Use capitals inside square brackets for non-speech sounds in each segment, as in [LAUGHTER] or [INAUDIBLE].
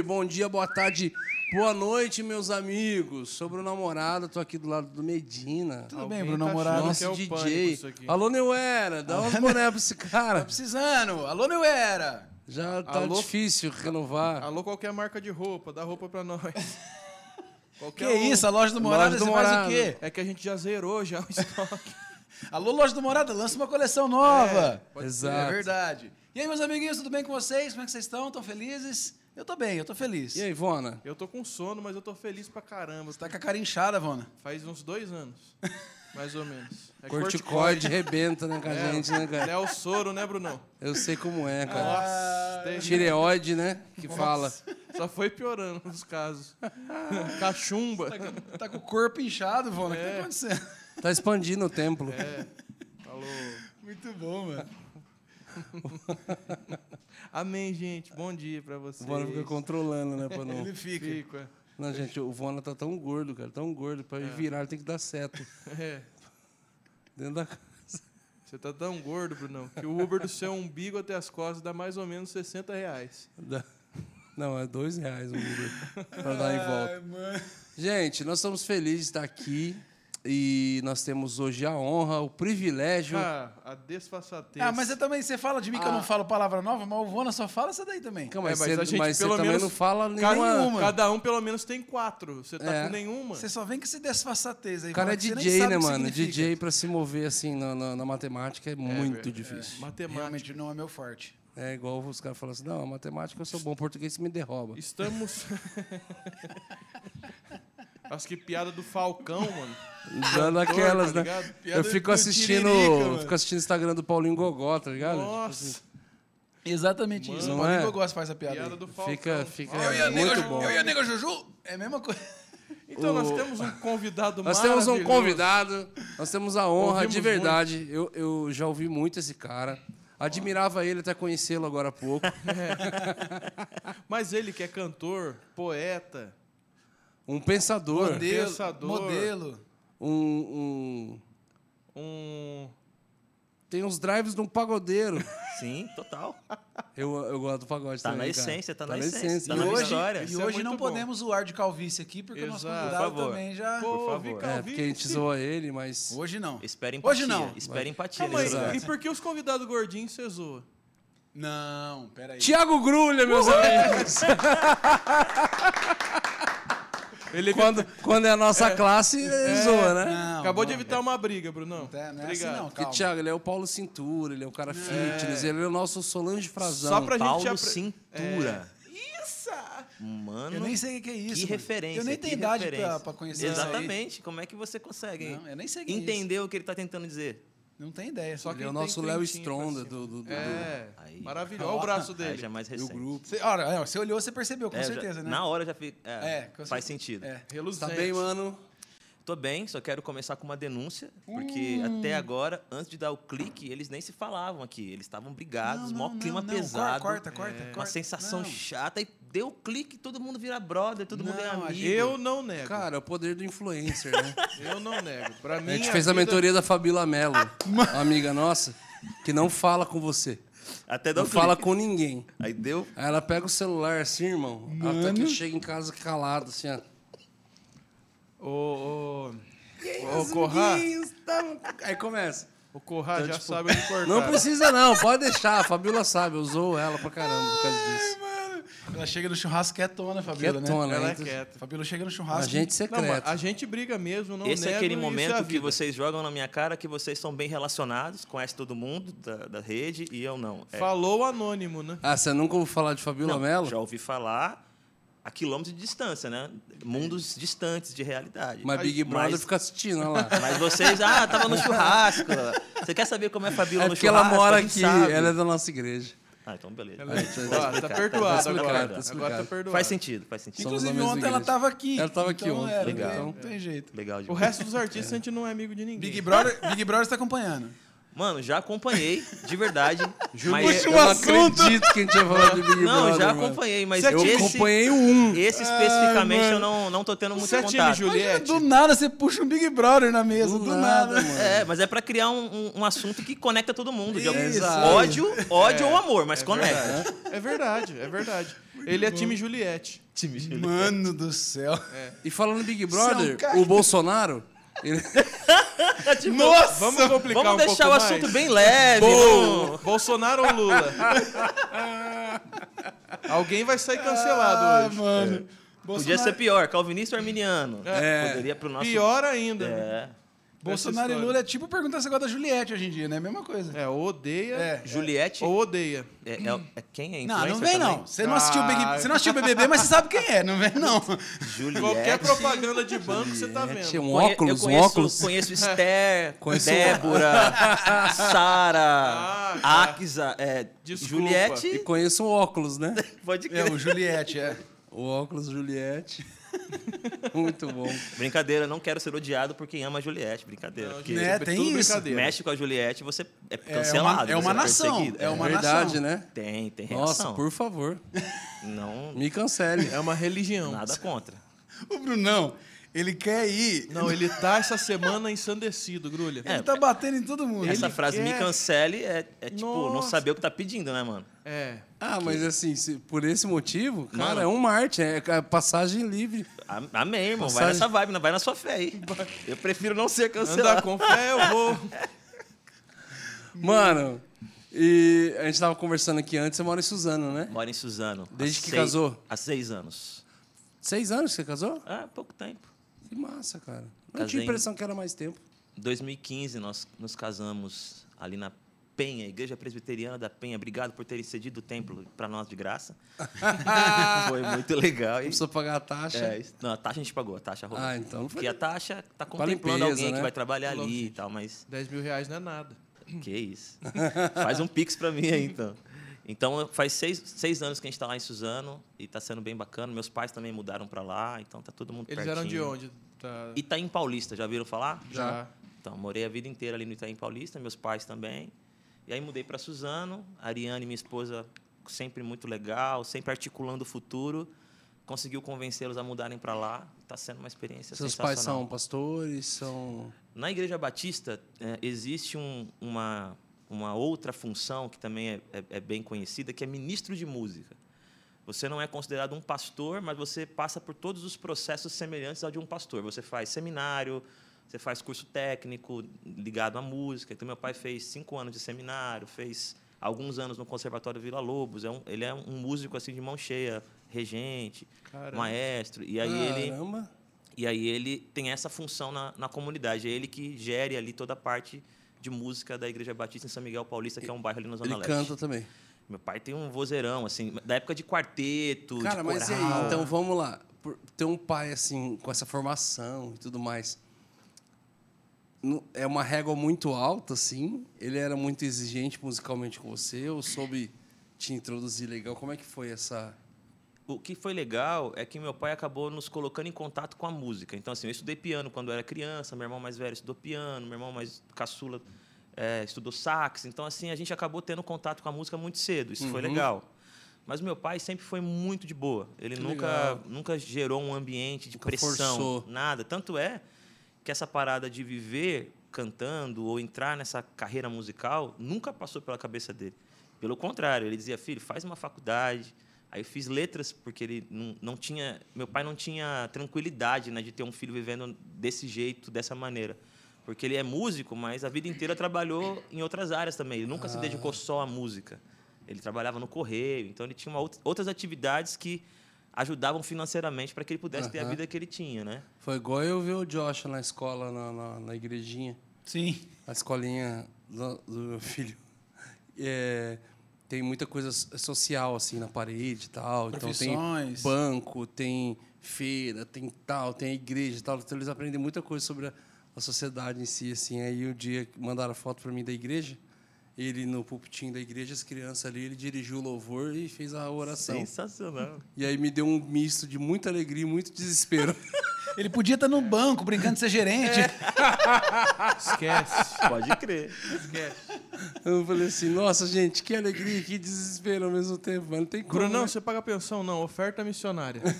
Oi, bom dia, boa tarde, boa noite, meus amigos. Sobre o namorado, tô aqui do lado do Medina. Tudo bem, Alguém Bruno tá Namorado? achando que Nosso é o DJ. Alô, Neuera, dá umas boné pra esse [LAUGHS] Tá cara. precisando. Alô, Neuera. Já tá Alô? difícil renovar. Alô, qualquer marca de roupa, dá roupa pra nós. [LAUGHS] Que Qualquer um. isso? A loja do Morada, Loja do faz o quê? É que a gente já zerou já o [LAUGHS] estoque. Alô, loja do Morada, lança uma coleção nova. Pode Exato. É verdade. E aí, meus amiguinhos, tudo bem com vocês? Como é que vocês estão? Estão felizes? Eu tô bem, eu tô feliz. E aí, Vona? Eu tô com sono, mas eu tô feliz pra caramba. Você tá com a cara inchada, Vona? Faz uns dois anos, [LAUGHS] mais ou menos. É Corticoide rebenta, né, com a É. gente, né, cara? É o soro, né, Brunão? Eu sei como é, cara. Nossa. Tireoide, né? Que fala. Só foi piorando os casos. [LAUGHS] Cachumba. Tá com o corpo inchado, Vona? O que É. tá acontecendo? Tá expandindo o templo. É. Falou. Muito bom, mano. [LAUGHS] Amém, gente. Bom dia pra vocês. O Vona fica controlando, né? Pra [LAUGHS] não... Ele fica. Fico, é. não, gente, o Vona tá tão gordo, cara. Tão gordo. Pra ele virar, tem que dar certo. [LAUGHS] É. Dentro da casa. Você tá tão gordo, Brunão, que o Uber do seu umbigo até as costas dá mais ou menos 60 reais. Dá- Não, é dois reais o Uber pra dar em volta. Ai, mano. Gente, nós estamos felizes de estar aqui e nós temos hoje a honra, o privilégio. Ah, a desfaçatez. Ah, mas você também, você fala de mim que eu Ah. não falo palavra nova, mas o Vona só fala essa daí também. Calma, É, mas, você, a gente mas você pelo também menos- não fala cada, nenhuma. cada um pelo menos tem quatro. Você tá É. com nenhuma. Você só vem com esse desfaçatez aí. O cara é você DJ, né, mano? DJ pra se mover assim na, na- na matemática é muito é, difícil. Matemática. Realmente não é meu forte. É. igual os caras falam assim: não, matemática eu sou bom, português me derruba. Estamos. [LAUGHS] Acho que piada do Falcão, mano. Dando aquelas, tá né? Eu fico do assistindo. Tiririca, mano. fico assistindo o Instagram do Paulinho Gogó, tá ligado? Tipo assim, Nossa. Exatamente isso. Não O Paulinho é? gosto faz essa piada. Piada do Falcão. fica fica Eu e a muito nega, bom. Eu e a nega Juju. É a mesma coisa. [LAUGHS] Então, nós O- temos um convidado Nós temos um convidado, nós temos a honra, Ouvimos de verdade. Eu, eu já ouvi muito esse cara. Admirava ele até conhecê-lo agora há pouco. [LAUGHS] Mas ele que é cantor, poeta, Um pensador, Modelo. pensador. Modelo. um, um- um. Tem uns drives de um pagodeiro. Sim, total. Eu, eu gosto do pagode Tá também, na cara. essência, tá na essência, essência. tá E na hoje, história. e é hoje muito não bom. podemos zoar de calvície aqui, porque o nosso Exato. convidado Por favor. também já... Pô, favor. É, porque a gente zoa ele, mas... Hoje não. Espera empatia. Hoje não. Espera empatia. Calma aí, e por que os convidados gordinhos você zoa? Não, peraí. Tiago Grulha, meus amigos. [LAUGHS] Ele quando, quando é a nossa classe, ele zoa, né? Não, acabou de evitar uma briga, Brunão. Não é, não é assim não, Porque, calma. Thiago, ele é o Paulo Cintura, ele é o cara fitness, ele é o nosso Solange Frazão. Só pra gente Paulo apre- Cintura. Isso! Mano, Eu nem sei o que é isso. que isso. Eu nem tenho idade pra, pra conhecer isso aí. Exatamente. Como é que você consegue Não, eu nem sei o que é isso. entender o que ele tá tentando dizer? Não tem ideia. Só que é o nosso Léo Stronda cima. do, do, do- É, Aí. maravilhoso. Olha o braço [LAUGHS] Aí dele. já é mais do recente. grupo. Você, olha, é, você olhou, você percebeu, com É, já- certeza, né? Na hora já fiz. É, É, com faz sentido. É. Reluzente. Tá bem, mano? Tô bem, só quero começar com uma denúncia, porque Hum. até agora, antes de dar o clique, eles nem se falavam aqui. Eles estavam brigados, Não, não, clima não, não. pesado. Corta, corta, Uma corta. sensação Não. chata. E deu o clique, todo mundo vira brother, todo mundo é Não, a amigo. Eu não nego. Cara, é o poder do influencer, né? [LAUGHS] Eu não nego. Pra mim, A gente fez a vida- mentoria da Fabíola Mello, uma amiga nossa, que não fala com você. Até dá Não o fala clique. com ninguém. Aí deu. Aí ela pega o celular assim, irmão, até que chega em casa calado, assim, ó. Ô, ô, ô, Corrá, Aí começa. o Corrá Então, já tipo, sabe onde cortar. Não precisa não, pode deixar. A Fabíola sabe, zoo ela pra caramba por causa disso. Mano, ela chega no churrasco quietona, Fabiola, Quietona, né? Ela é quieta. Fabiola chega no A churrasco. gente Não, mas secreta. a gente briga mesmo, não Esse é nego, aquele é a momento que vida. vocês jogam na minha cara que vocês são bem relacionados, conhecem todo mundo da, da rede e eu não. É, Falou anônimo, né? Ah, você nunca ouviu falar de Fabíola Mello? Já ouvi falar a quilômetros de distância, né? Mundos distantes de realidade. Mas Big Brother Mas- fica assistindo, olha lá. [LAUGHS] Mas vocês, ah, tava no churrasco. Você quer saber como é a Fabíola É no porque churrasco? ela mora A gente aqui, sabe. ela é da nossa igreja. Ah, então beleza. Ela é- tá explicado, tá tá perdoado explicado, agora. tá Agora tá perdoado. Faz sentido, faz sentido. Inclusive, mesma ontem ela igreja. tava aqui. Ela tava aqui então, ontem. É, não Legal. tem- Não tem jeito. Legal O resto dos artistas a gente não é amigo de ninguém. Big Brother, Big Brother está acompanhando. Mano, já acompanhei, de verdade. [LAUGHS] Mas eu não acredito que a gente ia falar de Big Não, Brother, já mano. acompanhei, mas Eu esse, acompanhei o um. esse especificamente eu não, não tô tendo muito Sete contato. Juliette. Imagina, do nada você puxa um Big Brother na mesa, do, Do nada. nada, mano. É, mas é pra criar um, um, um assunto que conecta todo mundo. De algum- ódio, ódio ou amor, mas É conecta. verdade. É verdade, é verdade. Ele é time Juliette. Mano do céu. E falando Big é um Brother, o Bolsonaro. Ele- [LAUGHS] Nossa! Vamos complicar Vamos um deixar o assunto mais. bem leve. Bol- não- Bolsonaro ou Lula? [LAUGHS] Alguém vai sair cancelado Ah, hoje. mano. Podia ser pior, calvinista ou arminiano. É. Poderia pro nosso... Pior ainda. né? É. Bolsonaro e. Lula é tipo perguntar se gosta da Juliette hoje em dia, né? Mesma coisa. É, ou odeia É. Juliette ou odeia. é, é- é quem é Não, não vem também? não. Você não, assistiu o Big, você não assistiu o BBB, mas você sabe quem é. Não vem não. [LAUGHS] Juliette. Qualquer propaganda de banco você tá vendo. um óculos, eu um conheço, óculos. conheço [LAUGHS] Esther, Conheço- Débora, Sara, Ah. Axa, é, Desculpa. E Juliette. conheço um óculos, né? [LAUGHS] Pode É, crer. o Juliette, é. O óculos Juliette. [LAUGHS] Muito bom. Brincadeira, não quero ser odiado por quem ama a Juliette. Brincadeira. Não, porque Né, é tem tudo isso. brincadeira. mexe com a Juliette, você é É cancelado. uma, é uma você nação. perseguido. É uma Verdade, nação. né? Tem, tem Nossa, reação. por favor, Não, me cancele. É uma religião. nada contra. O Brunão, ele quer ir. Não, ele tá essa semana ensandecido, Grulha. Ele tá batendo em todo mundo. Essa Ele frase me quer- cancele é, é tipo, não Nossa. saber o que tá pedindo, né, mano? É. Ah, mas assim, se- por esse motivo, cara, Mano. é um Marte, é a passagem livre. Am- Amém, irmão. Vai Passagem- nessa vibe, não vai na sua fé aí. Eu prefiro não ser cancelado. com fé, eu vou. [LAUGHS] Mano, e a gente tava conversando aqui antes, você mora em Suzano, né? Moro em Suzano. Desde há que seis- casou? Há seis anos. Seis anos que você casou? Ah, pouco tempo. Que massa, cara. Não Casei tinha em- impressão que era mais tempo. Em 2015, nós nos casamos ali na Penha, Igreja Presbiteriana da Penha. Obrigado por terem cedido o templo para nós de graça. [LAUGHS] Foi muito legal. Não E, precisou pagar a taxa. é, não, a taxa a gente pagou, a taxa rolou. Ah, então não foi. Porque a taxa tá Pra contemplando limpeza, alguém né? que vai trabalhar Falou, ali e gente. tal, mas 10 mil reais não é nada. que isso. [LAUGHS] Faz um pix para mim aí, então. Então, faz seis, seis anos que a gente está lá em Suzano e está sendo bem bacana. Meus pais também mudaram para lá, então tá todo mundo Eles pertinho. eram de onde? Tá... Itaim Paulista, já viram falar? Já. Então, morei a vida inteira ali no Itaim Paulista, meus pais também. E aí mudei para Suzano, a Ariane, minha esposa, sempre muito legal, sempre articulando o futuro. Conseguiu convencê-los a mudarem para lá. Está sendo uma experiência Seus sensacional. pais são pastores, são. Na Igreja Batista, eh, existe um- uma, uma outra função que também é, é- é bem conhecida, que é ministro de música. Você não é considerado um pastor, mas você passa por todos os processos semelhantes ao de um pastor. Você faz seminário, você faz curso técnico ligado à música. Então, meu pai fez cinco anos de seminário, fez alguns anos no Conservatório Vila Lobos. É um- ele é um músico assim de mão cheia, regente, Caramba. maestro. E aí ele Caramba. e aí ele tem essa função na, na comunidade. É ele que gere ali toda a parte de música da Igreja Batista em São Miguel Paulista, que é um bairro ali na Zona Ele Leste. canta também. Meu pai tem um vozeirão, assim, da época de quarteto, Cara, de mas e coral. aí? Então vamos lá. Por ter um pai assim, com essa formação e tudo mais. É uma régua muito alta, assim. Ele era muito exigente musicalmente com você, ou soube te introduzir legal? Como é que foi essa. O que foi legal é que meu pai acabou nos colocando em contato com a música. Então, assim, eu estudei piano quando eu era criança, meu irmão mais velho estudou piano, meu irmão mais caçula eh, estudou sax. Então, assim, a gente acabou tendo contato com a música muito cedo. Isso foi Uhum. legal. Mas meu pai sempre foi muito de boa. Ele Que nunca, legal. nunca gerou um ambiente de Nunca pressão, forçou. nada. Tanto é que essa parada de viver cantando ou entrar nessa carreira musical nunca passou pela cabeça dele. Pelo contrário, ele dizia: "Filho, faz uma faculdade". Aí eu fiz letras porque ele não, não tinha, meu pai não tinha tranquilidade, né, de ter um filho vivendo desse jeito, dessa maneira. Porque ele é músico, mas a vida inteira trabalhou em outras áreas também. Ele nunca se dedicou só à música. Ele trabalhava no correio, então ele tinha outra- outras atividades que ajudavam financeiramente para que ele pudesse ter a vida que ele tinha, né? Foi igual eu ver o Josh na escola, na, na, na igrejinha. Sim. A escolinha do, do meu filho. É, tem muita coisa so- social, assim, na parede e tal. Então tem banco, tem feira, tem tal, tem igreja e tal. Então eles aprendem muita coisa sobre a, a sociedade em si, assim. Aí o dia mandaram a foto para mim da igreja, ele no púlpitinho da igreja, as crianças ali, ele dirigiu o louvor e fez a oração. Sensacional. E aí me deu um misto de muita alegria e muito desespero. [LAUGHS] Ele podia estar no banco brincando de ser gerente. Esquece. Pode crer. Esquece. Eu falei assim, nossa, gente, que alegria e que desespero ao mesmo tempo, mas não tem como. Brunão, né? você paga pensão? Não, oferta missionária. [LAUGHS]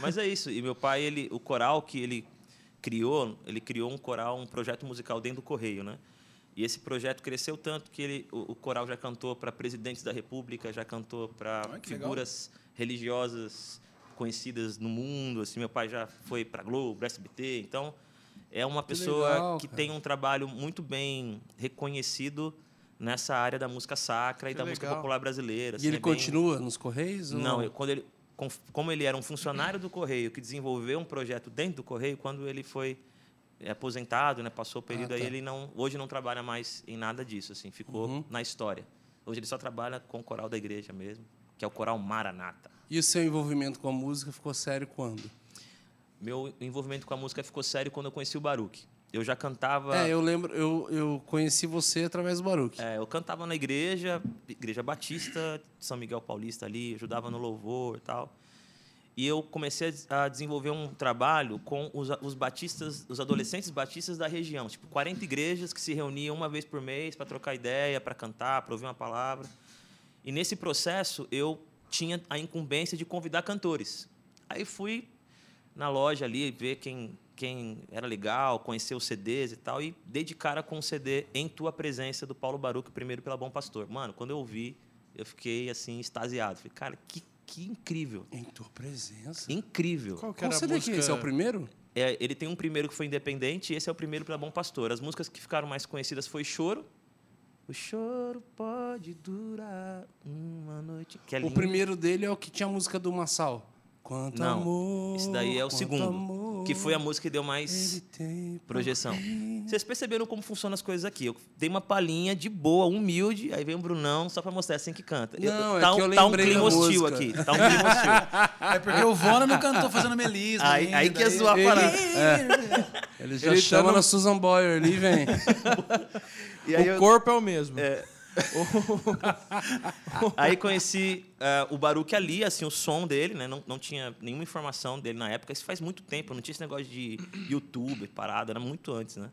Mas é isso. E meu pai, ele, o coral que ele criou, ele criou um coral, um projeto musical dentro do Correio, né? E esse projeto cresceu tanto que ele, o, o coral já cantou para presidentes da República, já cantou para que legal. figuras religiosas conhecidas no mundo. Assim, meu pai já foi para Globo, SBT. Então, é uma pessoa legal, que tem um trabalho muito bem reconhecido nessa área da música sacra e Que da música legal. popular brasileira. E assim, ele é bem- continua nos Correios? ou não, eu- quando ele, como ele era um funcionário do Correio que desenvolveu um projeto dentro do Correio, quando ele foi é, aposentado, né, passou o período Ah, aí, tá. ele não, hoje não trabalha mais em nada disso, assim, ficou Uhum. na história. Hoje ele só trabalha com o coral da igreja mesmo, que é o coral Maranata. E o seu envolvimento com a música ficou sério quando? Meu envolvimento com a música ficou sério quando eu conheci o Baruch. Eu já cantava. É, eu lembro, eu, eu conheci você através do Baruch. É, eu cantava na igreja, igreja batista, São Miguel Paulista ali, ajudava no louvor e tal. E eu comecei a des- a desenvolver um trabalho com os, os batistas, os adolescentes batistas da região, tipo 40 igrejas que se reuniam uma vez por mês para trocar ideia, para cantar, para ouvir uma palavra. E nesse processo eu tinha a incumbência de convidar cantores. Aí fui na loja ali ver quem quem era legal, conhecer os CDs e tal e dei de cara com o CD Em Tua Presença do Paulo Baruch, primeiro pela Bom Pastor. Mano, quando eu ouvi, eu fiquei assim extasiado. Falei, cara, que que incrível. Em tua presença. Incrível. Qual que Qual era a CD que música? é esse? É o primeiro? É, ele tem um primeiro que foi independente e esse é o primeiro pela Bom Pastor. As músicas que ficaram mais conhecidas foi Choro. O choro pode durar uma noite. Que é O primeiro dele é o que tinha a música do Massal. Quanto Não, amor. esse daí é o segundo, amor que foi a música que deu mais projeção. Vocês perceberam como funcionam as coisas aqui? Eu dei uma palhinha de boa, humilde, aí vem o Brunão só pra mostrar assim que canta. Não, é tá, que um- eu tá um clima hostil aqui. Tá um clima [LAUGHS] hostil. É porque o Vona não cantou fazendo melisma. Aí- ainda, aí que é zoar a Ele- parada. Ele já Ele tá chama no- na Susan Boyer ali, vem. E [LAUGHS] aí o eu- corpo é o mesmo. [LAUGHS] Aí conheci eh, o Baruch ali, assim, o som dele, né? Não, não tinha nenhuma informação dele na época. Isso faz muito tempo, não tinha esse negócio de YouTube, parada, era muito antes, né?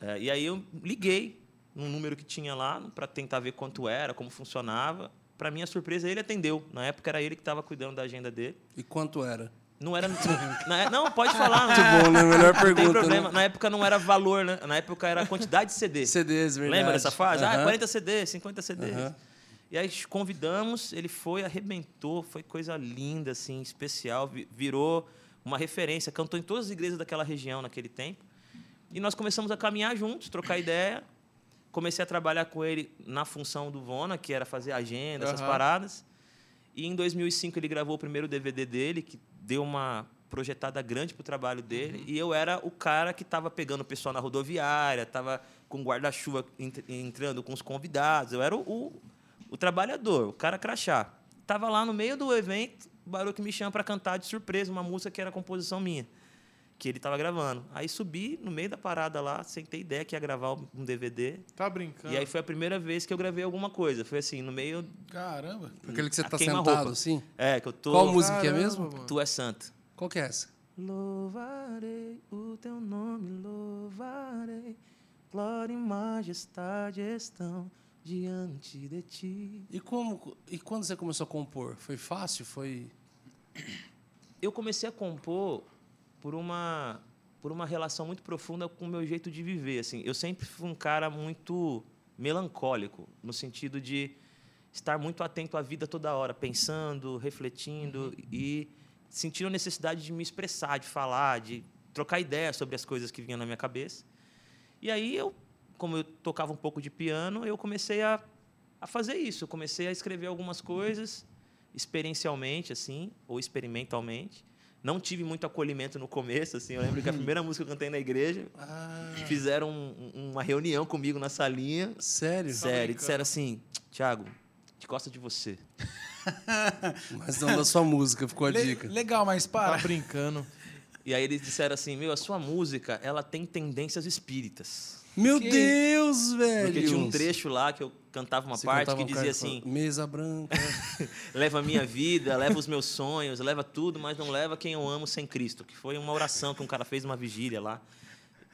Eh, e aí eu liguei num número que tinha lá para tentar ver quanto era, como funcionava. Para minha surpresa, ele atendeu. Na época era ele que estava cuidando da agenda dele. E quanto era? Não era. na- não, pode falar. Muito não, bom, né? Melhor não pergunta. tem problema. Né? Na época não era valor, né? Na época era quantidade de CD. CDs, verdade. Lembra dessa fase? Ah, Aham. 40 CDs, 50 CDs. E aí convidamos, ele foi, arrebentou, foi coisa linda, assim, especial, vi- virou uma referência, cantou em todas as igrejas daquela região naquele tempo. E nós começamos a caminhar juntos, trocar ideia. Comecei a trabalhar com ele na função do Vona, que era fazer agenda, essas paradas. E em 2005 ele gravou o primeiro DVD dele, que deu uma projetada grande pro trabalho dele. E eu era o cara que estava pegando o pessoal na rodoviária, estava com guarda-chuva ent- entrando com os convidados. Eu era o, o, o trabalhador, o cara crachá. Tava lá no meio do evento, o Baruch me chama para cantar de surpresa uma música que era composição minha, que ele estava gravando. Aí subi no meio da parada lá, sentei ideia que ia gravar um DVD. Tá brincando. E aí foi a primeira vez que eu gravei alguma coisa. Foi assim, no meio. Caramba. Aquele que você tá sentado, assim? É, que eu tô. Qual música que é Caramba, mesmo? mano. Tu é santo. Qual que é essa? Louvarei o teu nome, louvarei. Glória e majestade estão diante de ti. E, como, e quando você começou a compor? Foi fácil? Foi... Eu comecei a compor por uma por uma relação muito profunda com o meu jeito de viver, assim. Eu sempre fui um cara muito melancólico, no sentido de estar muito atento à vida toda hora, pensando, refletindo e sentindo a necessidade de me expressar, de falar, de trocar ideias sobre as coisas que vinham na minha cabeça. E aí eu, como eu tocava um pouco de piano, eu comecei a, a fazer isso. Eu comecei a escrever algumas coisas experiencialmente, assim, ou experimentalmente. Não tive muito acolhimento no começo, assim. Eu lembro que a primeira música que eu cantei na igreja, Ah, fizeram um- um- uma reunião comigo na salinha. sério? Sério, e disseram assim: Thiago, a gente gosta de você. [LAUGHS] Mas não da sua música, ficou a Le- dica. legal, mas Tá para. brincando. E aí eles disseram assim: Meu, a sua música, ela tem tendências espíritas. Meu Que- Deus, velho! Porque tinha um trecho lá que eu cantava uma Você parte cantava que dizia assim: falando, Mesa branca. [LAUGHS] leva a minha vida, leva os meus sonhos, leva tudo, mas não leva quem eu amo sem Cristo. Que foi uma oração que um cara fez numa vigília lá.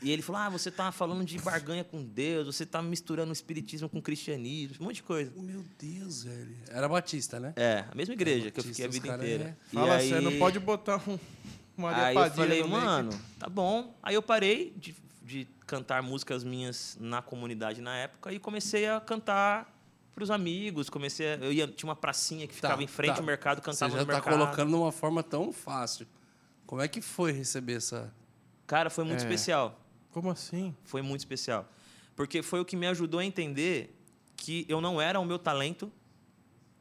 E ele falou: Ah, você tá falando de barganha com Deus, você tá misturando o espiritismo com o cristianismo, um monte de coisa. Meu Deus, velho. Era Batista, né? É, a mesma igreja que eu fiquei a vida inteira. é- E Fala aí- sério, não pode botar um Maria aí eu Padilha falei, meio que- mano, tá bom. Aí eu parei de, de cantar músicas minhas na comunidade na época e comecei a cantar para os amigos. Comecei, a, eu ia tinha uma pracinha que ficava Tá, em frente tá. ao mercado, cantava Você já no tá mercado. colocando de uma forma tão fácil. Como é que foi receber essa. Cara, foi muito É. especial. Como assim? Foi muito especial. Porque foi o que me ajudou a entender que eu não era o meu talento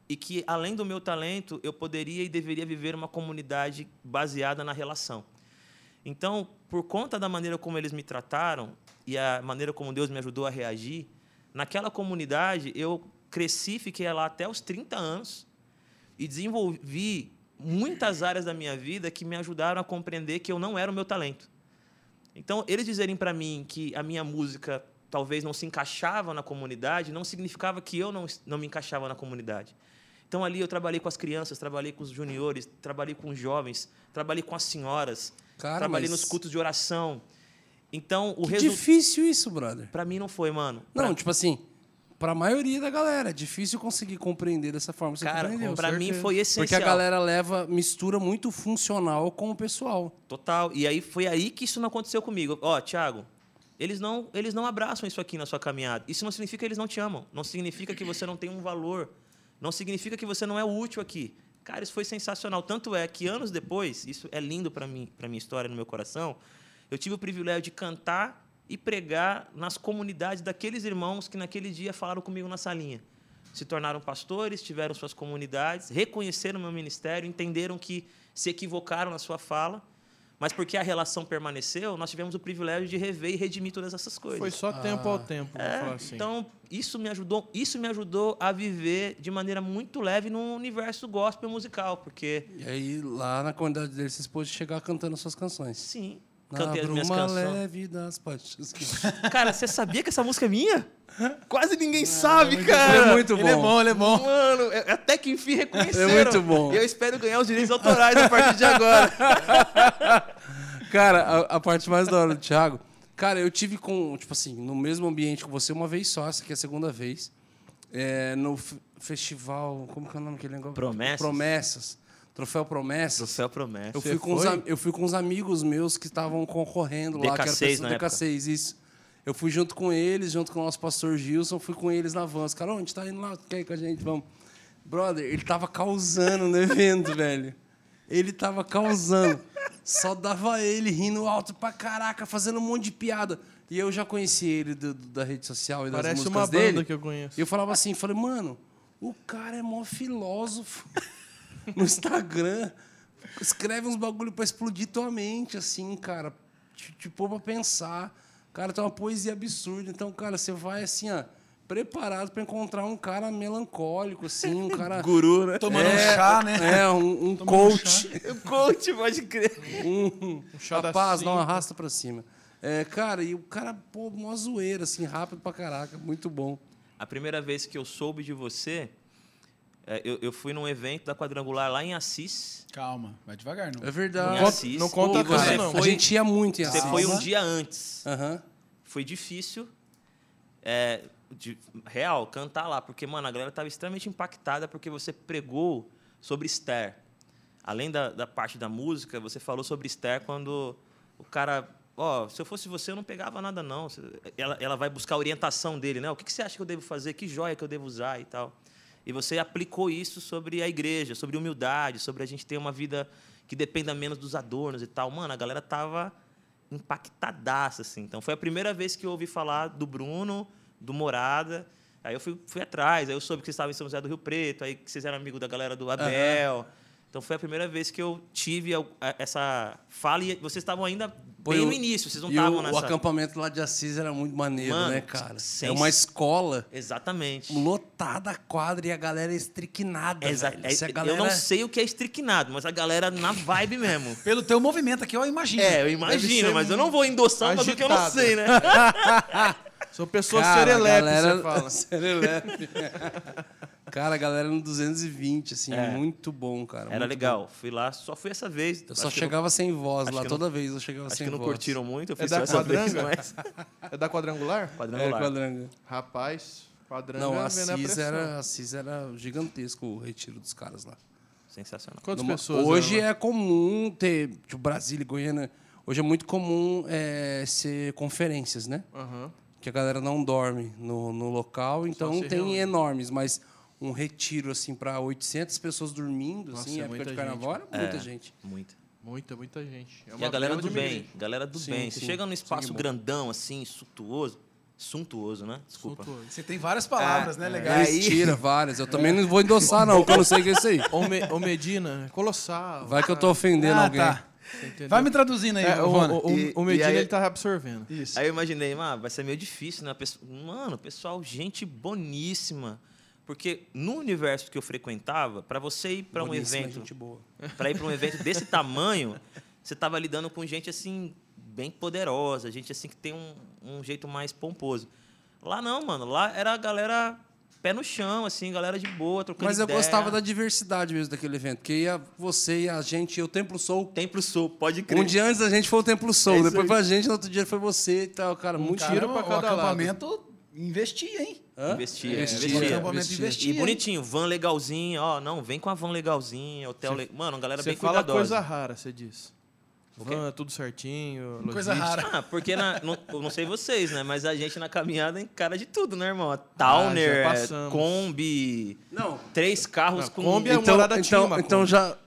e que, além do meu talento, eu poderia e deveria viver uma comunidade baseada na relação. Então, por conta da maneira como eles me trataram e a maneira como Deus me ajudou a reagir, naquela comunidade eu cresci, fiquei lá até os 30 anos e desenvolvi muitas áreas da minha vida que me ajudaram a compreender que eu não era o meu talento. Então, eles dizerem para mim que a minha música talvez não se encaixava na comunidade, não significava que eu não, não me encaixava na comunidade. Então, ali eu trabalhei com as crianças, trabalhei com os juniores, trabalhei com os jovens, trabalhei com as senhoras, Cara, trabalhei mas- nos cultos de oração. Então, o Que resultado. difícil isso, brother. Para mim não foi, mano. Não, Pra- tipo assim, pra maioria da galera, é difícil conseguir compreender dessa forma. Você cara, para mim foi essencial. Porque a galera leva, mistura muito funcional com o pessoal. Total. E aí foi aí que isso não aconteceu comigo. Ó, Thiago, eles não, eles não abraçam isso aqui na sua caminhada. Isso não significa que eles não te amam. Não significa que você não tem um valor. Não significa que você não é útil aqui. Cara, isso foi sensacional. Tanto é que anos depois, isso é lindo para mim, para minha história no meu coração, eu tive o privilégio de cantar e pregar nas comunidades daqueles irmãos que naquele dia falaram comigo na salinha. Se tornaram pastores, tiveram suas comunidades, reconheceram meu ministério, entenderam que se equivocaram na sua fala, mas porque a relação permaneceu, nós tivemos o privilégio de rever e redimir todas essas coisas. Foi só tempo ao tempo, vou É, falar assim. Então, isso me ajudou, isso me ajudou a viver de maneira muito leve no universo gospel musical, porque E aí, lá na comunidade deles, vocês podem chegar cantando suas canções. sim, Cantei as minhas bruma canções. leve das paixões. [LAUGHS] Cara, você sabia que essa música é minha? Quase ninguém sabe, cara. Ele é muito Ele é bom. bom, ele é bom. Mano, é- até que enfim reconheceram. É muito bom. E eu espero ganhar os direitos autorais a partir de agora. [LAUGHS] Cara, a, a parte mais da hora do Thiago. Cara, eu tive com, tipo assim, no mesmo ambiente com você uma vez só, essa aqui é a segunda vez. É, no f- festival. Como que é o nome daquele negócio? Promessas? Promessas. Troféu Do Promessas. céu promessa. Eu fui, com os, eu fui com uns amigos meus que estavam concorrendo lá, que era DK6 pessoa- na época. DK6, isso. Eu fui junto com eles, junto com o nosso pastor Gilson, fui com eles na van. Os caras, "Ô, a gente tá indo lá, quer ir com a gente? Vamos. Brother, ele tava causando no [LAUGHS] evento, velho. Ele tava causando. Só dava ele rindo alto pra caraca, fazendo um monte de piada. E eu já conheci ele do- do- da rede social e das Parece músicas uma dele. banda que eu conheço. E eu falava assim, falei, mano, o cara é mó filósofo no Instagram. Escreve uns bagulho pra explodir tua mente, assim, cara. Te, te pôr pra pensar. Cara, tem uma poesia absurda. Então, cara, você vai assim, ó, preparado pra encontrar um cara melancólico, assim, um cara. [LAUGHS] Guru, né? Tomando um chá, né? É, um, um Tomando um coach. O [LAUGHS] coach, pode crer. Um, chá da rapaz, não arrasta pra cima. É, cara, e o cara, pô, mó zoeira, assim, rápido pra caraca. Muito bom. A primeira vez que eu soube de você, é, eu, eu fui num evento da Quadrangular lá em Assis. Calma, vai devagar, não. É verdade. Em Assis. não conta tudo, você não. A foi, gente ia muito em você Assis. foi um dia antes. Aham. Foi difícil, é, de, real, cantar lá, porque, mano, a galera estava extremamente impactada porque você pregou sobre Esther. Além da, da parte da música, você falou sobre Esther quando o cara. Ó, se eu fosse você, eu não pegava nada, não. Você- Ela, ela vai buscar a orientação dele, né? O que, que você acha que eu devo fazer? Que joia que eu devo usar e tal. E você aplicou isso sobre a igreja, sobre humildade, sobre a gente ter uma vida que dependa menos dos adornos e tal. Mano, a galera tava impactadaça, assim. Então, foi a primeira vez que eu ouvi falar do Bruno, do Morada. Aí eu fui, fui atrás, aí eu soube que vocês estavam em São José do Rio Preto, aí que vocês eram amigos da galera do Abel. Então, foi a primeira vez que eu tive essa fala e vocês estavam ainda Pô, bem no o- início, vocês não estavam nessa... o acampamento lá de Assis era muito maneiro, Mano, né, cara? sem- É uma escola Exatamente. lotada a quadra e a galera estriquinada, Exa- velho. é- a galera... Eu não sei o que é estriquinado, mas a galera na vibe mesmo. [LAUGHS] Pelo teu movimento aqui, eu imagino. É, eu imagino, mas eu não vou endossar uma do que eu não sei, né? [LAUGHS] Sou pessoa serelepe, galera... você fala. [LAUGHS] serelepe. Cara, a galera no 220, assim, É. muito bom, cara. Era legal. bom. Fui lá, só fui essa vez. Eu só Acho chegava sem voz acho lá, não- toda vez eu chegava Acho sem que não voz. curtiram muito, eu É fiz da só essa vez, quadranga? mas... [LAUGHS] É da quadrangular? É, Quadrangular. quadranga. Rapaz, quadranga Não, na Assis pressão. era, Assis era gigantesco o retiro dos caras lá. Sensacional. Quantas Numa- pessoas Hoje é comum ter, tipo, Brasília e Goiânia. Hoje é muito comum é, ser conferências, né? Aham. Que a galera não dorme no, no local, então tem reúne. enormes, mas um retiro assim para 800 pessoas dormindo, Nossa, assim, é época muita de carnaval, é muita gente. Muito. Muita, muita gente. É E uma a galera do bem, gente. galera do Sim, bem. Você sim. chega num espaço Sangue bom. grandão, assim, suntuoso. Suntuoso, né? Desculpa. Suntuoso. Você tem várias palavras, né? Eles Legais. aí- tira várias. Eu também não vou endossar, não, porque eu não sei o que é isso aí. [LAUGHS] Ou Medina, colossal. Vai que eu tô ofendendo Ah, alguém. tá. Você entendeu? Vai me traduzindo aí, É, o, o, o- E- o Medina, aí- ele tá absorvendo. Isso. Aí eu imaginei, mano, vai ser meio difícil, né? Pessoa- Mano, pessoal, gente boníssima. Porque no universo que eu frequentava, para você ir para um evento, [LAUGHS] para ir para um evento desse tamanho, você tava lidando com gente assim bem poderosa, gente assim que tem um, um jeito mais pomposo. Lá não, mano, lá era a galera pé no chão, assim, galera de boa, trocando Mas eu ideia. gostava da diversidade mesmo daquele evento, porque ia você e a gente, e o Templo Soul. Templo Sul, pode crer. Um dia antes da gente foi o Templo Soul, É depois foi a gente, no outro dia foi você e tal, cara, muito Cara, tiro pra o cada lado. Investia, hein? Hã? Investia, O investia. acampamento investia. investia. E bonitinho, van legalzinha, ó, não, vem com a van legalzinha, hotel, le... mano, galera Você bem fala cuidadosa. coisa rara, você diz. Van, tudo certinho. Coisa rara. Ah, porque na, não, eu não sei vocês, né? Mas a gente na caminhada encara de tudo, né, irmão? Towner, é, passamos. Kombi, Não, três carros Não, com. Kombi é uma então, morada então, então já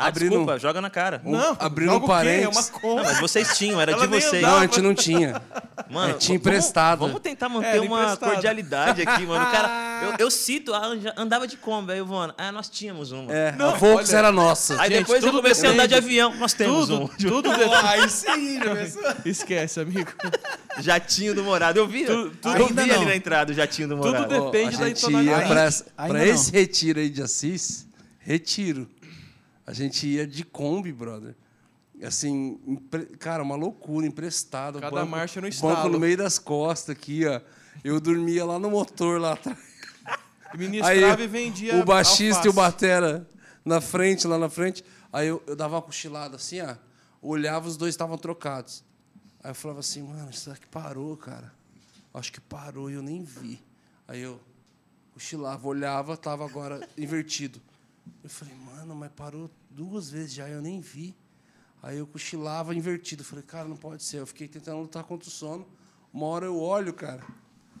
Ah, abrindo, desculpa, joga na cara. um- Não, abrindo um o quê? É parênteses. uma Kombi. Não, mas vocês tinham, era Ela de vocês. Não, a gente não tinha. Mano, É, tinha vamos- emprestado. Vamos, tentar manter Era uma emprestado. cordialidade aqui, mano. O cara, [LAUGHS] eu, eu cito, andava de Kombi, aí eu vou, ah, nós tínhamos uma. É, Não, a Volks olha- era nossa. Aí Gente, depois eu tudo comecei a andar de depende. avião, nós temos Tudo, um. tudo [LAUGHS] depende. Aí sim, já? Esquece, amigo. Jatinho do Morado. Eu vi, eu Ainda vi ali não. na entrada o jatinho do Tudo Morado. depende. Depende a da ia pra, pra esse não. retiro aí de Assis, retiro. A gente ia de Kombi, brother. Assim, empre- cara, uma loucura, emprestado. Cada banco, marcha no Banco estalo. no meio das costas aqui, ó. Eu dormia lá no motor, lá atrás. [LAUGHS] Ministrava e vendia o baixista e o alface. batera na frente, lá na frente. Aí eu, eu dava uma cochilada assim, ó. Olhava, os dois estavam trocados. Aí eu falava assim, mano, isso aqui parou, cara. Acho que parou e eu nem vi. Aí eu cochilava, olhava, tava agora invertido. Eu falei, mano, mas parou duas vezes já, eu nem vi. Aí eu cochilava invertido. Falei, cara, não pode ser. Eu fiquei tentando lutar contra o sono. Uma hora eu olho, cara.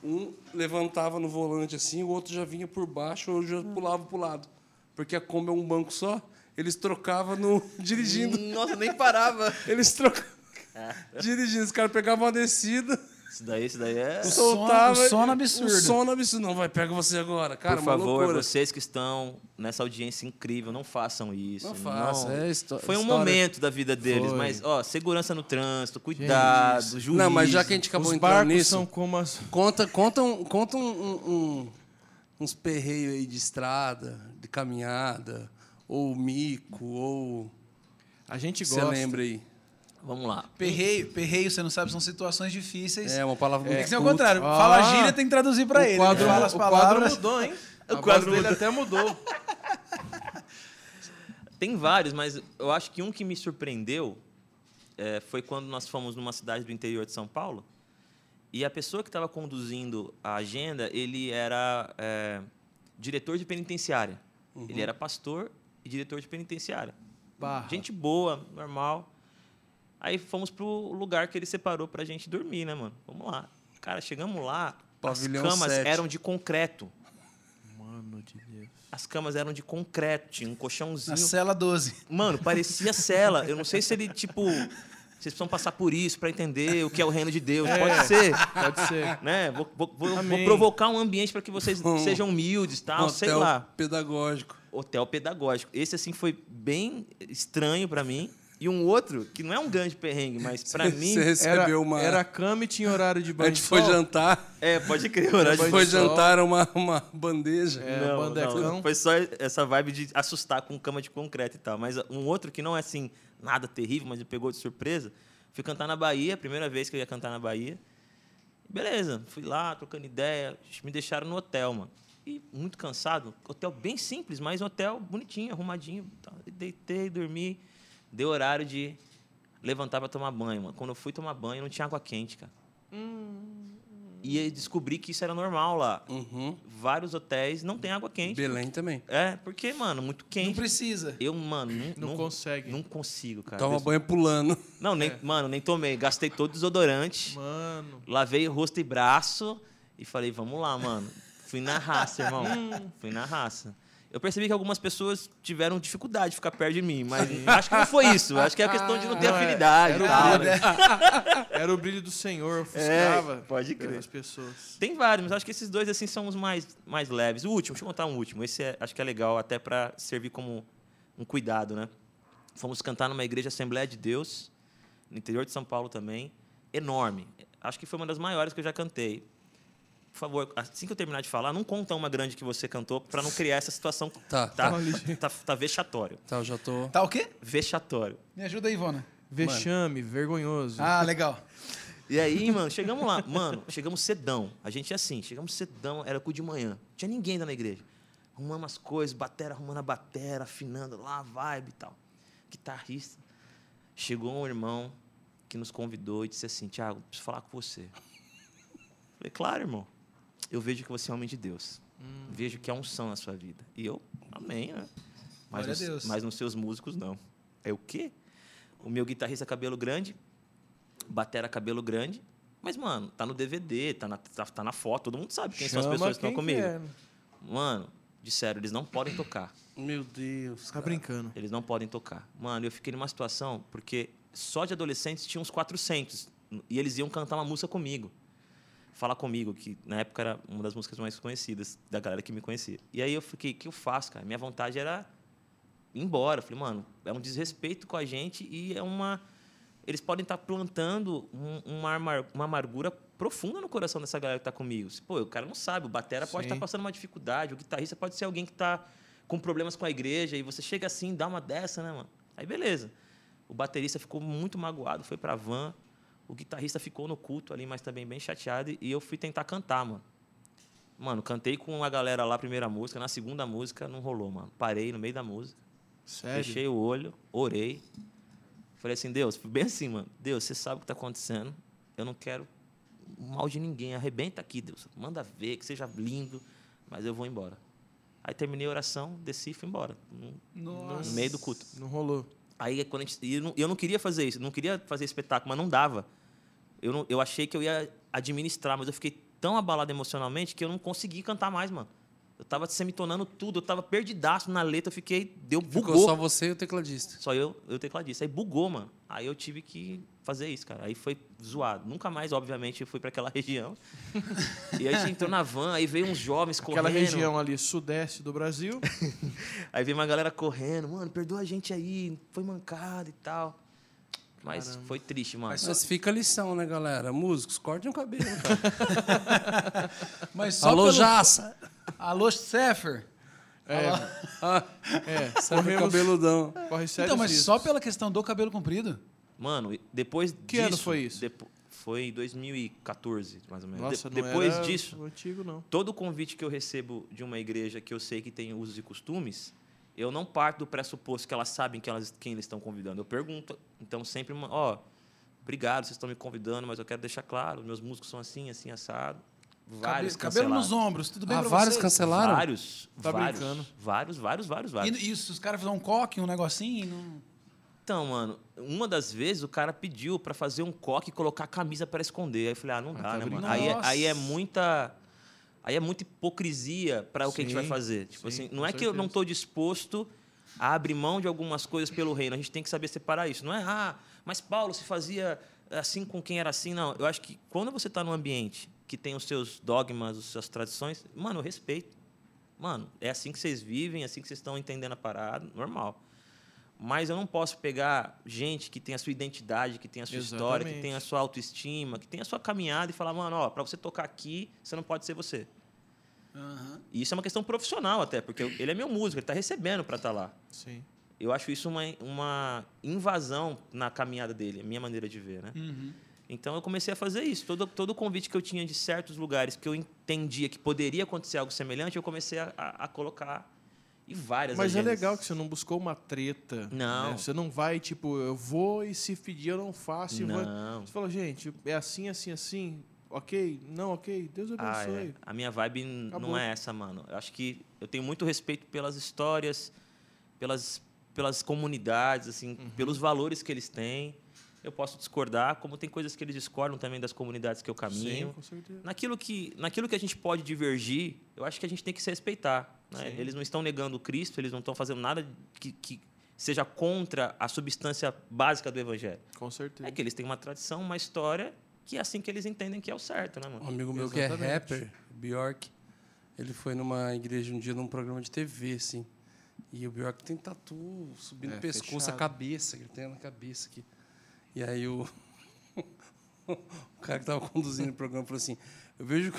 Um levantava no volante assim, o outro já vinha por baixo, eu já pulava pro lado. Porque a Kombi é um banco só, eles trocavam no [LAUGHS] dirigindo. Nossa, nem parava. Eles trocavam [LAUGHS] dirigindo. Os caras pegavam uma descida, Isso daí, isso daí é. sono- soltavam. o sono absurdo. O sono absurdo. Não, vai, pega você agora. Cara, Por uma favor, loucura. vocês que estão nessa audiência incrível, não façam isso. Não faça, é Foi um momento da vida deles, Foi. mas, ó, segurança no trânsito, cuidado, juízo. Não, mas já que a gente acabou Os entrando barcos nisso, são como as... conta, conta, um, conta um, um- um- uns perreios aí de estrada, de caminhada, ou mico, ou... A gente Você gosta. lembra aí? Vamos lá. Perreio, perreio, você não sabe, são situações difíceis. É, uma palavra Tem muito que ser o contrário. Ah, Fala a gíria, tem que traduzir pra o ele. Quadro, fala as o quadro palavras. mudou, hein? O O quadro dele mudou. até mudou. [LAUGHS] Tem vários, mas eu acho que um que me surpreendeu é, foi quando nós fomos numa cidade do interior de São Paulo e a pessoa que estava conduzindo a agenda, ele era é, diretor de penitenciária. Ele era pastor e diretor de penitenciária. Barra. Gente boa, normal. Aí fomos pro lugar que ele separou pra gente dormir, né, mano? Vamos lá. Cara, chegamos lá, Pavilhão as camas sete. eram de concreto. Mano de Deus. As camas eram de concreto, tinha um colchãozinho. Na cela 12. Mano, parecia [LAUGHS] cela. Eu não sei se ele, tipo. Vocês precisam passar por isso pra entender o que é o reino de Deus. Pode ser. Pode ser. Né? Vou, vou- vou- provocar um ambiente para que vocês Um- sejam humildes, tal, Um sei hotel lá. pedagógico. Hotel pedagógico. Esse, assim, foi bem estranho pra mim. E um outro, que não é um grande perrengue, mas pra mim. Você recebeu Era, uma... era cama e tinha horário de a banho gente de foi jantar, É, pode crer, a horário gente de foi sol. jantar uma, uma bandeja. É, não, bandecão. não, foi só essa vibe de assustar com cama de concreto e tal. Mas um outro que não é assim, nada terrível, mas me pegou de surpresa. Fui cantar na Bahia, primeira vez que eu ia cantar na Bahia. Beleza, fui lá, trocando ideia. Me deixaram no hotel, mano. E muito cansado. Hotel bem simples, mas um hotel bonitinho, arrumadinho. E Deitei, dormi. Deu horário de levantar para tomar banho, mano. Quando eu fui tomar banho, não tinha água quente, cara. E aí descobri que isso era normal lá. Uhum. Vários hotéis não tem água quente. Belém também. É, porque, mano, muito Não quente. precisa. Eu, mano, não, Não consegue. Não consigo, cara. Toma Des- banho pulando. Não, nem, mano, nem tomei. Gastei todo o desodorante. Mano. Lavei o rosto e braço e falei, vamos lá, mano. Fui na raça, irmão. Fui na raça. Eu percebi que algumas pessoas tiveram dificuldade de ficar perto de mim, mas [LAUGHS] acho que não foi isso. Acho que é a questão de não ter Não, é. afinidade Era o brilho, né? [LAUGHS] Era o brilho do Senhor, ofuscava É, pode crer. as pessoas. Tem vários, mas acho que esses dois assim são os mais, mais leves. O último, deixa eu contar um último. Esse é- acho que é legal até para servir como um cuidado, né? Fomos cantar numa igreja Assembleia de Deus, no interior de São Paulo também, enorme. Acho que foi uma das maiores que eu já cantei. Por favor, assim que eu terminar de falar, não conta uma grande que você cantou para não criar essa situação. Tá, Tá, tá. [LAUGHS] tá, tá vexatório. Tá, eu já tô. Tá o quê? Vexatório. Me ajuda aí, Ivona. Vexame, vergonhoso. Ah, legal. E aí, mano, chegamos lá. Mano, chegamos cedão. A gente é assim, chegamos cedão, era cu de manhã. Não tinha ninguém ainda na igreja. Arrumamos as coisas, batera, arrumando a batera, afinando lá, a vibe e tal. Guitarrista. Chegou um irmão que nos convidou e disse assim, Tiago, preciso falar com você. Falei, claro, irmão. Eu vejo que você é homem de Deus. Vejo que há unção na sua vida. E eu, amém, né? Mas, nos, Deus. mas nos seus músicos, não. É o quê? O meu guitarrista cabelo grande, batera cabelo grande. Mas, mano, tá no DVD, tá na, tá, tá na foto, todo mundo sabe quem são as Chama pessoas que estão comigo. quer. Mano, disseram, eles não podem tocar. Meu Deus. Tá cara. brincando. Eles não podem tocar. Mano, eu fiquei numa situação porque só de adolescentes tinha uns 400 e eles iam cantar uma música comigo. Falar comigo, que na época era uma das músicas mais conhecidas da galera que me conhecia. E aí eu fiquei, o que eu faço, cara? Minha vontade era ir embora. Eu falei, mano, é um desrespeito com a gente e é uma. Eles podem estar plantando um- uma, uma amargura profunda no coração dessa galera que está comigo. Pô, o cara não sabe, o batera pode Sim. estar passando uma dificuldade, o guitarrista pode ser alguém que está com problemas com a igreja e você chega assim, dá uma dessa, né, mano? Aí beleza. O baterista ficou muito magoado, foi pra van. O guitarrista ficou no culto ali, mas também bem chateado. E eu fui tentar cantar, mano. Mano, cantei com a galera lá primeira música. Na segunda música não rolou, mano. Parei no meio da música. Sério? Fechei o olho, orei. Falei assim, Deus, bem assim, mano. Deus, você sabe o que está acontecendo. Eu não quero mal de ninguém. Arrebenta aqui, Deus. Manda ver, que seja lindo, mas eu vou embora. Aí terminei a oração, desci e fui embora. No, Nossa. no meio do culto. Não rolou. Aí quando a gente, e eu, não, eu não queria fazer isso, não queria fazer espetáculo, mas não dava. Eu, não, eu achei que eu ia administrar, mas eu fiquei tão abalado emocionalmente que eu não consegui cantar mais, mano. Eu tava semitonando tudo, eu tava perdidaço na letra, eu fiquei. Deu Ficou bugou. só você e o tecladista. Só eu, eu tecladista. Aí bugou, mano. Aí eu tive que fazer isso, cara. Aí foi zoado. Nunca mais, obviamente, eu fui para aquela [LAUGHS] região. e aí a gente entrou na van, aí veio uns jovens correndo. Aquela região ali, sudeste do Brasil. [LAUGHS] Aí veio uma galera correndo. Mano, perdoa a gente aí. Foi mancada e tal. Mas foi triste, mano. Mas fica a lição, né, galera? Músicos, cortem o cabelo, cara. [LAUGHS] Mas só Alô, pelo... Jaça! Alô, Sefer. É, Ah, é. [LAUGHS] Corremos, cabeludão. corre sério Então, mas só pela questão do cabelo comprido? Mano, depois Que disso... ano foi isso? depo- foi em 2014, mais ou menos. Nossa, De- não depois era disso, o antigo, não. todo convite que eu recebo de uma igreja que eu sei que tem usos e costumes, eu não parto do pressuposto que elas sabem que elas, quem eles estão convidando. Eu pergunto. Então, sempre, ó, obrigado, vocês estão me convidando, mas eu quero deixar claro, meus músicos são assim, assim, assado. Vários cabelo, cabelo nos ombros, tudo bem Ah, pra vários vocês? cancelaram? Vários, Tá vários, brincando. vários, vários, vários, vários. E, se os caras fizerem um coque, um negocinho, não... Então, mano, uma das vezes o cara pediu pra fazer um coque e colocar a camisa pra esconder. Aí eu falei, ah, não dá, tá né, mano? brincando. Aí é, aí é muita. Aí é muita hipocrisia para o que a gente vai Sim, fazer. Tipo sim, assim, não é que eu não certeza. estou disposto a abrir mão de algumas coisas pelo reino. A gente tem que saber separar isso. Não é, ah, mas Paulo se fazia assim com quem era assim. Não, eu acho que quando você está num ambiente que tem os seus dogmas, as suas tradições, mano, eu respeito. Mano, é assim que vocês vivem, é assim que vocês estão entendendo a parada, normal. Mas eu não posso pegar gente que tem a sua identidade, que tem a sua história, que Exatamente. tem a sua autoestima, que tem a sua caminhada e falar, mano, ó, para você tocar aqui, você não pode ser você. Aham. E isso é uma questão profissional até, porque ele é meu músico, ele está recebendo para estar lá. Sim. Eu acho isso uma, uma invasão na caminhada dele, a minha maneira de ver, né? Uhum. Então eu comecei a fazer isso. Todo, todo convite que eu tinha de certos lugares que eu entendia que poderia acontecer algo semelhante, eu comecei a, a- a colocar em várias Mas é agendas. legal que você não buscou uma treta. Não. né? Você não vai, tipo, eu vou e se pedir eu não faço. e vou- Não. Você fala, gente, é assim, assim, assim. Ok, não ok, Deus Ah, abençoe. é. A minha vibe Acabou. não é essa, mano. Eu acho que eu tenho muito respeito pelas histórias, pelas, pelas comunidades, assim, Uhum. pelos valores que eles têm. Eu posso discordar, como tem coisas que eles discordam também das comunidades que eu caminho. Sim, com certeza. Naquilo que, naquilo que a gente pode divergir, eu acho que a gente tem que se respeitar. né? Eles não estão negando o Cristo, eles não estão fazendo nada que, que seja contra a substância básica do Evangelho. Com certeza. É que eles têm uma tradição, uma história, que é assim que eles entendem que é o certo, né, Um mano? amigo meu que é Exatamente. rapper, Bjork, ele foi numa igreja um dia num programa de TV, assim. E o Bjork tem tatu subindo É, o pescoço, fechado. a cabeça, que ele tem na cabeça aqui. E aí o, [LAUGHS] o cara que estava conduzindo o programa falou assim: Eu vejo, que-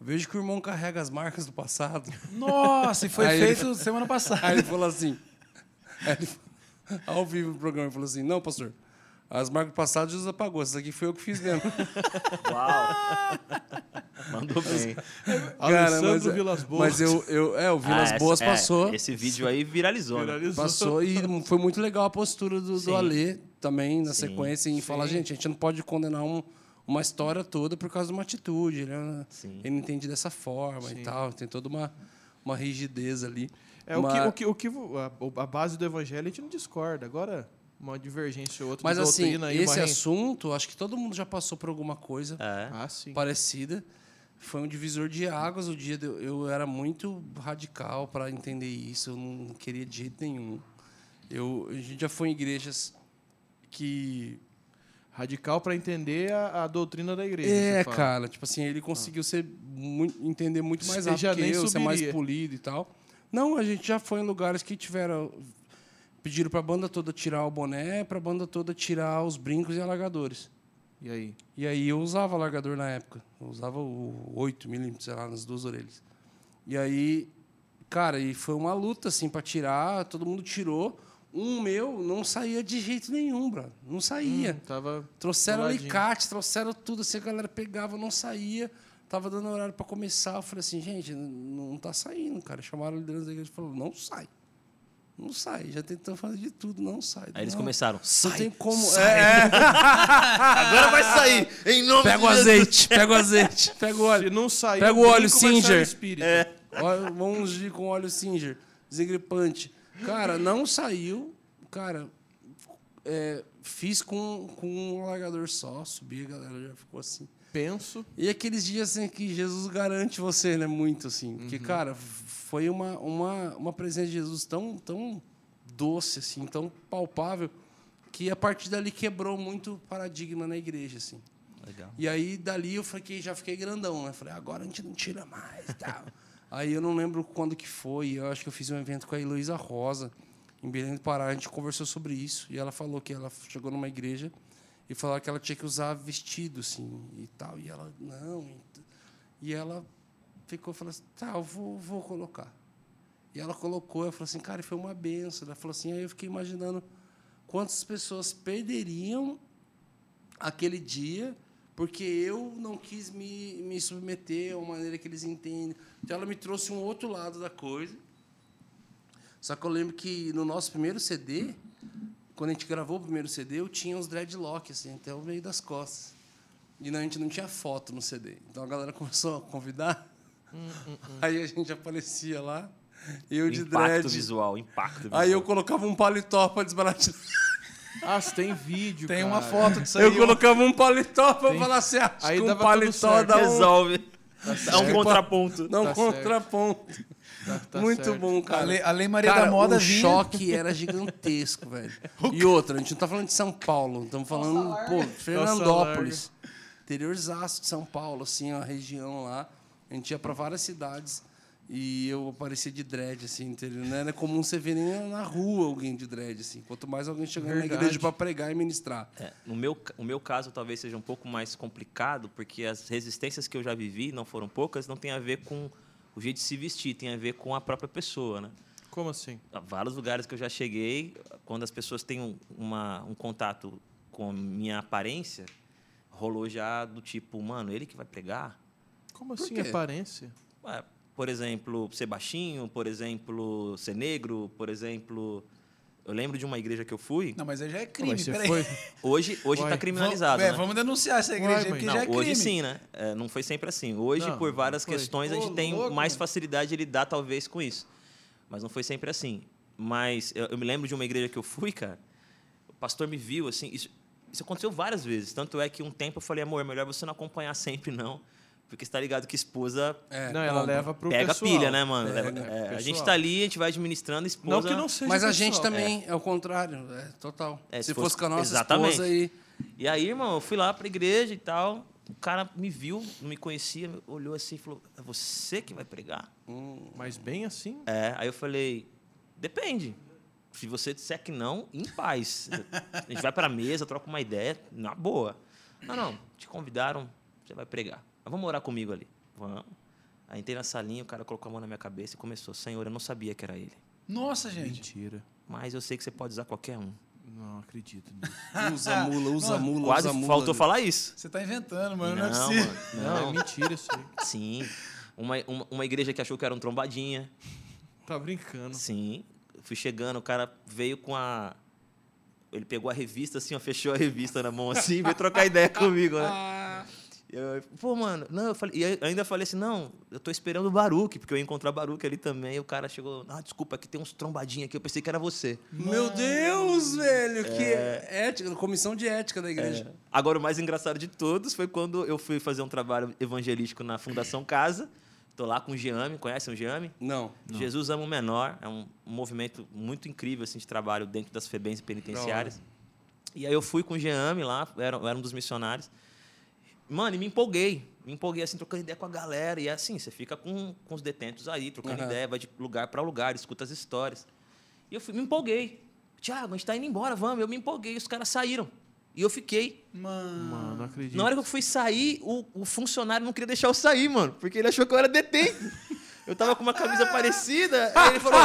eu vejo que o irmão carrega as marcas do passado. Nossa, e foi Aí ele- feito semana passada. [LAUGHS] Aí ele falou assim, aí ele, ao vivo no programa, ele falou assim: Não, pastor, as marcas do passado Jesus apagou, essas aqui foi eu que fiz mesmo. [LAUGHS] Uau! [LAUGHS] Mandou bem. Alessandro Vilas Boas. Mas eu, eu, é, o Vilas Ah, Boas essa- é, passou. esse vídeo aí viralizou, né? Viralizou. Passou e foi muito legal a postura do, Sim. do Alê também na Sim, sequência em falar, gente, a gente não pode condenar um- uma história toda por causa de uma atitude. Ele, é- Sim. ele entende dessa forma Sim. e tal, tem toda uma, uma rigidez ali. É o que, Mas- o que, o que a, a base do evangelho a gente não discorda. Agora, uma divergência ou outra Mas assim, esse assunto, acho que todo mundo já passou por alguma coisa É. Ah, parecida. Foi um divisor de águas o dia. de- eu era muito radical para entender isso. Eu não queria de jeito nenhum. Eu, a gente já foi em igrejas que Radical para entender a, a doutrina da igreja. É, você fala. cara, tipo assim, ele conseguiu ser mui- entender muito mais rápido já que nem eu, ser mais subiria. polido e tal. Não, a gente já foi em lugares que tiveram pediram pra banda toda tirar o boné, pra banda toda tirar os brincos e alargadores. E aí? E aí eu usava alargador na época. Eu usava o 8 milímetros, sei lá, nas duas orelhas. E aí, cara, e foi uma luta assim para tirar, todo mundo tirou. Um meu não saía de jeito nenhum, bro. Não saía. Hum, tava Trouxeram coladinho. alicate, trouxeram tudo, assim, a galera pegava, não saía. Tava dando horário para começar. Eu falei assim, gente, não tá saindo, cara. Chamaram a liderança da igreja e falou, não sai. Não sai. Já tentamos fazer de tudo, não sai. Aí eles Não, começaram. Não Sai, tem como. sai. É, é. [LAUGHS] Agora vai sair! Em nome Pega o azeite, pega o azeite, pega o Se óleo. não sair, Pega o óleo Singer. espírito. Óleo- Vamos ungir com óleo Singer, desengripante. Cara, não saiu. Cara, é, fiz com, com um alargador só, subi, a galera já ficou assim. Penso. E aqueles dias assim, que Jesus garante você, né? Muito assim. Porque, cara, foi uma, uma, uma presença de Jesus tão, tão doce, assim, tão palpável, que a partir dali quebrou muito o paradigma na igreja, assim. Legal. E aí, dali, eu fiquei, já fiquei grandão, né? Falei, agora a gente não tira mais e tal. [LAUGHS] aí eu não lembro quando que foi. Eu acho que eu fiz um evento com a Heloísa Rosa, em Belém do Pará. A gente conversou sobre isso. E ela falou que ela chegou numa igreja e falou que ela tinha que usar vestido, assim, e tal. E ela, não. E, ela ficou falou assim, tá, eu vou, vou colocar. E ela colocou, eu falei assim, cara, foi uma benção. Ela falou assim, aí eu fiquei imaginando quantas pessoas perderiam aquele dia porque eu não quis me, me submeter a uma maneira que eles entendem. Então, ela me trouxe um outro lado da coisa. Só que eu lembro que no nosso primeiro CD, quando a gente gravou o primeiro CD, eu tinha uns dreadlocks, assim, até o meio das costas. E não, a gente não tinha foto no CD. Então, a galera [LAUGHS] começou a convidar. Aí a gente aparecia lá, eu de Impacto dread. visual, impacto visual. Aí eu colocava um paletó para desbaratar. Ah, você tem vídeo, Tem cara. uma foto disso aí. Eu colocava um paletó para Tem- falar assim, acho Aí que um paletó dá um, Resolve. Dá um contraponto. dá um Tá certo. contraponto. Tá- tá Muito certo. bom, A cara. lei, a lei Maria Cara, da Moda o vinha. choque era gigantesco, velho. [LAUGHS] E outra, a gente não tá falando de São Paulo, estamos falando, pô, Fernandópolis. Interiorzaço de São Paulo, assim, a região lá. A gente ia para várias cidades e eu aparecia de dread, assim, entendeu? Não era comum você ver nem na rua alguém de dread, assim. Quanto mais alguém chegando na Verdade. igreja para pregar e ministrar. É, no meu, o meu caso talvez seja um pouco mais complicado, porque as resistências que eu já vivi, não foram poucas, não tem a ver com o jeito de se vestir, tem a ver com a própria pessoa, né? Como assim? Há vários lugares que eu já cheguei, quando as pessoas têm um, uma, um contato com minha aparência, rolou já do tipo, mano, ele que vai pregar? Como assim aparência? Ué, por exemplo, ser baixinho, por exemplo, ser negro, por exemplo, Eu lembro de uma igreja que eu fui. Não, mas aí já é crime, você peraí. foi... Hoje, hoje Uai, tá criminalizado. Vamos, é, né? vamos denunciar essa igreja Uai, porque Não, já é crime. hoje sim, né? É, não foi sempre assim. Hoje, Não, por várias questões, a Ô, gente tem louco, mais mano. facilidade de lidar, talvez, com isso. Mas não foi sempre assim. Mas eu, eu me lembro de uma igreja que eu fui, cara. O pastor me viu, assim. Isso, isso aconteceu várias vezes. Tanto é que um tempo eu falei, amor, é melhor você não acompanhar sempre, não. Porque você tá ligado que esposa É, Não, ela leva pro pega pessoal. pilha, né, mano? Pega, Leva- é, a pessoal. gente tá ali, a gente vai administrando a esposa. Não que não seja Mas a pessoal. gente também é, o contrário, é total. É, se, se fosse fosse- com a nossa Exatamente. esposa aí. E aí, irmão, eu fui lá pra igreja e tal. O cara me viu, não me conhecia, olhou assim e falou: É você que vai pregar? Mas bem assim. É, aí eu falei, depende. Se você disser que não, em paz. A gente vai pra mesa, troca uma ideia, na boa. Não, não, te convidaram, você vai pregar. Vamos orar comigo ali. Vamos. Aí entrei na salinha, o cara colocou a mão na minha cabeça e começou, Senhor, eu não sabia que era ele. Nossa, gente. Mentira. Mas eu sei que você pode usar qualquer um. Não acredito nisso. Usa mula, usa mula, Quase usa mula. faltou falar isso. Você tá inventando, mano. Não, é Não, possível. mano, Não, não. é mentira isso aí. Sim. Uma, uma, uma igreja que achou que era um trombadinha. Tá brincando. Sim. Fui chegando, o cara veio com a. Ele pegou a revista assim, ó, fechou a revista na mão assim, veio trocar ideia comigo, né? E eu, Pô, mano, não, eu falei, e ainda falei assim, não, eu tô esperando o Baruque, porque eu ia encontrar o Baruque ali também. E o cara chegou, ah, desculpa, aqui tem uns trombadinhos aqui, eu pensei que era você. Meu Deus, velho, que ética, comissão de ética da igreja. Agora, o mais engraçado de todos foi quando eu fui fazer um trabalho evangelístico na Fundação Casa. Tô lá com o Geame, conhecem o Geame? Não. Jesus Ama o Menor, é um movimento muito incrível assim, de trabalho dentro das FEBENs e penitenciárias. E aí eu fui com o Geame lá, era, era um dos missionários. Mano, e me empolguei. Me empolguei assim, trocando ideia com a galera. E é assim, você fica com, com os detentos aí, trocando Aham. ideia, vai de lugar para lugar, escuta as histórias. E eu fui, me empolguei. Tiago, a gente tá indo embora, vamos. Eu me empolguei, os caras saíram. E eu fiquei. Mano. Mano, não acredito. Na hora que eu fui sair, o, o funcionário não queria deixar eu sair, mano, porque ele achou que eu era detento. [LAUGHS] Eu tava com uma camisa parecida, aí ele falou.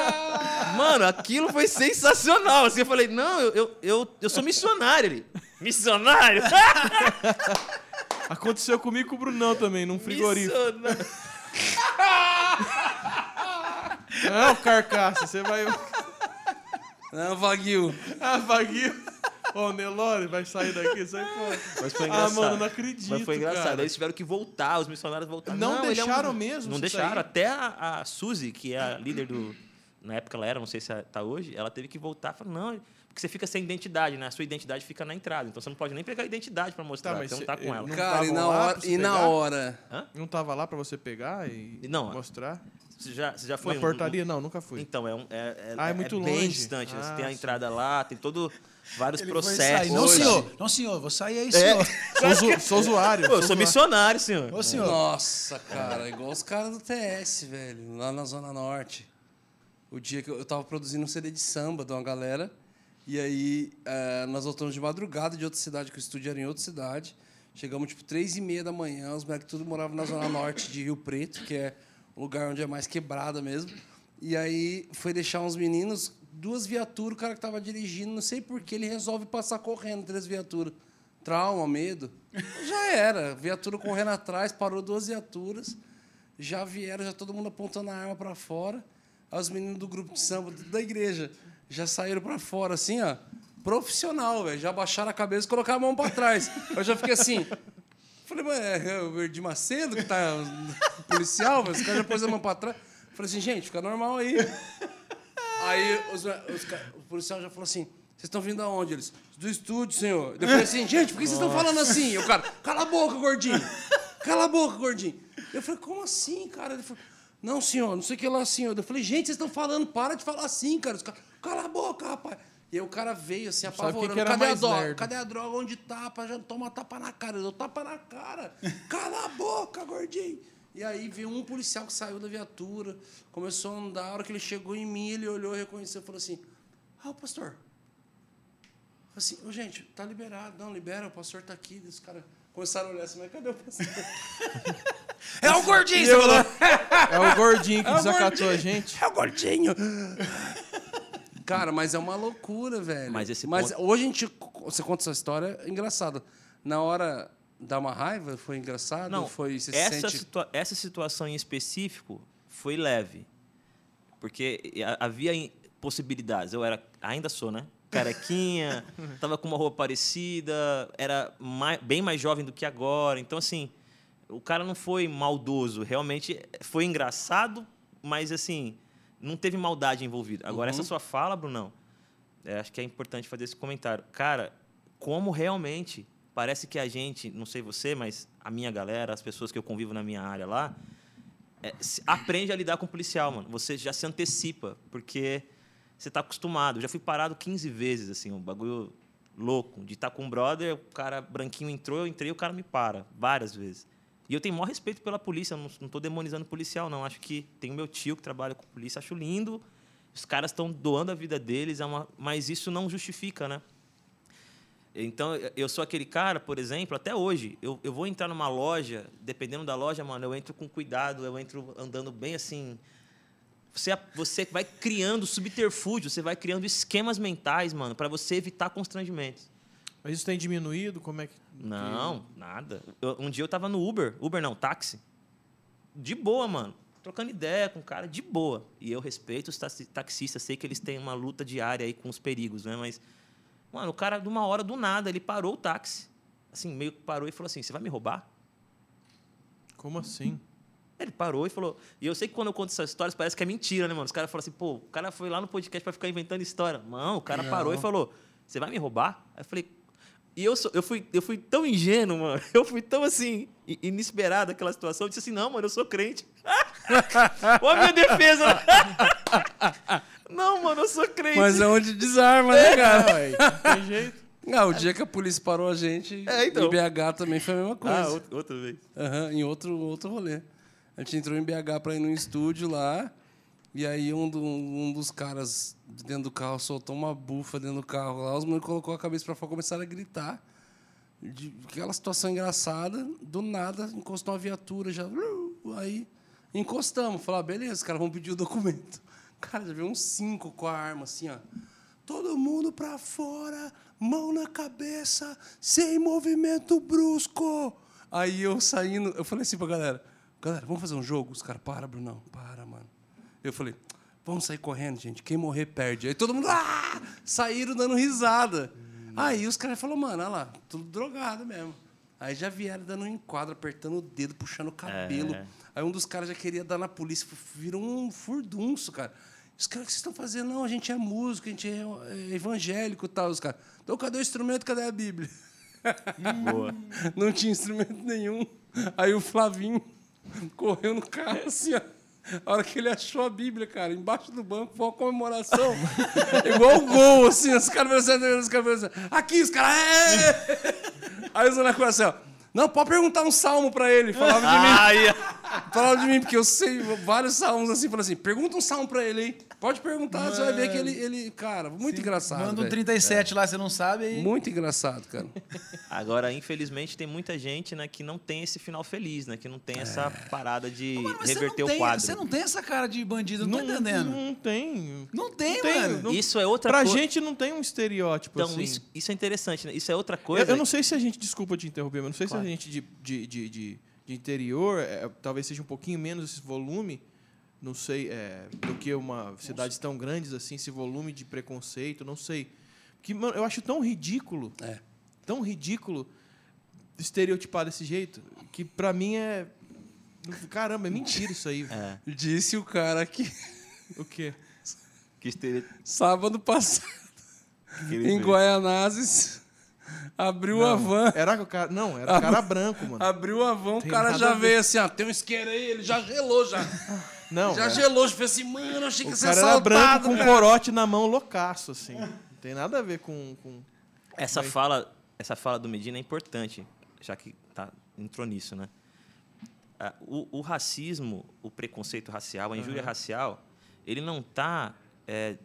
[LAUGHS] Mano, aquilo foi sensacional. Assim, eu falei, não, eu, eu, eu, eu sou missionário. Ele, missionário? [LAUGHS] Aconteceu comigo com o Brunão também, num frigorífico. Missionário. [LAUGHS] Não, carcaça, você vai. Não, Vaguio. Ah, Vaguinho. Ô, Nelore, vai sair daqui, sai fora. Mas foi Ah, engraçado. mano, não acredito. Mas foi engraçado. cara. Aí eles tiveram que voltar, os missionários voltaram. Não ele é um- deixaram mesmo Não deixaram. sair? Até a, a Suzy, que é a líder do. Na época ela era, não sei se está hoje, ela teve que voltar. Falou, não, porque você fica sem identidade, né? A sua identidade fica na entrada. Então você não pode nem pegar a identidade para mostrar. Tá, mas você não tá com ela. não Cara, e na hora. E na hora. Não tava lá pra você pegar e Não, mostrar? Você já, você já foi Na um- portaria? Não, nunca um- fui. Então, é, um, é, Ah, é muito bem longe. distante. né? Ah, você tem a sim. entrada lá, tem todo vários Ele foi processos. sair. Não, Hoje. senhor. Não, senhor. Vou sair aí, senhor. [LAUGHS] Sou, usu- sou usuário. Pô, eu sou usuário. missionário, senhor. Ô, senhor. Nossa, cara, igual os caras do TS, velho, lá na Zona Norte. O dia que eu, eu tava produzindo um CD de samba de uma galera, e aí eh, nós voltamos de madrugada de outra cidade, que o estúdio era em outra cidade. Chegamos, tipo, três e meia da manhã, os moleques tudo moravam na Zona Norte de Rio Preto, que é o lugar onde é mais quebrada mesmo. E aí foi deixar uns meninos, duas viaturas, o cara que tava dirigindo, não sei por que ele resolve passar correndo, três viaturas. Trauma, medo. Já era. Viatura correndo atrás, parou duas viaturas. Já vieram, já todo mundo apontando a arma para fora. Aí os meninos do grupo de samba da igreja já saíram para fora, assim, ó. Profissional, velho. Já baixaram a cabeça e colocaram a mão para trás. Eu já fiquei assim. Falei, mas é o Edir Macedo que tá policial, mas os caras já pôs a mão para trás. Falei assim, gente, fica normal aí. Aí os, os o policial já falou assim: vocês estão vindo aonde? Eles, do estúdio, senhor. Eu falei assim, gente, por que vocês estão falando assim? E o cara, [LAUGHS] cala a boca, gordinho. Cala a boca, gordinho. Eu falei, como assim, cara? Ele falou, não, senhor, não sei o que lá, senhor. Eu falei, gente, vocês estão falando, para de falar assim, cara. Os caras, cala a boca, rapaz. E aí o cara veio assim, apavorando. que era Cadê a droga? lerdo? Cadê a droga? Onde tapa? Já toma tapa na cara. Eu dou tapa na cara. Cala a boca, gordinho. E aí veio um policial que saiu da viatura, começou a andar. A hora que ele chegou em mim, ele olhou, reconheceu e falou assim: Ah, o pastor. Assim, ô gente, tá liberado. Não, libera, o pastor tá aqui. Os caras começaram a olhar assim, mas cadê o pastor? [LAUGHS] é o gordinho, você falou. [LAUGHS] É o gordinho que É o desacatou gordinho. a gente. É o gordinho. [LAUGHS] Cara, mas é uma loucura, velho. Mas esse mas ponto- hoje a gente. Você conta essa história, é engraçado. Na hora dá uma raiva, foi engraçado? Não, foi. Você essa, se sente. situa- essa situação em específico foi leve. Porque ha- havia. possibilidades. Eu era, ainda sou, né? Carequinha, [LAUGHS] tava com uma roupa parecida, era mai- bem mais jovem do que agora. Então, assim, o cara não foi maldoso. Realmente foi engraçado, mas, assim, não teve maldade envolvida. Agora, essa sua fala, Brunão, é, acho que é importante fazer esse comentário. Cara, como realmente parece que a gente, não sei você, mas a minha galera, as pessoas que eu convivo na minha área lá, é, aprende a lidar com o policial, mano. Você já se antecipa, porque você tá acostumado. Eu já fui parado 15 vezes, assim, um bagulho louco. De estar com um brother, o cara branquinho entrou, eu entrei, o cara me para. Várias vezes. E eu tenho maior respeito pela polícia, não, tô demonizando policial, não. Acho que tem o meu tio que trabalha com polícia, acho lindo. Os caras estão doando a vida deles, é uma, mas isso não justifica, né? Então, eu sou aquele cara, por exemplo, até hoje, eu, eu vou entrar numa loja, dependendo da loja, mano, eu entro com cuidado, eu entro andando bem assim. Você, você vai criando subterfúgio, você vai criando esquemas mentais, mano, para você evitar constrangimentos. Mas isso tem diminuído? Como é que. Não, nada. Eu- um dia eu tava no Uber, Uber não, táxi. De boa, mano. Trocando ideia com o cara, de boa. E eu respeito os taxi- taxistas, sei que eles têm uma luta diária aí com os perigos, né? Mas, mano, o cara, de uma hora do nada, ele parou o táxi. Assim, meio que parou e falou assim: Você vai me roubar? Como assim? Ele parou e falou. E eu sei que quando eu conto essas histórias parece que é mentira, né, mano? Os caras falam assim, pô, o cara foi lá no podcast pra ficar inventando história. Não, o cara parou e falou: Você vai me roubar? Aí eu falei. E eu, sou- eu, fui, eu fui tão ingênuo, mano. [LAUGHS] Eu fui tão assim, inesperado aquela situação. Eu disse assim: Não, mano, eu sou crente. [LAUGHS] Olha a minha defesa. [LAUGHS] Não, mano, eu sou crente. Mas é onde desarma, né, cara? Ué, não tem jeito. Ah, o dia que a polícia parou a gente, É, então. em BH também foi a mesma coisa. Ah, outra, outra vez. Aham, em outro, outro rolê. A gente entrou em BH pra ir num estúdio lá, e aí um, do- um dos caras de dentro do carro soltou uma bufa dentro do carro lá, os meninos colocou a cabeça pra fora e começaram a gritar. De, aquela situação engraçada, do nada, encostou uma viatura já. Aí encostamos, falou, ah, beleza, os caras vão pedir o documento. Cara, já veio uns cinco com a arma, assim, ó. Todo mundo pra fora, mão na cabeça, sem movimento brusco. Aí eu saindo, eu falei assim pra galera: galera, vamos fazer um jogo? Os caras, para, Brunão, para, mano. Eu falei: vamos sair correndo, gente, quem morrer perde. Aí todo mundo, ah! Saíram dando risada. Aí os caras falaram: mano, olha lá, tudo drogado mesmo. Aí já vieram dando um enquadro, apertando o dedo, puxando o cabelo. É. Aí um dos caras já queria dar na polícia, virou um furdunço, cara. Os caras, o que vocês estão fazendo? Não, a gente é músico, a gente é é evangélico e tal. Os caras, então cadê o instrumento? Cadê a Bíblia? [LAUGHS] Boa. Não tinha instrumento nenhum. Aí o Flavinho correu no carro assim, ó. A hora que ele achou a Bíblia, cara, embaixo do banco, foi uma comemoração. [LAUGHS] Igual o gol, assim, os caras os caras aqui, os caras. Aí os moleques assim, ó. Não, pode perguntar um salmo pra ele. Falava de mim. [LAUGHS] Falava de mim, porque eu sei vários salmos assim. Falei assim, pergunta um salmo pra ele, hein? Pode perguntar, você vai ver que ele, ele cara, muito engraçado. Manda um velho. 37 lá, você não sabe, aí. Muito engraçado, cara. [LAUGHS] Agora, infelizmente, tem muita gente né, que não tem esse final feliz, né? Que não tem essa parada de Mano, reverter não o tem, quadro. Você não tem essa cara de bandido, não, tô entendendo. Não, Não tem. tem, tem, mano. não- Isso é outra Pra coisa. gente não tem um estereótipo Então, assim. isso, isso é interessante, né? Isso é outra Eu, coisa. eu não sei se a gente, desculpa te interromper, mas não sei Claro. se a gente de, de, de, de, de interior, é, talvez seja um pouquinho menos esse volume, não sei, é, do que uma cidades tão grandes assim, esse volume de preconceito, não sei. Que, mano, eu acho tão ridículo, É. tão ridículo estereotipar desse jeito, que pra mim é. Caramba, é mentira isso aí. É, Disse o cara que O quê? que estere- sábado passado, que em fez. Guaianazes, abriu a van. Era o cara. Não, era o cara branco, mano. Abriu a van, o Tem cara já veio assim, ó, tem um isqueiro aí, ele já gelou já. [LAUGHS] Não, já é- gelou, já fez assim, mano, eu achei que ia ser era branco assaltado. com um corote na mão, loucaço, assim. Não tem nada a ver com. com... Essa fala, essa fala do Medina é importante, já que tá, entrou nisso, né? Ah, O, o racismo, o preconceito racial, a injúria racial, ele não está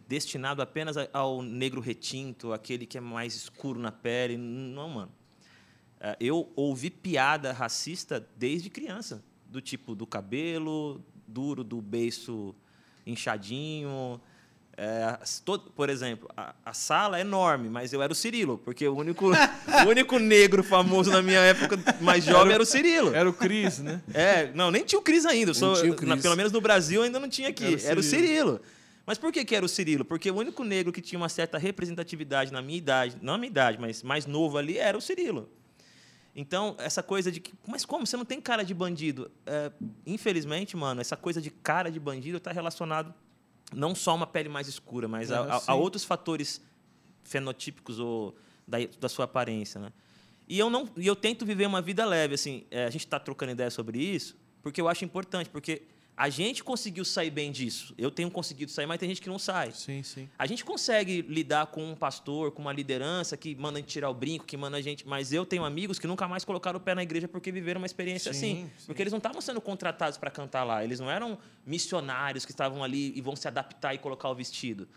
destinado apenas a- ao negro retinto, aquele que é mais escuro na pele. Não, mano. Ah, Eu ouvi piada racista desde criança, do tipo do cabelo duro, do beiço inchadinho. É, todo- por exemplo, a, a sala é enorme, mas eu era o Cirilo, porque o único, [LAUGHS] o único negro famoso na minha época mais jovem era o Cirilo. Era o Cris, né? É, não, nem tinha o Cris ainda. O Cris. na- pelo menos no Brasil ainda não tinha aqui. Era o Era o Cirilo. Cirilo. Mas por que, que era o Cirilo? Porque o único negro que tinha uma certa representatividade na minha idade, não na minha idade, mas mais novo ali, era o Cirilo. Então, essa coisa de que. Mas como? Você não tem cara de bandido? É, infelizmente, mano, essa coisa de cara de bandido está relacionado não só a uma pele mais escura, mas a, Ah, a- a outros fatores fenotípicos ou da, da sua aparência, né? E eu não, e eu tento viver uma vida leve, assim. é, a gente está trocando ideia sobre isso porque eu acho importante, porque a gente conseguiu sair bem disso. Eu tenho conseguido sair, mas tem gente que não sai. Sim, sim. A gente consegue lidar com um pastor, com uma liderança que manda a gente tirar o brinco, que manda a gente. Mas eu tenho amigos que nunca mais colocaram o pé na igreja porque viveram uma experiência Sim, assim. sim. Porque eles não estavam sendo contratados para cantar lá. Eles não eram missionários que estavam ali e vão se adaptar e colocar o vestido.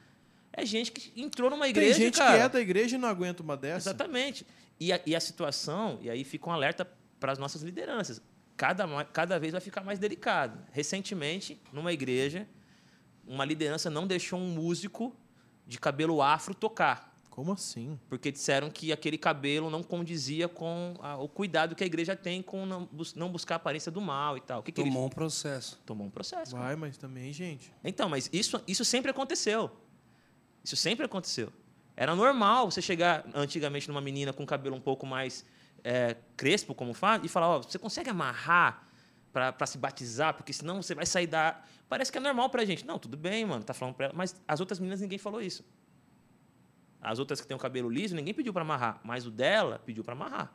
É gente que entrou numa igreja. Tem gente cara. que é da igreja e não aguenta uma dessa. Exatamente. E a, e a situação, e aí fica um alerta para as nossas lideranças. Cada, cada vez vai ficar mais delicado. Recentemente, numa igreja, uma liderança não deixou um músico de cabelo afro tocar, Como assim? porque disseram que aquele cabelo não condizia com a- o cuidado que a igreja tem com não, bus- não buscar a aparência do mal e tal. O que, que ele Tomou um processo. tomou um processo. cara. Vai, mas também, gente. Então, mas isso, isso sempre aconteceu. Isso sempre aconteceu. Era normal você chegar antigamente numa menina com cabelo um pouco mais é, crespo, como fala, e falar: ó, você consegue amarrar para se batizar, porque senão você vai sair da. Parece que é normal pra gente. Não, tudo bem, mano, tá falando pra ela. Mas as outras meninas ninguém falou isso. As outras que têm o cabelo liso, ninguém pediu para amarrar, mas o dela pediu para amarrar.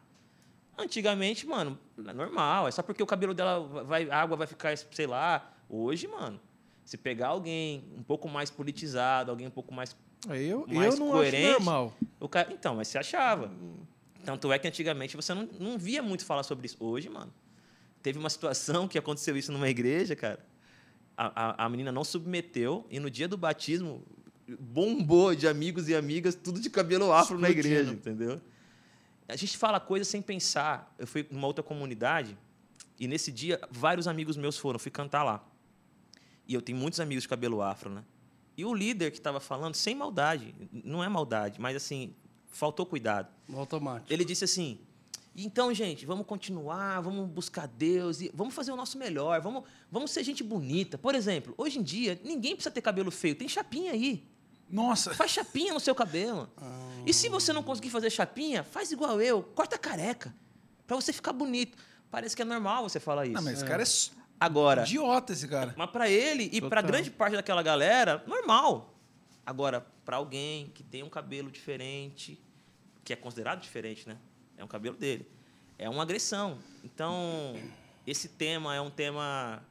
Antigamente, mano, é normal. É só porque o cabelo dela vai, a água vai ficar, sei lá. Hoje, mano, se pegar alguém um pouco mais politizado, alguém um pouco mais. Eu, Mais eu não coerente. acho normal. Então, mas você achava. Tanto é que antigamente você não, não via muito falar sobre isso. Hoje, mano, teve uma situação que aconteceu isso numa igreja, cara. A, a, a menina não submeteu e no dia do batismo bombou de amigos e amigas, tudo de cabelo afro na Explodindo. igreja, entendeu? A gente fala coisas sem pensar. Eu fui numa outra comunidade e nesse dia vários amigos meus foram, fui cantar lá. E eu tenho muitos amigos de cabelo afro, né? E o líder que estava falando, sem maldade, não é maldade, mas assim, faltou cuidado. No automático. Ele disse assim: então, gente, vamos continuar, vamos buscar Deus e vamos fazer o nosso melhor, vamos, vamos ser gente bonita. Por exemplo, hoje em dia, ninguém precisa ter cabelo feio, tem chapinha aí. Nossa. Faz chapinha no seu cabelo. E se você não conseguir fazer chapinha, faz igual eu, corta careca, para você ficar bonito. Parece que é normal você falar isso. Não, mas esse cara é Agora, idiota, esse cara. mas para ele e para grande parte daquela galera, normal. Agora, para alguém que tem um cabelo diferente, que é considerado diferente, né? É um cabelo dele. É uma agressão. Então, esse tema é um tema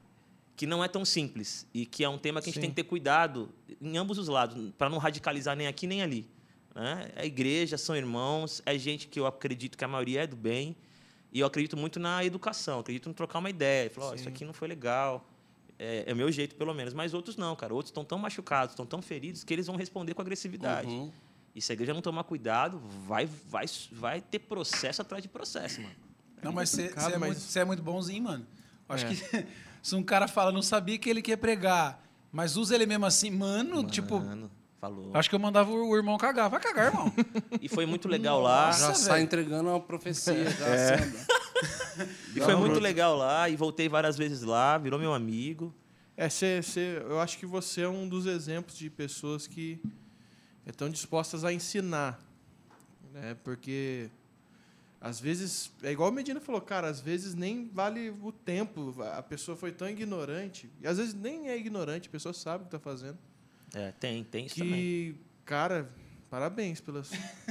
que não é tão simples e que é um tema que a gente Sim. tem que ter cuidado em ambos os lados, para não radicalizar nem aqui nem ali. Né? É igreja, são irmãos, é gente que eu acredito que a maioria é do bem e eu acredito muito na educação, acredito em trocar uma ideia, falar, "Ó, isso aqui não foi legal, é, é o meu jeito pelo menos, mas outros não, cara, outros estão tão machucados, estão tão feridos que eles vão responder com agressividade. Uhum. E se a igreja não tomar cuidado, vai, vai, vai ter processo atrás de processo, mano. Não, mas você complicado, é, mas- é muito bonzinho, mano. Eu Acho É. que [LAUGHS] se um cara fala, não sabia que ele quer pregar, mas usa ele mesmo assim, mano, tipo, Mano, falou. acho que eu mandava o irmão cagar. Vai cagar, irmão. [LAUGHS] E foi muito legal lá. Já Nossa, sai velho. entregando uma profecia. Já, [LAUGHS] É. assim, E foi muito legal lá, e voltei várias vezes lá, virou meu amigo. É, cê, cê- eu acho que você é um dos exemplos de pessoas que estão dispostas a ensinar. Né? Porque, às vezes, é igual o Medina falou, cara, às vezes nem vale o tempo. A pessoa foi tão ignorante. E às vezes nem é ignorante, a pessoa sabe o que está fazendo. É, tem, tem isso também. Que, cara, parabéns pela,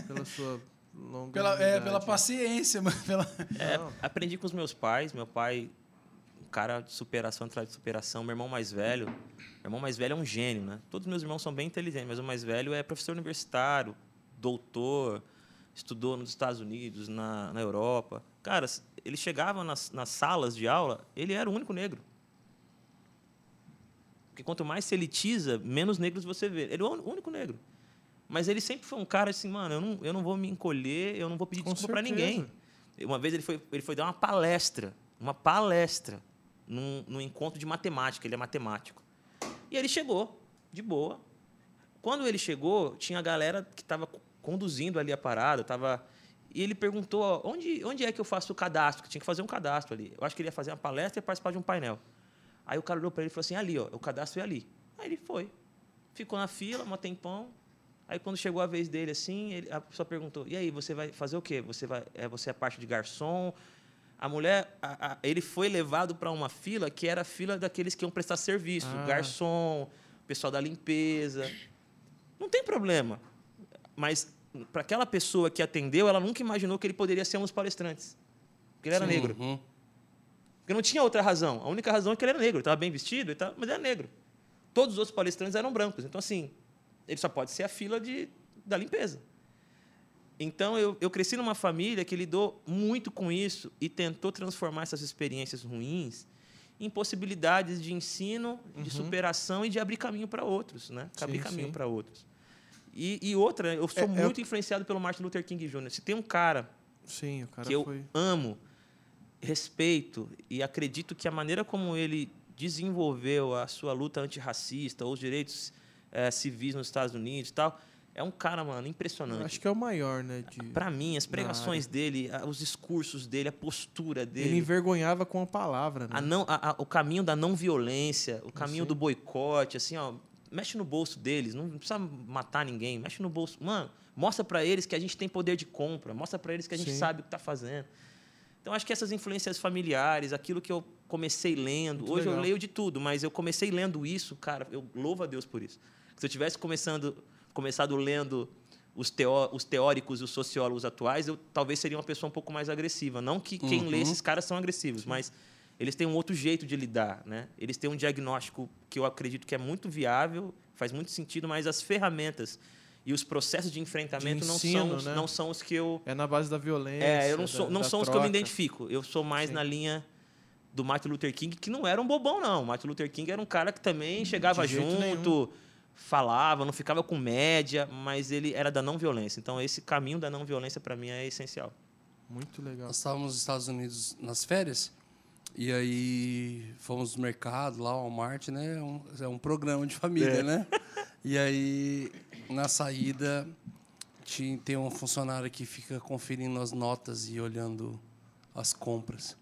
pela sua longa [LAUGHS] Pela, é, pela paciência, mano. Pela... É, aprendi com os meus pais. Meu pai, um cara de superação atrás de superação. Meu irmão mais velho, meu irmão mais velho é um gênio, né? Todos os meus irmãos são bem inteligentes, mas o mais velho é professor universitário, doutor, estudou nos Estados Unidos, na, na Europa. Cara, ele chegava nas, nas salas de aula, ele era o único negro. Porque quanto mais se elitiza, menos negros você vê. Ele é o único negro. Mas ele sempre foi um cara assim, mano, eu não, eu não vou me encolher, eu não vou pedir Com desculpa para ninguém. Uma vez ele foi, ele foi dar uma palestra, uma palestra, num, num encontro de matemática, ele é matemático. E ele chegou, de boa. Quando ele chegou, tinha a galera que estava conduzindo ali a parada, tava, e ele perguntou ó, onde, onde é que eu faço o cadastro, que tinha que fazer um cadastro ali. Eu acho que ele ia fazer uma palestra e participar de um painel. Aí o cara olhou para ele e falou assim, ali, ó, o cadastro é ali. Aí ele foi. ficou na fila, um tempão. Aí quando chegou a vez dele assim, ele- a pessoa perguntou: "E aí, você vai fazer o quê? Você vai é você é parte de garçom?" A mulher, a- a- ele foi levado para uma fila que era a fila daqueles que iam prestar serviço, Ah. garçom, pessoal da limpeza. Não tem problema. Mas para aquela pessoa que atendeu, ela nunca imaginou que ele poderia ser um dos palestrantes. Porque ele era Sim, negro. uhum. Porque não tinha outra razão. A única razão é que ele era negro. Ele estava bem vestido, e tal, mas era negro. Todos os outros palestrantes eram brancos. Então, assim, ele só pode ser a fila de, da limpeza. Então, eu, eu cresci numa família que lidou muito com isso e tentou transformar essas experiências ruins em possibilidades de ensino, de superação e de abrir caminho para outros, né? Sim, abrir caminho para outros. E, e outra, eu sou É- é muito influenciado pelo Martin Luther King Jr. Se tem um cara Sim, o cara que eu foi. amo, respeito e acredito que a maneira como ele desenvolveu a sua luta antirracista, os direitos eh, civis nos Estados Unidos e tal, é um cara, mano, impressionante. Acho que é o maior, né? De... Para mim, as pregações dele, os discursos dele, a postura Ele dele, envergonhava com a palavra, né? a não, a- a- o caminho da não violência, o caminho do boicote, assim, ó, mexe no bolso deles, não precisa matar ninguém, mexe no bolso, mano, mostra para eles que a gente tem poder de compra, mostra para eles que a gente Sim. sabe o que está fazendo. Então acho que essas influências familiares, aquilo que eu comecei lendo, Muito hoje eu legal. leio de tudo, mas eu comecei lendo isso, cara, eu louvo a Deus por isso. Se eu tivesse começando, começado lendo os, teó os teóricos e os sociólogos atuais, eu talvez seria uma pessoa um pouco mais agressiva. Não que quem lê Uhum. esses caras são agressivos, mas eles têm um outro jeito de lidar, né? Eles têm um diagnóstico que eu acredito que é muito viável, faz muito sentido, mas as ferramentas e os processos de enfrentamento não, ensino, são, os- né? não são os que eu É na base da violência. é, eu não sou, da- não da são os que eu me troca. identifico. Eu sou mais Sim. na linha do Martin Luther King, que não era um bobão, não. Martin Luther King era um cara que também chegava De junto, falava, não ficava com média, mas ele era da não violência. Então, esse caminho da não violência, para mim, é essencial. Muito legal. Nós estávamos nos Estados Unidos nas férias e aí fomos no mercado, lá, ao Walmart, né? É um, é um programa de família, né? E aí, na saída, tinha, tem um funcionário que fica conferindo as notas e olhando as compras.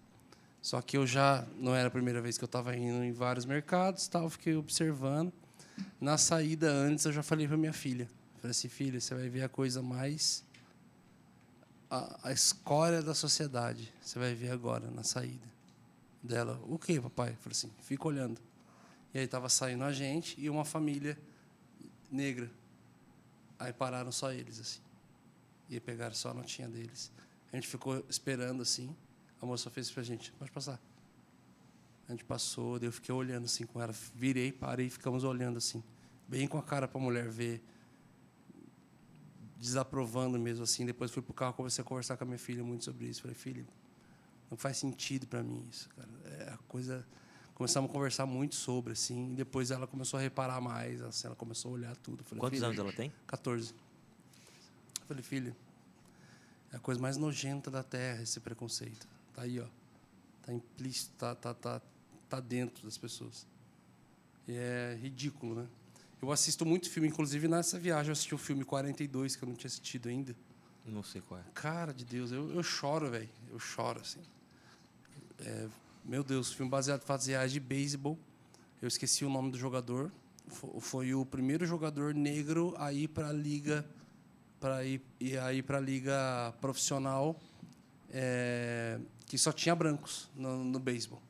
Só que eu já, não era a primeira vez que eu estava indo em vários mercados, tal, fiquei observando. Na saída, antes, eu já falei para minha filha. Falei assim, filha, você vai ver a coisa mais a, a escória da sociedade. Você vai ver agora na saída dela. O que, papai? Falei assim, fica olhando. E aí estava saindo a gente e uma família negra. Aí pararam só eles, assim. E pegaram só a notinha deles. A gente ficou esperando, assim. A moça fez pra gente, pode passar. A gente passou, eu fiquei olhando assim com ela. Virei, parei e ficamos olhando assim. Bem com a cara pra mulher ver desaprovando mesmo assim. Depois fui pro carro, comecei a conversar com a minha filha muito sobre isso. Falei, filha, não faz sentido para mim isso, cara. É a coisa. Começamos a conversar muito sobre assim. E depois ela começou a reparar mais, assim, ela começou a olhar tudo. Falei, Quantos anos ela tem? 14. Eu falei, filha, é a coisa mais nojenta da Terra esse preconceito. Tá aí, ó. Tá implícito, tá, tá, tá, tá dentro das pessoas. E é ridículo, né? Eu assisto muito filme, inclusive nessa viagem eu assisti o filme 42, que eu não tinha assistido ainda. Não sei qual é. Cara de Deus, eu, eu choro, velho. Eu choro, assim. É, meu Deus, filme baseado em fatos reais de beisebol. Eu esqueci o nome do jogador. Fo- Foi o primeiro jogador negro a ir para a liga, para ir e ir para a liga profissional, é, que só tinha brancos no, no beisebol.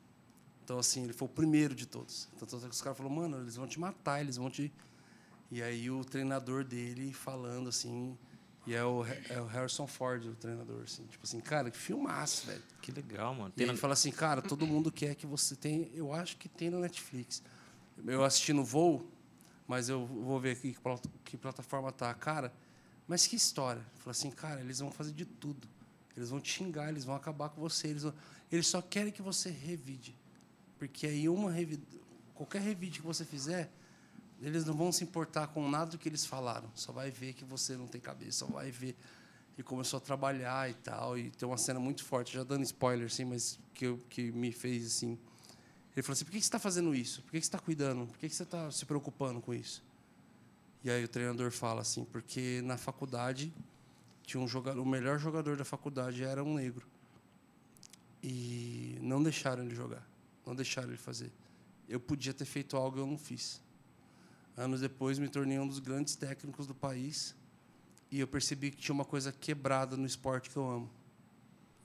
Então assim, ele foi o primeiro de todos. Então os caras falaram, mano, eles vão te matar, eles vão te e aí o treinador dele falando assim, e é o, é o Harrison Ford, o treinador, assim, tipo assim, cara, que filmaço, velho. Que legal, mano. E Tem ele na- fala assim, cara, todo mundo quer que você tenha. Eu acho que tem na Netflix. Eu assisti no voo, mas eu vou ver aqui que plataforma tá. Cara, mas que história. Fala assim, cara, eles vão fazer de tudo. Eles vão te xingar, eles vão acabar com você. Eles, vão- eles só querem que você revide. Porque aí uma qualquer revide que você fizer, eles não vão se importar com nada do que eles falaram. Só vai ver que você não tem cabeça, só vai ver. E começou a trabalhar e tal. E tem uma cena muito forte, já dando spoiler, assim, mas que, eu, que me fez assim. Ele falou assim: por que você está fazendo isso? Por que você está cuidando? Por que que você está se preocupando com isso? E aí o treinador fala assim: porque na faculdade tinha um jogador, o melhor jogador da faculdade era um negro. E não deixaram ele jogar, não deixaram ele fazer. Eu podia ter feito algo e eu não fiz. Anos depois, me tornei um dos grandes técnicos do país e eu percebi que tinha uma coisa quebrada no esporte que eu amo.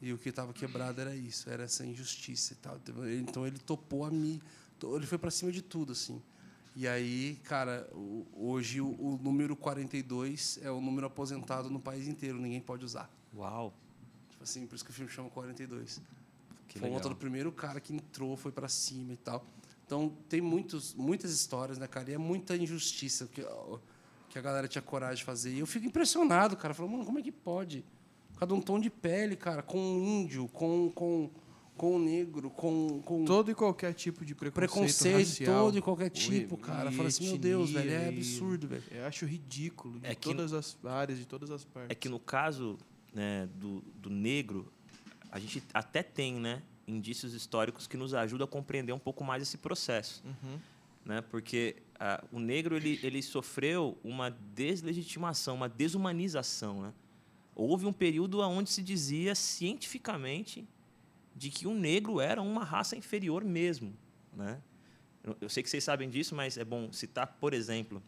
E o que estava quebrado era isso, era essa injustiça e tal. Então ele topou a mim, ele foi para cima de tudo assim. E aí, cara, hoje o, o número 42 é o número aposentado no país inteiro, ninguém pode usar. Uau. Tipo assim, por isso que o filme chama 42. Que foi legal. volta do primeiro cara que entrou, foi para cima e tal. Então, tem muitos, muitas histórias, né, cara? E é muita injustiça que, que a galera tinha coragem de fazer. E eu fico impressionado, cara. Falando, mano, como é que pode? Cada um tom de pele, cara, com um índio, com, com, com um negro, com, com Todo e qualquer tipo de preconceito, preconceito racial, todo e qualquer e- tipo, cara. e Fala assim, meu Deus, velho, é absurdo, velho. Eu acho ridículo de É que- todas as áreas, de todas as partes. É que no caso né, do, do negro, a gente até tem né, indícios históricos que nos ajudam a compreender um pouco mais esse processo. Uhum. Né? Porque ah, o negro ele, ele sofreu uma deslegitimação, uma desumanização. Né? Houve um período onde se dizia cientificamente de que o negro era uma raça inferior mesmo. Né? Eu, eu sei que vocês sabem disso, mas é bom citar, por exemplo,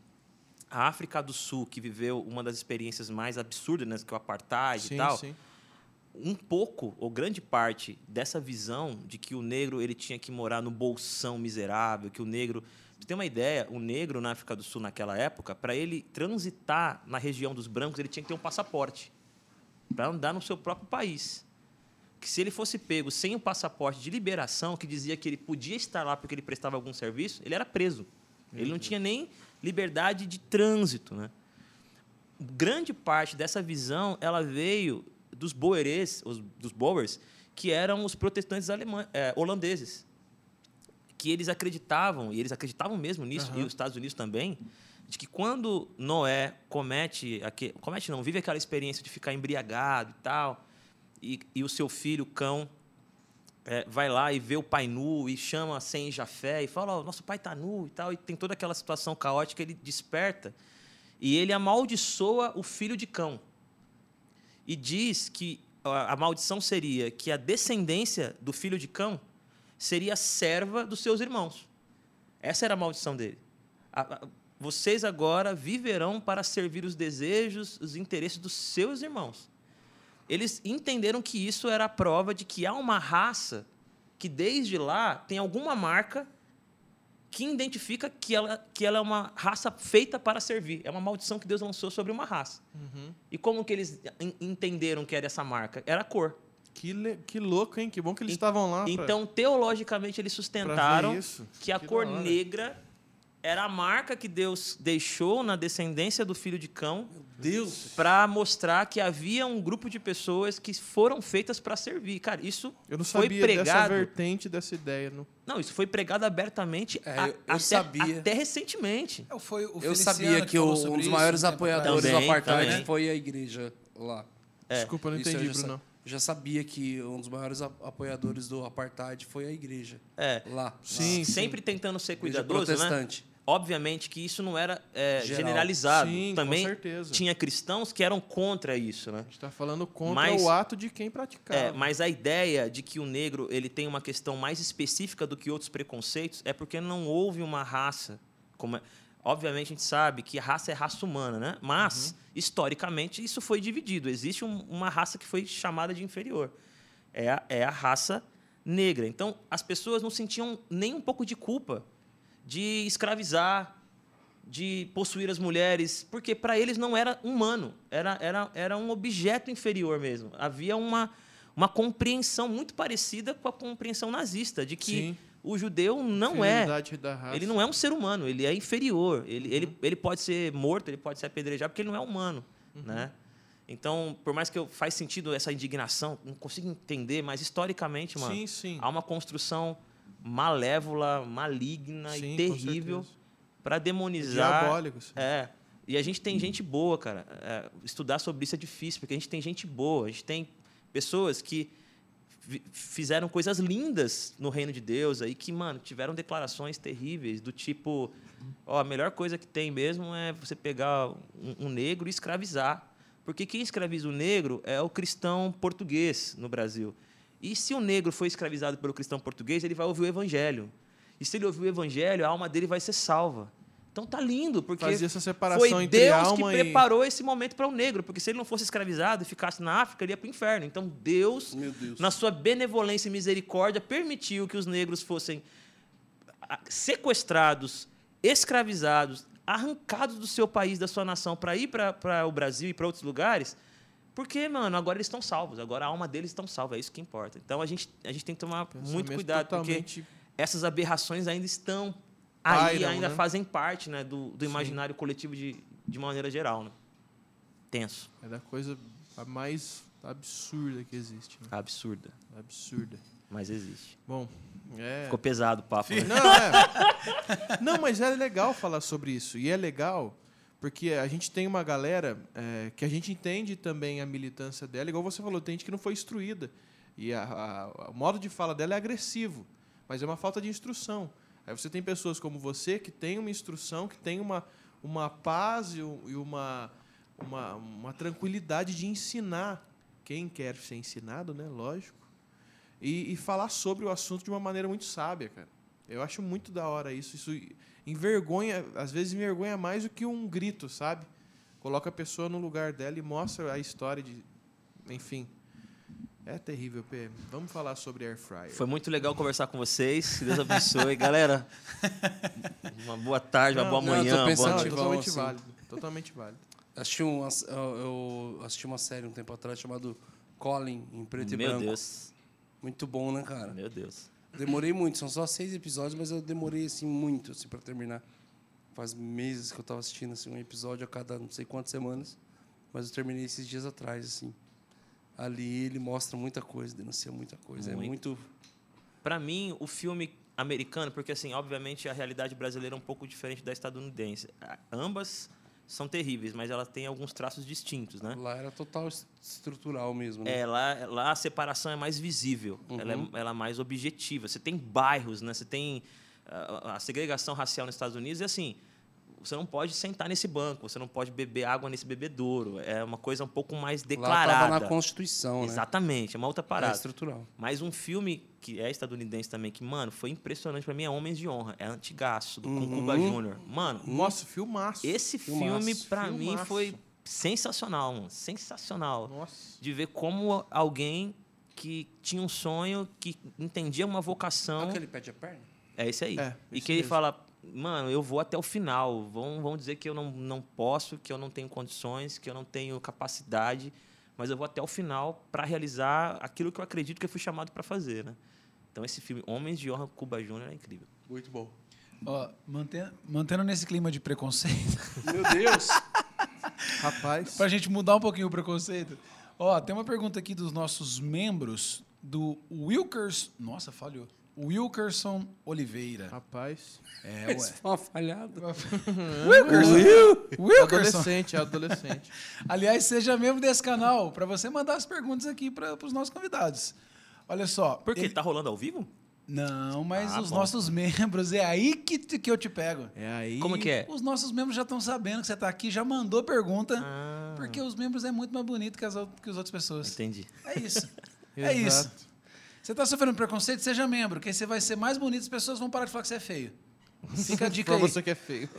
a África do Sul, que viveu uma das experiências mais absurdas, né, que é o apartheid Sim, e tal, sim. Um pouco ou grande parte dessa visão de que o negro ele tinha que morar no bolsão miserável, que o negro, pra você ter uma ideia, o negro na África do Sul naquela época, para ele transitar na região dos brancos, ele tinha que ter um passaporte para andar no seu próprio país. Que se ele fosse pego sem o passaporte de liberação, que dizia que ele podia estar lá porque ele prestava algum serviço, ele era preso. Ele não tinha nem liberdade de trânsito, né? grande parte dessa visão ela veio dos boerês, os, dos boers, que eram os protestantes alemães, eh, holandeses, que eles acreditavam e eles acreditavam mesmo nisso e os Estados Unidos também, de que quando Noé comete, comete não, vive aquela experiência de ficar embriagado e tal, e, e o seu filho cão é, vai lá e vê o pai nu e chama sem Jafé e fala: "Ó, nosso pai está nu e tal, e tem toda aquela situação caótica, ele desperta e ele amaldiçoa o filho de cão. E diz que a maldição seria que a descendência do filho de cão seria serva dos seus irmãos. Essa era a maldição dele. Vocês agora viverão para servir os desejos, os interesses dos seus irmãos. Eles entenderam que isso era a prova de que há uma raça que desde lá tem alguma marca que identifica que ela, que ela é uma raça feita para servir. É uma maldição que Deus lançou sobre uma raça. E como que eles en- entenderam que era essa marca? Era a cor. Que, le- que louco, hein? Que bom que eles En- estavam lá. pra- Então, teologicamente, eles pra sustentaram que a Que cor negra era a marca que Deus deixou na descendência do filho de cão Deus. para mostrar que havia um grupo de pessoas que foram feitas para servir. Cara, isso Eu não foi sabia dessa pregado. vertente, dessa ideia. Não. Não, isso foi pregado abertamente É, a- eu- eu até, sabia. até recentemente. É, foi o Eu sabia que, o- sobre um dos isso maiores tempo apoiadores Também, do apartheid também. foi a igreja lá. É. Desculpa, eu não Isso entendi, eu sa- Bruno. eu já sabia que um dos maiores apoiadores do apartheid foi a igreja É. lá. Sim, Sempre tentando ser Igreja cuidadoso, né? Obviamente que isso não era é, generalizado. Sim, com Também certeza. tinha cristãos que eram contra isso, né? A gente está falando contra Mas- o ato de quem praticava. É, mas a ideia de que o negro ele tem uma questão mais específica do que outros preconceitos é porque não houve uma raça. Como é- Obviamente a gente sabe que a raça é raça humana, né? Mas, historicamente, isso foi dividido. Existe um- uma raça que foi chamada de inferior. É a, é a raça negra. Então, as pessoas não sentiam nem um pouco de culpa de escravizar, de possuir as mulheres, porque para eles não era humano, era, era, era um objeto inferior mesmo. Havia uma, uma compreensão muito parecida com a compreensão nazista, de que Sim. o judeu não é. Ele não é um ser humano, ele é inferior. Ele, ele, ele pode ser morto, ele pode ser apedrejado, porque ele não é humano. Né? Então, por mais que eu faz sentido essa indignação, não consigo entender, mas historicamente, mano, Sim, sim. há uma construção malévola, maligna Sim, e terrível para demonizar. Diabólico. sim. É. E a gente tem gente boa, cara. É, estudar sobre isso é difícil, porque a gente tem gente boa, a gente tem pessoas que fizeram coisas lindas no reino de Deus aí que, mano, tiveram declarações terríveis do tipo, ó, a melhor coisa que tem mesmo é você pegar um, um negro e escravizar. Porque quem escraviza o negro é o cristão português no Brasil. E se o negro foi escravizado pelo cristão português, ele vai ouvir o evangelho. E se ele ouvir o evangelho, a alma dele vai ser salva. Então tá lindo, porque Fazia essa separação foi entre Deus alma que e- preparou esse momento para o negro, porque se ele não fosse escravizado e ficasse na África, ele ia para o inferno. Então Deus, Deus. na sua benevolência e misericórdia, permitiu que os negros fossem ah, sequestrados, escravizados, arrancados do seu país, da sua nação, para ir para o Brasil e para outros lugares. Porque, mano, agora eles estão salvos, agora a alma deles estão salva, é isso que importa. Então a gente, a gente tem que tomar muito cuidado, totalmente- porque essas aberrações ainda estão aí, ainda né? fazem parte né, do, do imaginário coletivo de, de maneira geral. Né? Tenso, É da coisa mais absurda que existe. Né? absurda, Absurda. mas existe. Bom, é. Ficou pesado o papo. né? Não, é. [LAUGHS] Não, mas é legal falar sobre isso. E é legal porque a gente tem uma galera é, que a gente entende também a militância dela, igual você falou, tem gente que não foi instruída. E a- a- o modo de fala dela é agressivo, mas é uma falta de instrução. Aí você tem pessoas como você que tem uma instrução, que tem uma, uma paz e um- e uma, uma, uma tranquilidade de ensinar quem quer ser ensinado, né? Lógico e, e falar sobre o assunto de uma maneira muito sábia, cara. Eu acho muito da hora isso. Isso envergonha, às vezes envergonha mais do que um grito, sabe? Coloca a pessoa no lugar dela e mostra a história de. Enfim. É terrível, P. Vamos falar sobre air fryer. Foi muito legal conversar com vocês. Que Deus abençoe. [LAUGHS] Galera, uma boa tarde, uma boa não, manhã, boa Não, é noite. Totalmente assim. válido. Totalmente válido. Assisti, um, eu, assisti uma série um tempo atrás chamado Colin, em preto e Meu branco. Deus, Muito bom, né, cara? meu Deus. Demorei muito, são só seis episódios, mas eu demorei assim muito assim para terminar. Faz meses que eu tava assistindo assim um episódio a cada não sei quantas semanas, mas eu terminei esses dias atrás assim. Ali ele mostra muita coisa, denuncia muita coisa, é Muito. muito Pra mim, o filme americano, porque assim, obviamente a realidade brasileira é um pouco diferente da estadunidense. Ambas são terríveis, mas elas têm alguns traços distintos, né? lá era total es- estrutural mesmo, né? É, lá, lá a separação é mais visível, ela, é, ela é mais objetiva. Você tem bairros, né? Você tem ah, a segregação racial nos Estados Unidos e assim, você não pode sentar nesse banco, você não pode beber água nesse bebedouro. É uma coisa um pouco mais Lá declarada. tava na Constituição, né? Exatamente, é uma outra É parada. estrutural. Mas um filme que é estadunidense também, que, mano, foi impressionante pra mim, é Homens de Honra. É antigaço, do, Uhum. Cuba Júnior. Mano, Nossa, filmaço. esse Filmaço. filme, pra mim, foi sensacional, mano. Sensacional. Nossa. De ver como alguém que tinha um sonho, que entendia uma vocação. Aquele pede a perna? É esse aí. É, e que ele mesmo. fala, mano, eu vou até o final. Vão, vão dizer que eu não, não posso, que eu não tenho condições, que eu não tenho capacidade, mas eu vou até o final para realizar aquilo que eu acredito que eu fui chamado para fazer, né? Então esse filme Homens de Honra Cuba Júnior é incrível. Muito bom. Ó, mantendo, mantendo nesse clima de preconceito, [LAUGHS] Meu Deus! Rapaz. pra gente mudar um pouquinho o preconceito. Ó, tem uma pergunta aqui dos nossos membros do Wilkers. Nossa, falhou. Wilkerson Oliveira. Rapaz. É, [LAUGHS] Isso ué. foi uma falhada. [LAUGHS] Wilkerson. Wilkerson. Adolescente, é adolescente. [LAUGHS] Aliás, seja membro desse canal para você mandar as perguntas aqui para os nossos convidados. Olha só. Por quê? ele- Tá rolando ao vivo? Não, mas Ah, os bom. nossos membros, é aí que, que eu te pego. É aí. Como que é? Os nossos membros já estão sabendo que você está aqui, já mandou pergunta, Ah, porque os membros é muito mais bonito que as, que as outras pessoas. entendi. É isso. é isso. Você está sofrendo preconceito, seja membro, que aí você vai ser mais bonito, as pessoas vão parar de falar que você é feio. Fica a [LAUGHS] dica pra aí. você que é feio.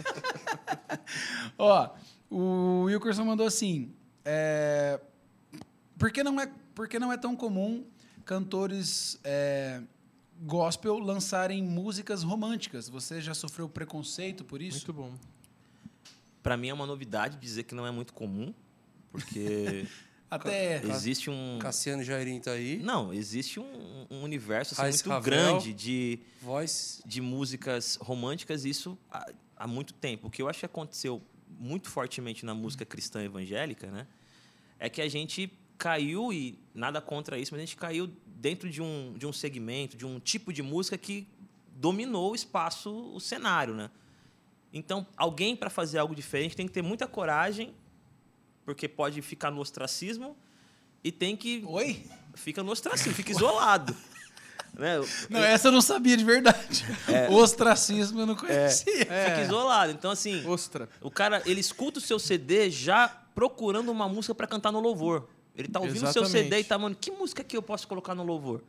[LAUGHS] Ó, o Wilkerson mandou assim: é, por, que não é, por que não é tão comum cantores é, gospel lançarem músicas românticas? Você já sofreu preconceito por isso? Muito bom. Para mim é uma novidade dizer que não é muito comum, porque [LAUGHS] Até. existe um Cassiano Jairim tá aí. Não, existe um, um universo assim, muito Ravel. grande de Voz. de músicas românticas, isso há, há muito tempo. O que eu acho que aconteceu muito fortemente na música cristã evangélica, né? É que a gente caiu, e nada contra isso, mas a gente caiu dentro de um, de um segmento, de um tipo de música que dominou o espaço, o cenário, né? Então, alguém para fazer algo diferente tem que ter muita coragem, porque pode ficar no ostracismo, e tem que. Oi? Fica no ostracismo, fica isolado. [LAUGHS] né? Não, essa eu não sabia de verdade. [LAUGHS] O ostracismo eu não conhecia. Fica isolado. Então, assim, Ostra. o cara, ele escuta o seu CD já procurando uma música para cantar no louvor. Ele tá ouvindo o seu. CD e tá, mano, que música que eu posso colocar no louvor?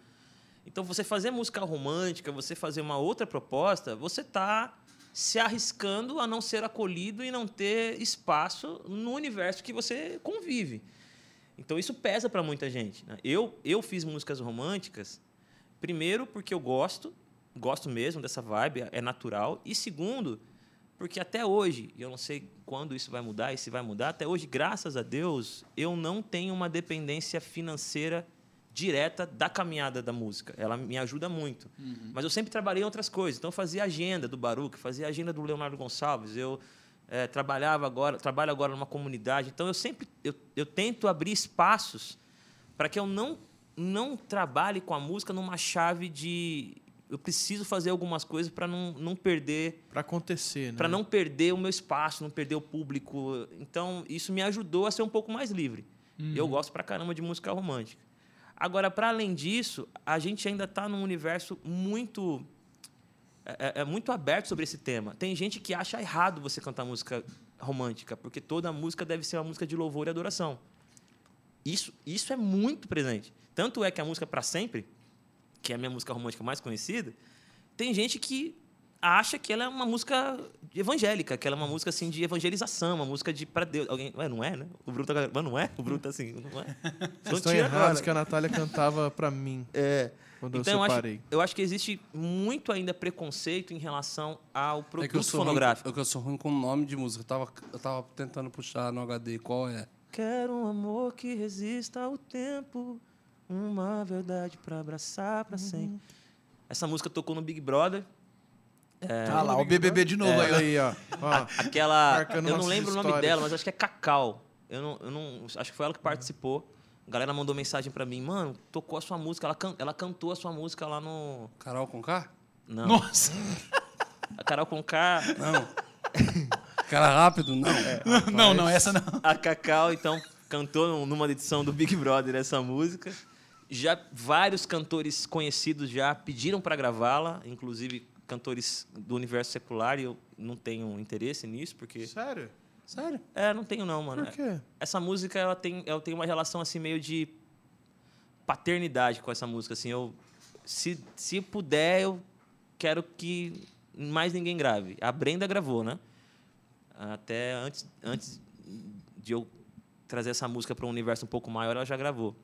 Então, você fazer música romântica, você fazer uma outra proposta, você tá se arriscando a não ser acolhido e não ter espaço no universo que você convive. Então isso pesa para muita gente. né? Eu, eu fiz músicas românticas, primeiro porque eu gosto, gosto mesmo dessa vibe, é natural, e segundo, porque até hoje, eu não sei quando isso vai mudar e se vai mudar, até hoje, graças a Deus, eu não tenho uma dependência financeira direta da caminhada da música. Ela me ajuda muito. Mas eu sempre trabalhei em outras coisas. Então eu fazia agenda do Baruch, fazia agenda do Leonardo Gonçalves, eu eh, trabalhava agora, trabalho agora numa comunidade. Então eu sempre eu, eu tento abrir espaços para que eu não não trabalhe com a música numa chave de eu preciso fazer algumas coisas para não, não perder Pra acontecer, né? para não perder o meu espaço, não perder o público. Então, isso me ajudou a ser um pouco mais livre. Eu gosto pra caramba de música romântica. Agora, para além disso, a gente ainda está num universo muito é, é- é muito aberto sobre esse tema. Tem gente que acha errado você cantar música romântica, porque toda música deve ser uma música de louvor e adoração. Isso, isso é muito presente. Tanto é que a música Pra Sempre, que é a minha música romântica mais conhecida, tem gente que acha que ela é uma música evangélica, que ela é uma música assim de evangelização, uma música de para Deus. Alguém, ué, não é, né? O Bruno tá, mas não é? O Bruno tá assim, não é? Vocês estão tira errados que a Natália cantava pra mim É. quando Então, eu eu acho, separei. eu acho que existe muito ainda preconceito em relação ao É que eu produto ruim, fonográfico. é que eu sou ruim com o nome de música. Eu tava, eu tava tentando puxar no HD qual é. Quero um amor que resista ao tempo, uma verdade para abraçar para sempre. Essa música tocou no Big Brother. Ah lá, o BBB de novo ó. aí, ó. ó. Aquela. Eu não lembro o nome histórias. dela, mas acho que é Cacau. Eu não, eu não. Acho que foi ela que participou. A galera mandou mensagem pra mim, mano, tocou a sua música, ela, can- ela cantou a sua música lá no. Carol com K? Não. Nossa, A Carol Conká, Não. Cara rápido? Não. não, não, essa não. a Cacau, então, cantou numa edição do Big Brother essa música. Já vários cantores conhecidos já pediram pra gravá-la, inclusive cantores do universo secular, e eu não tenho interesse nisso, porque. Sério? Sério? É, não tenho não, mano. Por quê? Essa música, ela tem, ela tem uma relação assim meio de paternidade com essa música, assim, eu se, se puder, eu quero que mais ninguém grave. A Brenda gravou, né? Até antes, antes de eu trazer essa música para um universo um pouco maior, ela já gravou.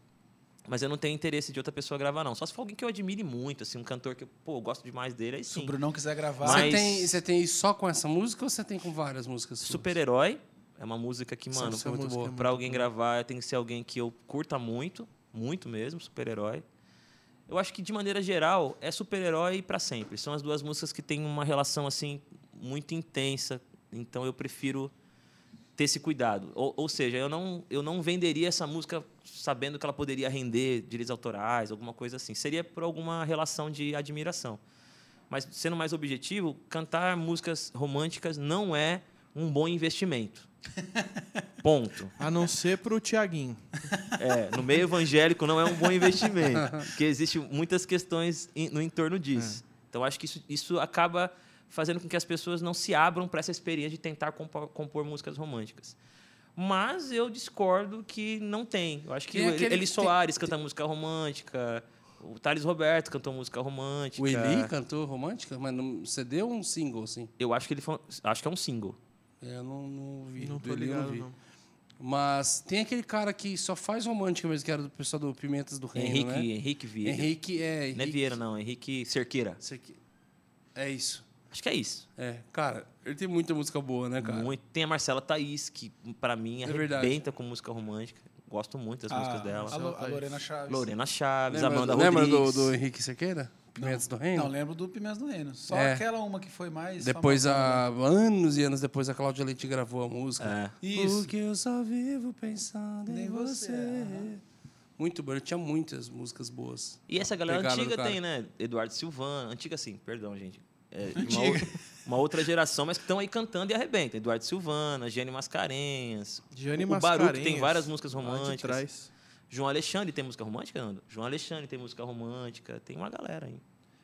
Mas eu não tenho interesse de outra pessoa gravar, não. Só se for alguém que eu admire muito, assim, um cantor que eu, pô, eu gosto demais dele, aí Se o sim. Brunão quiser gravar. Mas- Você, tem, você tem isso só com essa música ou você tem com várias músicas? Super-herói é uma música que, mano, é muito boa. Pra alguém gravar, tem que ser alguém que eu curta muito, muito mesmo, super-herói. Eu acho que, de maneira geral, é super-herói pra sempre. São as duas músicas que têm uma relação, assim, muito intensa. Então, eu prefiro ter esse cuidado. Ou, ou seja, eu não, eu não venderia essa música sabendo que ela poderia render direitos autorais, alguma coisa assim. Seria por alguma relação de admiração. Mas, sendo mais objetivo, cantar músicas românticas não é um bom investimento. [LAUGHS] Ponto. A não ser pro Tiaguinho. É, no meio evangélico não é um bom investimento, porque existem muitas questões em- no entorno disso. Então acho que isso, isso acaba fazendo com que as pessoas não se abram para essa experiência de tentar compor, compor músicas românticas. Mas eu discordo que não tem. Eu acho que Tem o aquele- Eli tem- Soares canta música romântica, o Thales Roberto cantou música romântica. O Eli cantou romântica, mas no CD ou um single, assim? Eu acho que ele foi, acho que é um single. É, Eu não, não vi. Não tô Eli ligado, vi. não. Mas tem aquele cara que só faz romântica mesmo, que era do pessoal do Pimentas do Reino, Henrique, né? Henrique Vieira. Henrique, é. Henrique, Não é Vieira, não. Henrique Cerqueira. Aqui- É isso. Acho que é isso. É, cara, ele tem muita música boa, né, cara? Muito. Tem a Marcela Thaís, que pra mim É verdade. arrebenta com música romântica. Gosto muito das músicas dela. A, Lo- a Lorena Chaves. Lorena Chaves, Lembra, Amanda lembra do, Rodrigues. do Henrique Cerqueira? Pimentas do Reino? Não, lembro do Pimentas do Reino. Só É. aquela uma que foi mais. Depois, famosa, a, anos e anos depois, a Cláudia Leite gravou a música. É. né? Isso. Porque eu só vivo pensando em Em você. você. Muito bom, ele tinha muitas músicas boas. E essa galera do antiga tem, né? Eduardo Silvano. Antiga sim, perdão, gente. É. Uma, outra, uma outra geração, mas que estão aí cantando e arrebentam. Eduardo Silvana, Gênio Mascarenhas. Gianni o Baruch tem Mascarenhas, várias músicas românticas. João Alexandre tem música romântica, Nando? João Alexandre tem música romântica. Tem uma galera aí.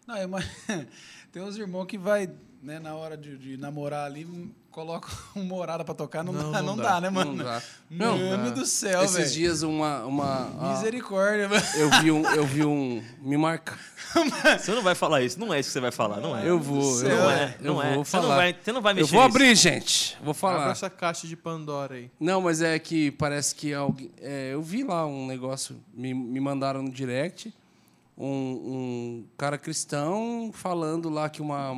Não, é uma... [LAUGHS] tem uns irmãos que vai, né, na hora de, de namorar ali, coloca [LAUGHS] uma morada pra tocar, não, Não, dá, não não dá. dá, né, mano? Não dá. Mano Não, do céu, Esses velho. dias uma. uma a- Misericórdia, mano. eu vi um. Eu vi um. Me marca. [LAUGHS] Você não vai falar isso, não é isso que você vai falar, não é. Eu vou. Eu, céu, não eu é, não é. vou Você não falar. vai, você não vai eu mexer vou nisso. abrir, gente. Vou Abra falar. essa caixa de Pandora aí. Não, mas é que parece que alguém. é, eu vi lá um negócio, me, me mandaram no direct, um, um cara cristão falando lá que uma,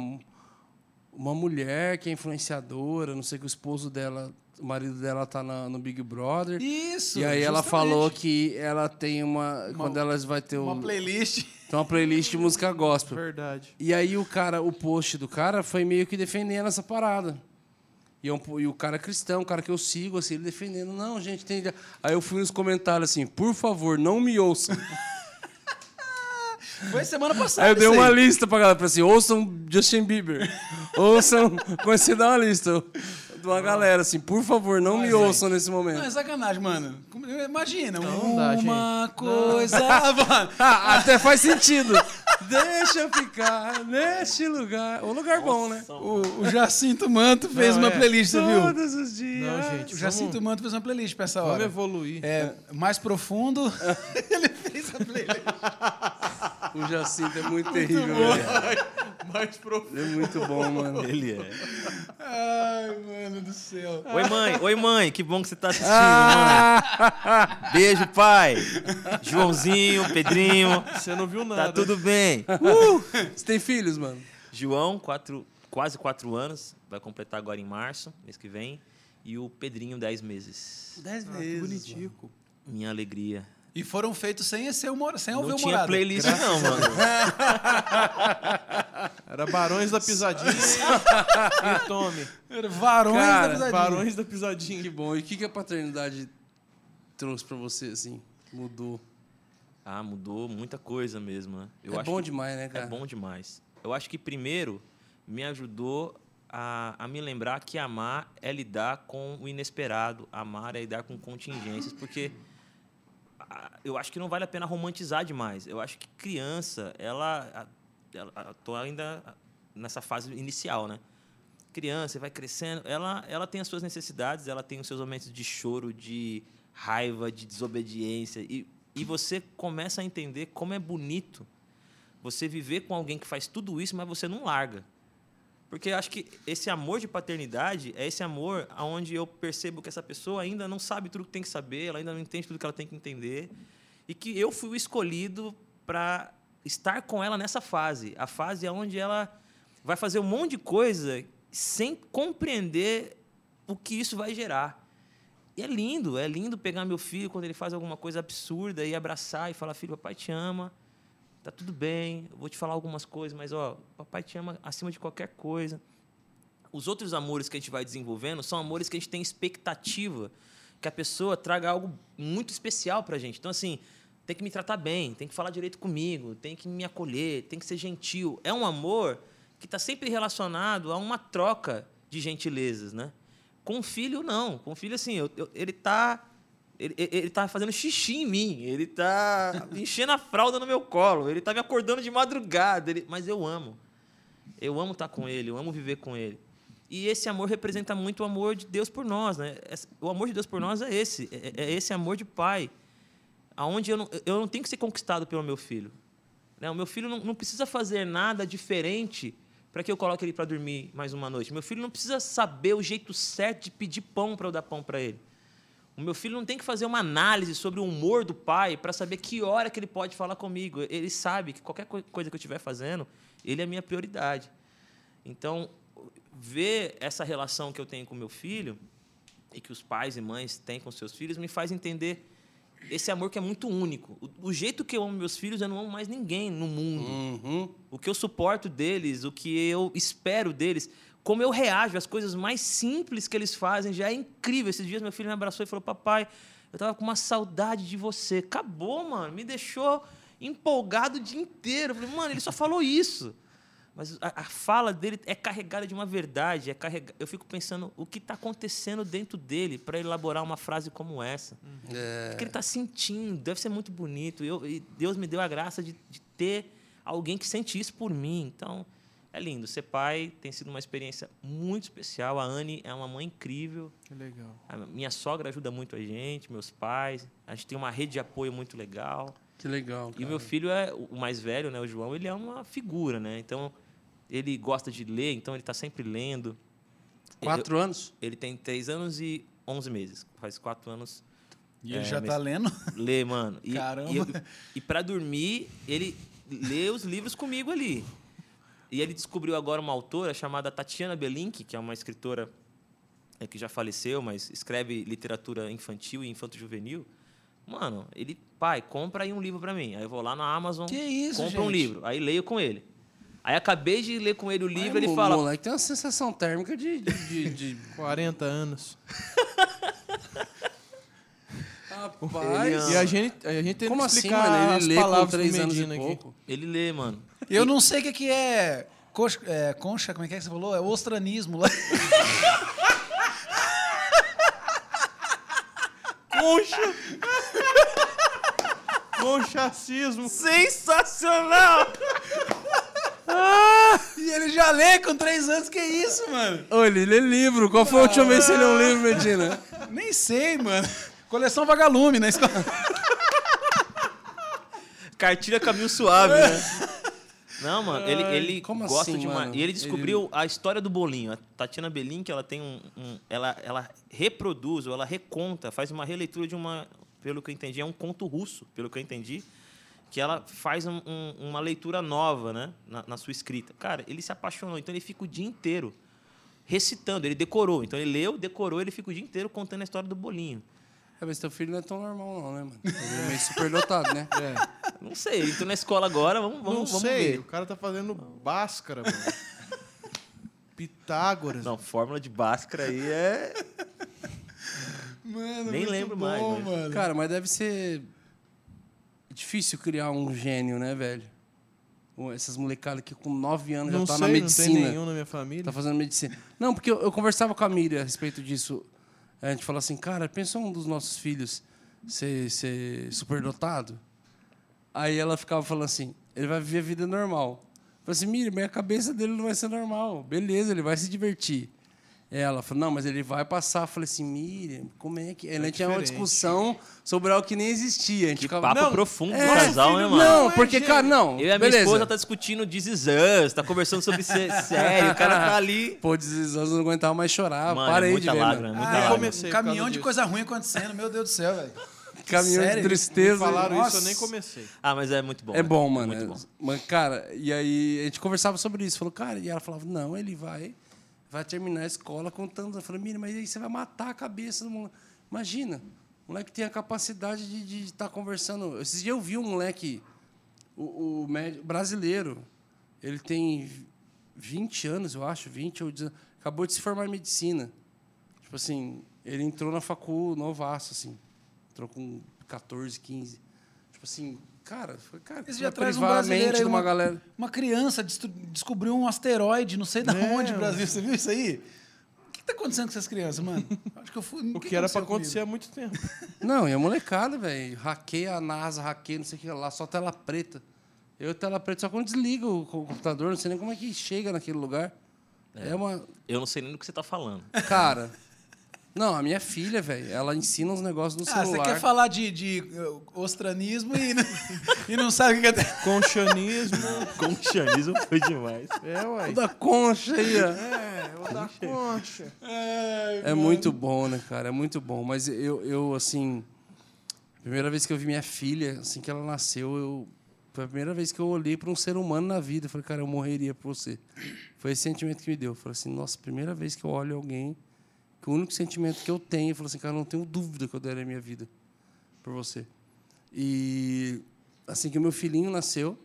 uma mulher que é influenciadora, não sei que o esposo dela, o marido dela tá na- no Big Brother. Isso. e aí ela justamente. falou que ela tem uma. quando elas vai ter Uma um, playlist. tem uma playlist de música gospel. Verdade. E aí o cara, o post do cara foi meio que defendendo essa parada. E, é um e o cara é cristão, o cara que eu sigo, assim, ele defendendo. Não, gente, tem. Aí eu fui nos comentários assim, por favor, não me ouçam. [LAUGHS] Foi semana passada. Aí eu dei uma aí. lista pra galera, falei assim, ouçam Justin Bieber. [LAUGHS] ouçam. Comecei a dar uma lista de uma galera, assim, por favor, não me Mas, ouçam nesse momento. Não, é sacanagem, mano. Imagina, Não dá, uma gente. coisa. [LAUGHS] mano. Ah, até faz sentido. [LAUGHS] Deixa eu ficar neste lugar. Um lugar bom, né? O, o Jacinto Manto fez Não, uma é. playlist, você viu? Todos os dias. Não, gente. O Jacinto vamos, Manto fez uma playlist pra essa vamos hora. evoluir. É, mais profundo. [LAUGHS] Ele fez a playlist. O Jacinto é muito terrível, velho. Mais profundo. Ele é muito bom, mano. Ele é. Ai, mano do céu. Oi, mãe. Oi, mãe. Que bom que você tá assistindo, mãe. Beijo, pai. Joãozinho, Pedrinho. Você não viu nada. Tá tudo bem. Você tem filhos, mano? João, quatro, quase quatro anos. Vai completar agora em março, mês que vem. E o Pedrinho, dez meses. Dez Ah, que vezes. bonitico. Minha alegria. E foram feitos sem, esse humor, sem ouvir Não o tinha morada. playlist, não, mano. [LAUGHS] Era Barões da Pisadinha [LAUGHS] e Tome. Era Varões Cara, da pisadinha. Barões da Pisadinha. Que bom. E o que, que a paternidade trouxe pra você, assim? Mudou. Ah, mudou muita coisa mesmo, né? Eu é acho bom que demais, né, cara? É bom demais. Eu acho que primeiro me ajudou a, a me lembrar que amar é lidar com o inesperado, amar é lidar com contingências, porque eu acho que não vale a pena romantizar demais. Eu acho que criança, ela, a- tô ainda nessa fase inicial, né? Criança, vai crescendo, ela, ela tem as suas necessidades, ela tem os seus momentos de choro, de raiva, de desobediência, e, e você começa a entender como é bonito você viver com alguém que faz tudo isso, mas você não larga. Porque acho que esse amor de paternidade é esse amor onde eu percebo que essa pessoa ainda não sabe tudo que tem que saber, ela ainda não entende tudo que ela tem que entender, e que eu fui o escolhido para estar com ela nessa fase, a fase onde ela vai fazer um monte de coisa sem compreender o que isso vai gerar. E é lindo, é lindo pegar meu filho quando ele faz alguma coisa absurda e abraçar e falar: filho, papai te ama, tá tudo bem, eu vou te falar algumas coisas, mas ó, papai te ama acima de qualquer coisa. Os outros amores que a gente vai desenvolvendo são amores que a gente tem expectativa que a pessoa traga algo muito especial pra gente. Então, assim, tem que me tratar bem, tem que falar direito comigo, tem que me acolher, tem que ser gentil. É um amor que está sempre relacionado a uma troca de gentilezas, né? Com o filho, não. Com o filho, assim, eu- eu- ele está ele, ele tá fazendo xixi em mim, ele tá enchendo a fralda no meu colo, ele tá me acordando de madrugada, ele- mas eu amo. Eu amo estar com ele, eu amo viver com ele. E esse amor representa muito o amor de Deus por nós, né? O amor de Deus por nós é esse, é, é esse amor de pai, aonde eu não, eu não tenho que ser conquistado pelo meu filho. Né? O meu filho não, não precisa fazer nada diferente para que eu coloque ele para dormir mais uma noite. Meu filho não precisa saber o jeito certo de pedir pão para eu dar pão para ele. O meu filho não tem que fazer uma análise sobre o humor do pai para saber que hora que ele pode falar comigo. Ele sabe que qualquer coi- coisa que eu estiver fazendo, ele é a minha prioridade. Então, ver essa relação que eu tenho com meu filho e que os pais e mães têm com seus filhos me faz entender esse amor que é muito único. O, o jeito que eu amo meus filhos, eu não amo mais ninguém no mundo Uhum. o que eu suporto deles, o que eu espero deles, como eu reajo às coisas mais simples que eles fazem, já é incrível. Esses dias meu filho me abraçou e falou: Papai, eu tava com uma saudade de você. Acabou, mano, me deixou empolgado o dia inteiro. Eu falei, mano, ele só falou isso. Mas a, a fala dele é carregada de uma verdade. É carrega... Eu fico pensando o que está acontecendo dentro dele para elaborar uma frase como essa. O que ele está sentindo deve ser muito bonito. Eu, e Deus me deu a graça de, de ter alguém que sente isso por mim. Então, é lindo. Ser pai tem sido uma experiência muito especial. A Anne é uma mãe incrível. Que legal. A minha sogra ajuda muito a gente, meus pais. A gente tem uma rede de apoio muito legal. Que legal. E cara. meu filho é o mais velho, né, o João, ele é uma figura, né? Então, ele gosta de ler, então ele está sempre lendo. Quatro anos? Ele tem três anos e 11 meses. Faz quatro anos. E ele É, já mas- tá lendo? Lê, mano. E, Caramba. E, eu- e para dormir, ele lê os livros comigo ali. E ele descobriu agora uma autora chamada Tatiana Belink, que é uma escritora é, que já faleceu, mas escreve literatura infantil e infanto-juvenil. Mano, ele, pai, compra aí um livro para mim. Aí eu vou lá na Amazon, Que isso, compro um gente? livro. Aí leio com ele. Aí acabei de ler com ele o livro, Ai, ele o fala, moleque tem uma sensação térmica de. de, de, de... [LAUGHS] 40 anos. [LAUGHS] Rapaz. E a gente, a gente tem Como que assim, explicar mano? as Ele lê com palavras três anos e Medina aqui. pouco. ele lê, mano. Eu não sei o que, que é, coxa, é. Concha, como é que é que você falou? É ostranismo lá. [LAUGHS] Concha! Conchacismo. Sensacional! E ele já lê com três anos, que isso, mano? Ô, ele lê livro. Qual foi a última vez que você leu um livro, Medina? Nem sei, mano. Coleção Vagalume na escola. [LAUGHS] Cartilha caminho suave, né? Não, mano, ele, ele como gosta assim, de uma. mano? E ele descobriu a história do bolinho. A Tatiana Belink, ela tem um. um- ela, ela reproduz, ou ela reconta, faz uma releitura de uma. Pelo que eu entendi, é um conto russo, pelo que eu entendi. Que ela faz um- um- uma leitura nova, né? Na, na sua escrita. Cara, ele se apaixonou, então ele fica o dia inteiro recitando. Ele decorou. Então ele leu, decorou, ele fica o dia inteiro contando a história do bolinho. É, mas teu filho não é tão normal, não, né, mano? Ele é meio superdotado, né? [LAUGHS] Não sei, ele entrou na escola agora, vamos, vamos, Não vamos sei, ver. o cara tá fazendo Bhaskara, mano. [LAUGHS] Pitágoras. Não, fórmula de Bhaskara aí é. [LAUGHS] Mano, Nem muito lembro bom, mais, mas- mano. Cara, mas deve ser difícil criar um gênio, né, velho? Essas molecadas que com 9 anos não já tá sei, na não medicina. tem nenhum na minha família. Tá fazendo medicina. Não, porque eu, eu conversava com a Miriam a respeito disso. A gente falou assim, cara, pensa um dos nossos filhos ser, ser superdotado. Aí ela ficava falando assim, ele vai viver a vida normal. Eu falei assim, Miriam, mas a cabeça dele não vai ser normal. Beleza, ele vai se divertir. Ela falou, não, mas ele vai passar. Eu falei assim, Miriam, como é que... Ela tinha uma discussão sobre algo que nem existia. A gente Que ficava... papo não, profundo é, do casal, né, mano? Não, é porque, cara, não. Eu e a minha beleza. esposa tá discutindo This Is Us, tá conversando sobre ser [LAUGHS] sério, o cara tá ali. Pô, eu não aguentava mais chorar. Mano, é Parei muita de ver, lágrima, mano. é muita Ah, lágrima. comecei um caminhão de disso. coisa ruim acontecendo, meu Deus do céu, velho. Caminhão Sério? de tristeza. Falaram Nossa. isso, eu nem comecei. Ah, mas é muito bom. É né? bom, mano. Muito bom. Mas, cara, e aí a gente conversava sobre isso. Falou, cara, e ela falava, não, ele vai, vai terminar a escola contando. Eu falei, mira, mas aí você vai matar a cabeça do moleque. Imagina, o moleque tem a capacidade de estar conversando. Esses dias eu vi um moleque, o, o médico brasileiro, ele tem 20 anos, eu acho, 20 ou 19, acabou de se formar em medicina. Tipo assim, ele entrou na facul novaço, assim. Entrou com 14, 15. Tipo assim, cara, foi, cara, Esse dia vai atrás um brasileiro aí, de uma uma- galera. Uma criança descobriu um asteroide, não sei da É, onde. Brasil. Você viu isso aí? O que tá acontecendo com essas crianças, mano? [LAUGHS] Acho que eu fui. O que era pra acontecer há muito tempo. [LAUGHS] Não, e a molecada, velho. Hackeia a NASA, hackeia não sei o que lá, só tela preta. Eu, tela preta, só quando desliga o co- computador, não sei nem como é que chega naquele lugar. É, uma. Eu não sei nem do que você tá falando. Cara. [LAUGHS] Não, a minha filha, velho, ela ensina uns negócios no Ah, você celular. quer falar de, de uh, ostranismo e, não- [LAUGHS] e não sabe o que é. Conchanismo. [LAUGHS] Conchanismo foi demais. É, uai. O da concha aí, ó. É, o da concha. É muito bom, né, cara? É muito bom. Mas eu, eu assim. Primeira vez que eu vi minha filha, assim que ela nasceu, eu. Foi a primeira vez que eu olhei para um ser humano na vida. Eu falei, cara, eu morreria por você. Foi esse sentimento que me deu. Eu falei assim, nossa, primeira vez que eu olho alguém, que o único sentimento que eu tenho, eu falei assim, cara, não tenho dúvida que eu daria a minha vida por você. E assim que o meu filhinho nasceu,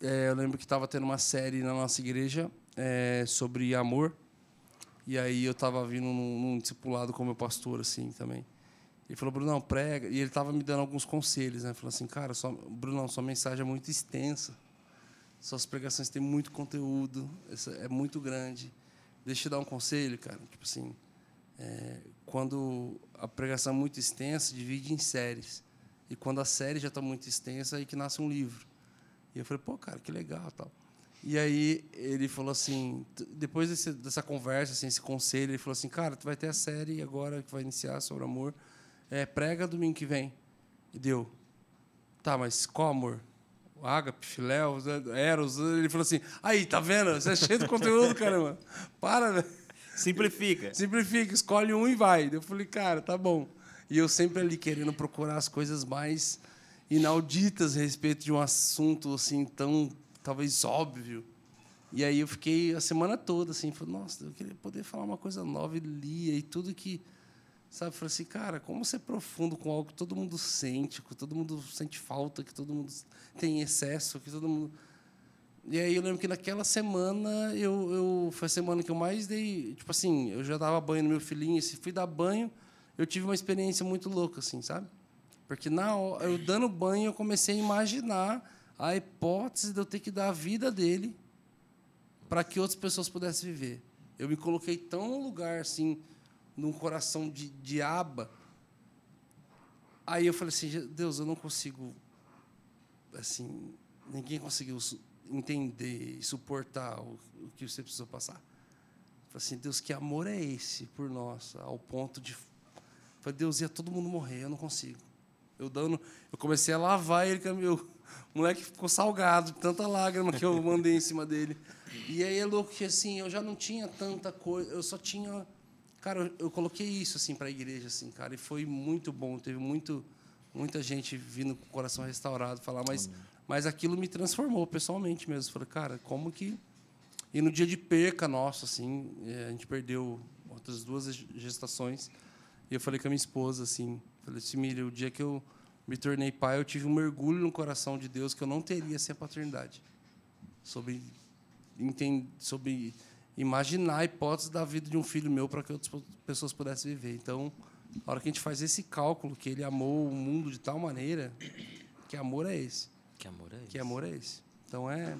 eh, eu lembro que estava tendo uma série na nossa igreja eh, sobre amor. E aí eu estava vindo num, num discipulado com o meu pastor, assim, também. Ele falou, Brunão, prega. E ele estava me dando alguns conselhos, né? Falou assim, cara, sua, Brunão, sua mensagem é muito extensa. Suas pregações têm muito conteúdo, é muito grande. Deixa eu te dar um conselho, cara. Tipo assim, é, quando a pregação é muito extensa, divide em séries. E quando a série já está muito extensa, aí que nasce um livro. E eu falei, pô, cara, que legal tal. E aí ele falou assim, depois desse- dessa conversa, assim, esse conselho, ele falou assim, cara, tu vai ter a série agora que vai iniciar sobre amor, é, prega domingo que vem. E deu. Tá, mas qual amor? Ágape, Filéu, Eros. Ele falou assim, aí, tá vendo? Você é cheio de conteúdo, caramba. Para, velho. Simplifica. Simplifica, escolhe um e vai. Eu falei, cara, tá bom. E eu sempre ali querendo procurar as coisas mais inauditas a respeito de um assunto assim tão talvez óbvio. E aí eu fiquei a semana toda assim, falei, nossa, eu queria poder falar uma coisa nova e lia e tudo que sabe, falei assim, cara, como ser profundo com algo que todo mundo sente, que todo mundo sente falta, que todo mundo tem excesso, que todo mundo e aí eu lembro que naquela semana eu, eu foi a semana que eu mais dei, tipo assim, eu já dava banho no meu filhinho, e se fui dar banho, eu tive uma experiência muito louca assim, sabe? Porque na hora, eu dando banho eu comecei a imaginar a hipótese de eu ter que dar a vida dele para que outras pessoas pudessem viver. Eu me coloquei tão no lugar assim, num coração de, de aba. Aí eu falei assim, Deus, eu não consigo assim, ninguém conseguiu entender e suportar o, o que você precisou passar. Falei assim, Deus, que amor é esse por nós, ao ponto de Falei, Deus, ia todo mundo morrer, eu não consigo. Eu dando, eu comecei a lavar ele, que meu o moleque ficou salgado, tanta lágrima que eu mandei em cima dele. E aí é louco que assim, eu já não tinha tanta coisa, eu só tinha, cara, eu, eu coloquei isso assim para a igreja assim, cara, e foi muito bom, teve muito muita gente vindo com o coração restaurado falar, mas mas aquilo me transformou pessoalmente mesmo. Falei, cara, como que e no dia de perca nossa, assim, eh, a gente perdeu outras duas gestações. E eu falei com a minha esposa, assim, falei Miriam, o dia que eu me tornei pai, eu tive um mergulho no coração de Deus que eu não teria sem a paternidade. Sobre, enten- sobre imaginar a hipótese da vida de um filho meu para que outras pessoas pudessem viver. Então, a hora que a gente faz esse cálculo, que ele amou o mundo de tal maneira, que amor é esse? Que amor é esse? Que amor é esse? Então, é...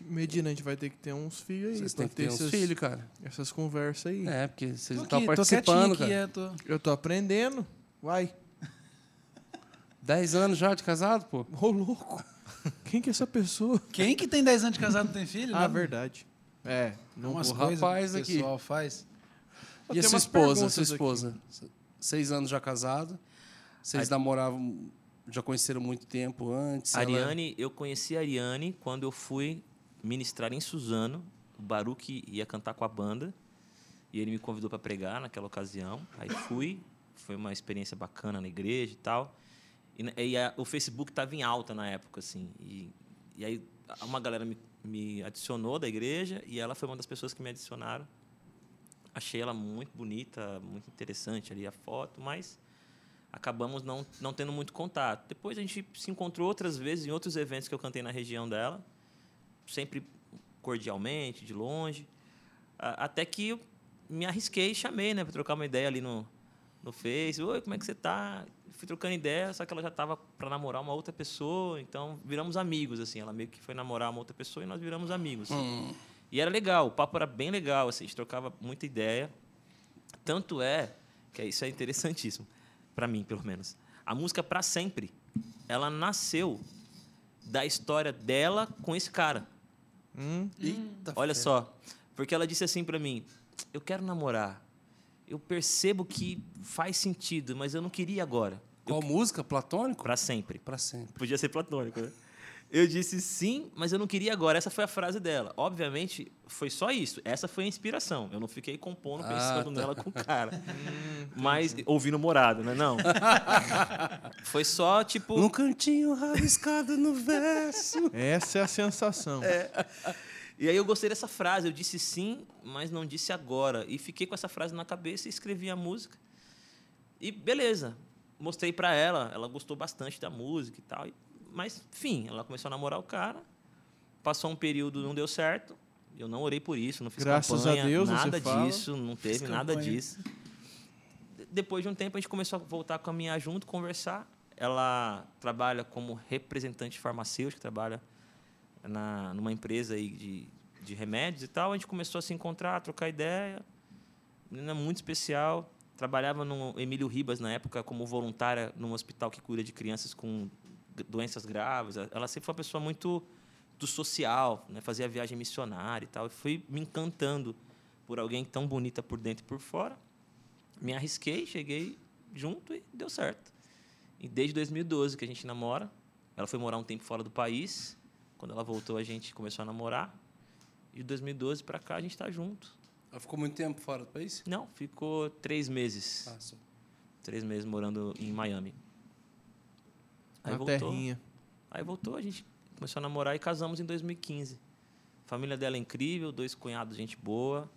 Medina, a gente vai ter que ter uns filhos aí. Vocês têm que ter uns essas, filhos, cara. essas conversas aí. É, porque vocês estão aqui, participando, cara. aqui, é, tô- Eu tô aprendendo. Vai. Dez anos já de casado, pô? Ô, louco. Quem que é essa pessoa? Quem que tem 10 anos de casado não tem filho? Ah, Não. verdade. É. Não umas o coisas rapaz que o aqui. pessoal faz. Eu E a tenho sua esposa? Sua aqui. esposa? Seis anos já casado. Vocês namoravam, já conheceram muito tempo antes? A ela- Ariane, eu conheci a Ariane quando eu fui ministrar em Suzano. O Baruque ia cantar com a banda. E ele me convidou para pregar naquela ocasião. Aí fui. Foi uma experiência bacana na igreja e tal. E, e a- o Facebook estava em alta na época, assim. E, e aí uma galera me, me adicionou da igreja e ela foi uma das pessoas que me adicionaram. Achei ela muito bonita, muito interessante ali a foto, mas acabamos não, não tendo muito contato. Depois a gente se encontrou outras vezes em outros eventos que eu cantei na região dela, sempre cordialmente, de longe, até que eu me arrisquei e chamei, né, para trocar uma ideia ali no, no Face. Oi, como é que você tá? Fui trocando ideia, só que ela já estava para namorar uma outra pessoa, então viramos amigos, assim. Ela meio que foi namorar uma outra pessoa e nós viramos amigos. Hum, E era legal, o papo era bem legal, assim, a gente trocava muita ideia. Tanto é, que isso é interessantíssimo, para mim, pelo menos. A música Pra Sempre, ela nasceu da história dela com esse cara. Hum, Olha só, porque ela disse assim para mim: "Eu quero namorar. Eu percebo que faz sentido, mas eu não queria agora. Qual música? Platônico? Para sempre." Pra sempre. Podia ser platônico, né? Eu disse sim, mas eu não queria agora. Essa foi a frase dela. Obviamente, foi só isso. Essa foi a inspiração. Eu não fiquei compondo, Ah, pensando tá. nela com o cara. [LAUGHS] mas ouvindo morado, né? Não. [LAUGHS] foi só, tipo... Num cantinho rabiscado no verso. essa é a sensação. E aí eu gostei dessa frase. Eu disse sim, mas não disse agora. E fiquei com essa frase na cabeça e escrevi a música. E beleza. Mostrei pra ela. Ela gostou bastante da música e tal. E- Mas, enfim, ela começou a namorar o cara. Passou um período, não deu certo. Eu não orei por isso, não fiz Graças a campanha, Deus, você nada fala. disso, não Fiz teve nada campanha. disso. De- Depois de um tempo, a gente começou a voltar a caminhar junto, conversar. Ela trabalha como representante farmacêutico, trabalha na, numa empresa aí de, de remédios e tal. A gente começou a se encontrar, a trocar ideia. Menina muito especial. Trabalhava no Emílio Ribas, na época, como voluntária num hospital que cuida de crianças com doenças graves. Ela sempre foi uma pessoa muito do social, né? Fazia viagem missionária e tal. E fui me encantando por alguém tão bonita por dentro e por fora. Me arrisquei, cheguei junto e deu certo. E desde 2012 que a gente namora. Ela foi morar um tempo fora do país. Quando ela voltou, a gente começou a namorar. E de 2012 para cá a gente está junto. Ela ficou muito tempo fora do país? Não, ficou três meses. Ah, só. Três meses morando em Miami. Aí Na voltou. terrinha. Aí voltou, a gente começou a namorar e casamos em 2015. A família dela é incrível, dois cunhados, gente boa.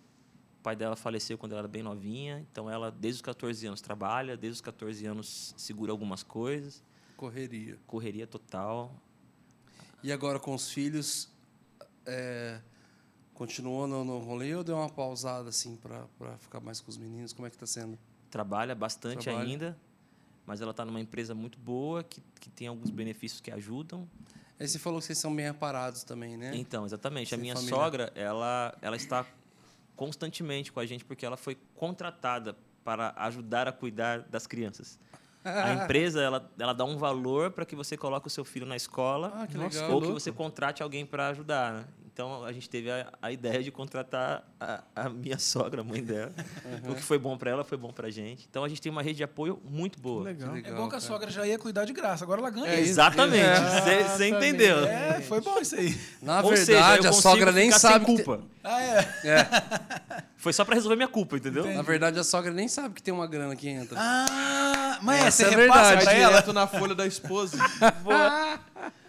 O pai dela faleceu quando ela era bem novinha, então ela, desde os 14 anos, trabalha, desde os 14 anos, segura algumas coisas. Correria. Correria total. E agora com os filhos, é, continuou no, no rolê ou deu uma pausada assim pra ficar mais com os meninos? Como é que tá sendo? Trabalha bastante Trabalha. ainda, mas ela está numa empresa muito boa, que, que tem alguns benefícios que ajudam. Aí você falou que vocês são bem aparados também, né? Então, exatamente. A minha família. sogra, ela, ela está constantemente com a gente porque ela foi contratada para ajudar a cuidar das crianças. A [LAUGHS] empresa, ela, ela dá um valor para que você coloque o seu filho na escola Ah, ou que você contrate alguém para ajudar. né? Então, a gente teve a, a ideia de contratar a, a minha [LAUGHS] sogra, a mãe dela. O que foi bom para ela, foi bom para a gente. Então, a gente tem uma rede de apoio muito boa. Legal. Que É legal, bom que a sogra já ia cuidar de graça, agora ela ganha. É isso. Exatamente. Você Exatamente. entendeu. É, foi bom isso aí. Na Ou verdade, seja, eu a sogra nem ficar sem sabe. que te- culpa. Ah, é. É, [LAUGHS] Foi só para resolver minha culpa, entendeu? na verdade, a sogra nem sabe que tem uma grana que entra. Ah, mas Essa você é repassa verdade, Vai ela? direto na folha da esposa. [LAUGHS]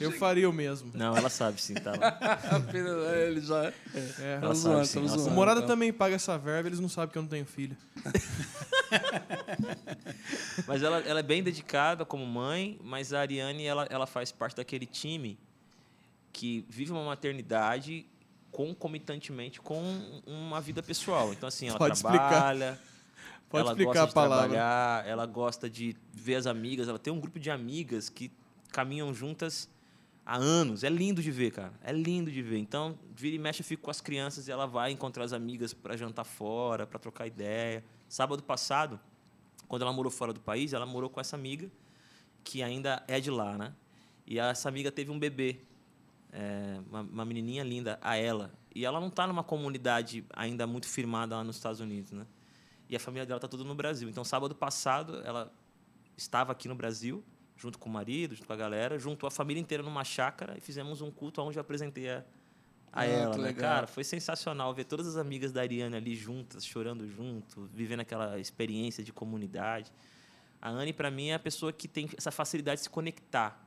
Eu faria o mesmo. Não, ela sabe sim, tá lá. [LAUGHS] Ele já. É. Ela Tamo sabe zoando, sim, ela O zoando. Morada tá? também paga essa verba, eles não sabem que eu não tenho filho. [LAUGHS] Mas ela, ela é bem dedicada como mãe, mas a Ariane ela, ela faz parte daquele time que vive uma maternidade concomitantemente com uma vida pessoal. Então, assim, ela Pode explicar. trabalha, Pode ela explicar gosta a de palavra. trabalhar, ela gosta de ver as amigas, ela tem um grupo de amigas que caminham juntas há anos. É lindo de ver, cara. É lindo de ver. Então, vira e mexe, eu fico com as crianças e ela vai encontrar as amigas para jantar fora, para trocar ideia. Sábado passado, quando ela morou fora do país, ela morou com essa amiga que ainda é de lá, né? E essa amiga teve um bebê, é, uma, uma menininha linda, a ela. E ela não está numa comunidade ainda muito firmada lá nos Estados Unidos, né? E a família dela está toda no Brasil. Então, sábado passado, ela estava aqui no Brasil, junto com o marido, junto com a galera, juntou a família inteira numa chácara e fizemos um culto onde eu apresentei a, a Ah, ela. né? Cara, foi sensacional ver todas as amigas da Ariane ali juntas, chorando junto, vivendo aquela experiência de comunidade. A Anne, para mim, é a pessoa que tem essa facilidade de se conectar.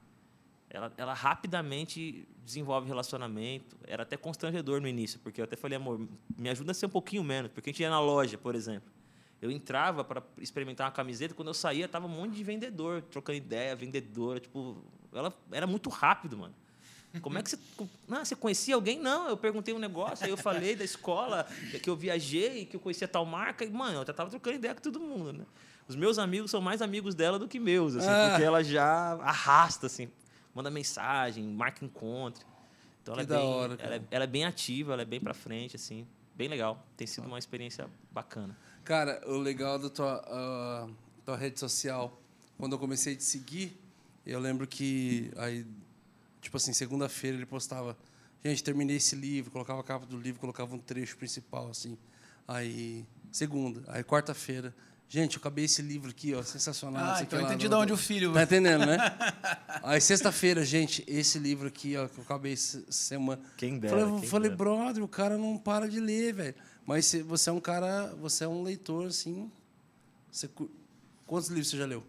Ela, ela rapidamente desenvolve relacionamento. Era até constrangedor no início, porque eu até falei, amor, me ajuda a ser um pouquinho menos. Porque a gente ia na loja, por exemplo. Eu entrava para experimentar uma camiseta, quando eu saía, tava um monte de vendedor, trocando ideia, vendedora. Tipo, ela era muito rápido, mano. Como é que você. Não, você conhecia alguém? Não, eu perguntei um negócio, aí eu falei da escola, que eu viajei, que eu conhecia tal marca, e, mano, eu já tava trocando ideia com todo mundo, né? Os meus amigos são mais amigos dela do que meus, assim, Ah. porque ela já arrasta, assim, manda mensagem, marca encontro. Então ela Que é, da bem, hora, ela, é, ela é bem ativa, ela é bem pra frente, assim, bem legal. Tem sido uma experiência bacana. Cara, o legal da tua, ah, tua rede social, quando eu comecei a te seguir, eu lembro que aí, tipo assim, segunda-feira ele postava, gente, terminei esse livro, colocava a capa do livro, colocava um trecho principal, assim. Aí, segunda, aí quarta-feira, gente, eu acabei esse livro aqui, ó, sensacional. Ah, então eu entendi de onde o filho... Tá entendendo, né? [LAUGHS] Aí sexta-feira, gente, esse livro aqui, ó, que eu acabei essa semana. Quem dera, Falei, quem falei dera. brother, o cara não para de ler, velho. Mas você- você é um cara, você é um leitor, assim. Você, quantos livros você já leu?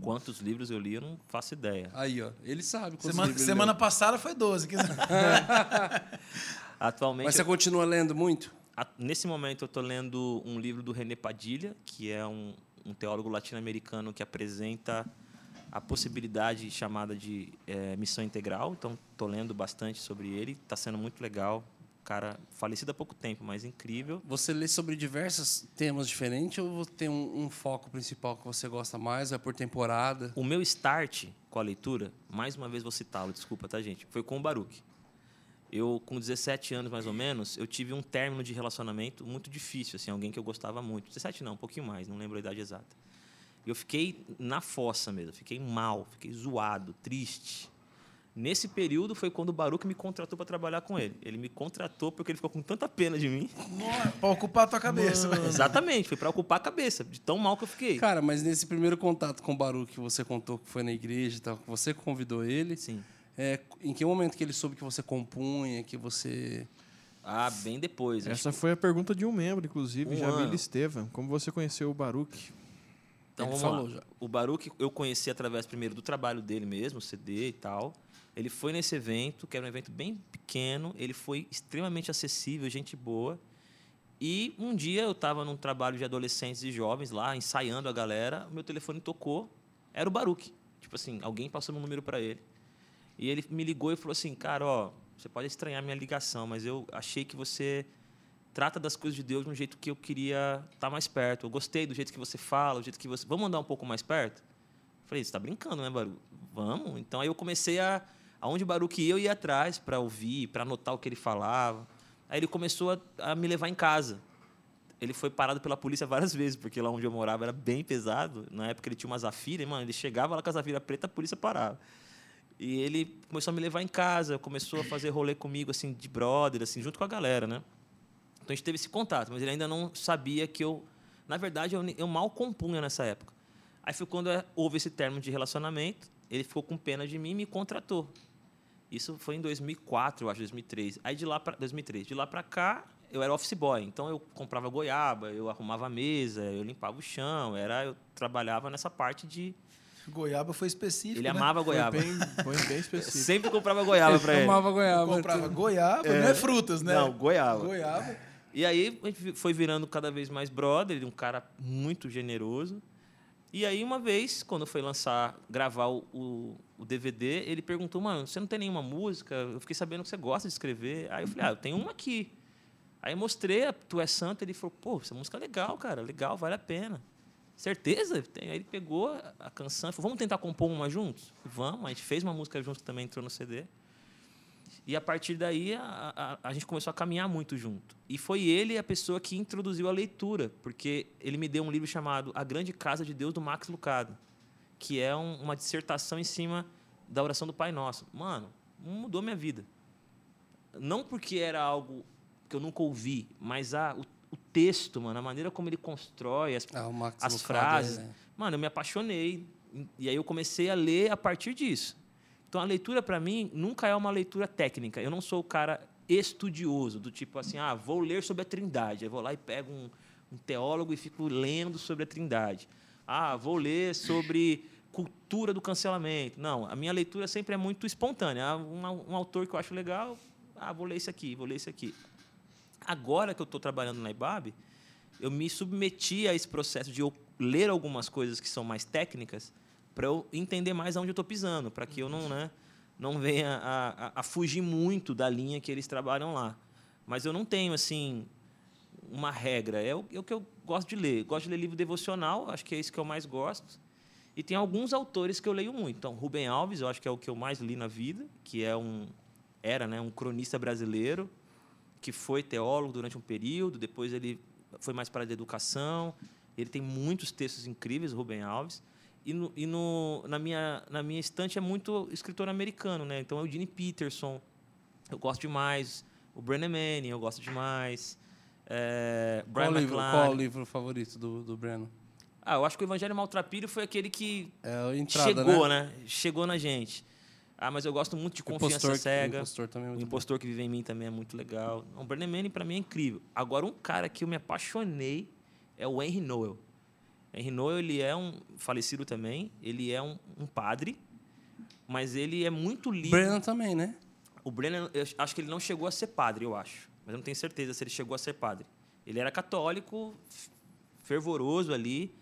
Quantos livros eu li, eu não faço ideia. Aí, ó. Ele sabe quantos Semana, livros semana leu. passada foi 12. que- [LAUGHS] Atualmente, Mas você continua lendo muito? Nesse momento, eu estou lendo um livro do René Padilha, que é um, um teólogo latino-americano que apresenta a possibilidade chamada de eh, missão integral. Então, estou lendo bastante sobre ele. Está sendo muito legal. Cara, falecido há pouco tempo, mas incrível. Você lê sobre diversos temas diferentes ou tem um, um foco principal que você gosta mais? É por temporada? O meu start com a leitura, mais uma vez vou citá-lo, desculpa, tá, gente? Foi com o Baruch. Eu, com 17 anos mais ou menos, eu tive um término de relacionamento muito difícil, assim, alguém que eu gostava muito. 17 não, um pouquinho mais, não lembro a idade exata. E eu fiquei na fossa mesmo, fiquei mal, fiquei zoado, triste. Nesse período foi quando o Baruch me contratou para trabalhar com ele. Ele me contratou porque ele ficou com tanta pena de mim. Pra ocupar a tua cabeça. Exatamente, foi para ocupar a cabeça, de tão mal que eu fiquei. Cara, mas nesse primeiro contato com o Baruch que você contou que foi na igreja e tal, que você convidou ele, Sim. é, em que momento que ele soube que você compunha, que você... Ah, bem depois. Essa foi a pergunta de um membro, inclusive, Um Jamil ano. Estevam. Como você conheceu o Baruch? Então Ele vamos falou lá. já. O Baruch eu conheci através primeiro do trabalho dele mesmo, CD e tal. Ele foi nesse evento, que era um evento bem pequeno, ele foi extremamente acessível, gente boa. E um dia eu estava num trabalho de adolescentes e jovens lá, ensaiando a galera, meu telefone tocou, era o Baruch. Tipo assim, alguém passou meu número para ele. E ele me ligou e falou assim: "Cara, ó, você pode estranhar minha ligação, mas eu achei que você trata das coisas de Deus de um jeito que eu queria estar mais perto. Eu gostei do jeito que você fala, do jeito que você. Vamos andar um pouco mais perto? Falei, você está brincando, né, Baru? Vamos. Então aí eu comecei a. Aonde Baruque eu ia atrás para ouvir, para anotar o que ele falava. Aí ele começou a, a me levar em casa. Ele foi parado pela polícia várias vezes, porque lá onde eu morava era bem pesado. Na época ele tinha uma Zafira, mano, ele chegava lá com a Zafira preta, a polícia parava. E ele começou a me levar em casa, começou a fazer rolê comigo, assim, de brother, assim, junto com a galera, né? Então a gente teve esse contato, mas ele ainda não sabia que eu. Na verdade, eu, eu mal compunha nessa época. Aí foi quando eh, houve esse termo de relacionamento, ele ficou com pena de mim e me contratou. Isso foi em 2004, eu acho, 2003. Aí de lá para 2003, de lá para cá, eu era office boy, então eu comprava goiaba, eu arrumava a mesa, eu limpava o chão, era eu trabalhava nessa parte de Goiaba foi específico. ele né? amava goiaba. Foi bem, foi bem específico. Sempre comprava goiaba para ele. Tomava goiaba. Comprava goiaba, não é frutas, né? Não, goiaba. Goiaba. E aí a gente foi virando cada vez mais brother, ele é um cara muito generoso. E aí uma vez, quando foi lançar, gravar o, o, o DVD, ele perguntou, mano, você não tem nenhuma música? Eu fiquei sabendo que você gosta de escrever. Aí eu falei, ah, eu tenho uma aqui. Aí mostrei, a Tu é Santo, ele falou, pô, essa música é legal, cara, legal, vale a pena. Certeza? Aí ele pegou a- a canção e falou, vamos tentar compor uma juntos? Vamos, a gente fez uma música juntos que também entrou no CD. E a partir daí a, a, a gente começou a caminhar muito junto. E foi ele a pessoa que introduziu a leitura, porque ele me deu um livro chamado A Grande Casa de Deus do Max Lucado, que é um- uma dissertação em cima da oração do Pai Nosso. Mano, mudou minha vida. Não porque era algo que eu nunca ouvi, mas a, o, o texto, mano, a maneira como ele constrói as, Ah, as Lucado frases. é- Mano, eu me apaixonei. E aí eu comecei a ler a partir disso. Então a leitura, para mim, nunca é uma leitura técnica. Eu não sou o cara estudioso, do tipo assim, ah, vou ler sobre a Trindade. Eu vou lá e pego um, um teólogo e fico lendo sobre a Trindade. Ah, vou ler sobre cultura do cancelamento. Não, a minha leitura sempre é muito espontânea. Um, um autor que eu acho legal, ah, vou ler isso aqui, vou ler isso aqui. Agora que eu estou trabalhando na IBAB, eu me submeti a esse processo de ler algumas coisas que são mais técnicas para eu entender mais aonde eu estou pisando, para que eu não, né, não venha a, a, a fugir muito da linha que eles trabalham lá. Mas eu não tenho assim uma regra. É o, é o que eu gosto de ler. Gosto de ler livro devocional, acho que é isso que eu mais gosto. E tem alguns autores que eu leio muito. Então, Rubem Alves, eu acho que é o que eu mais li na vida, que é um era, né, um cronista brasileiro que foi teólogo durante um período, depois ele foi mais para a educação. Ele tem muitos textos incríveis, Rubem Alves. E, no, e no, na, minha, na minha estante é muito escritor americano, né? Então é o Gene Peterson, eu gosto demais. O Brennan Manning, eu gosto demais. É, Brian Qual, livro, qual o livro favorito do, do Breno? Ah, eu acho que o Evangelho Maltrapilho foi aquele que É entrada, chegou, né? né? Chegou na gente. Ah, mas eu gosto muito de Confiança impostor, Cega. O impostor também é O muito bom. impostor que vive em mim também é muito legal. O Brennan Manning, para mim, é incrível. Agora, um cara que eu me apaixonei é o Henry Noel. Noel, ele é um falecido também. Ele é um, um padre, mas ele é muito lido. Brennan também, né? O Brennan, acho que ele não chegou a ser padre, eu acho. Mas eu não tenho certeza se ele chegou a ser padre. Ele era católico, fervoroso ali.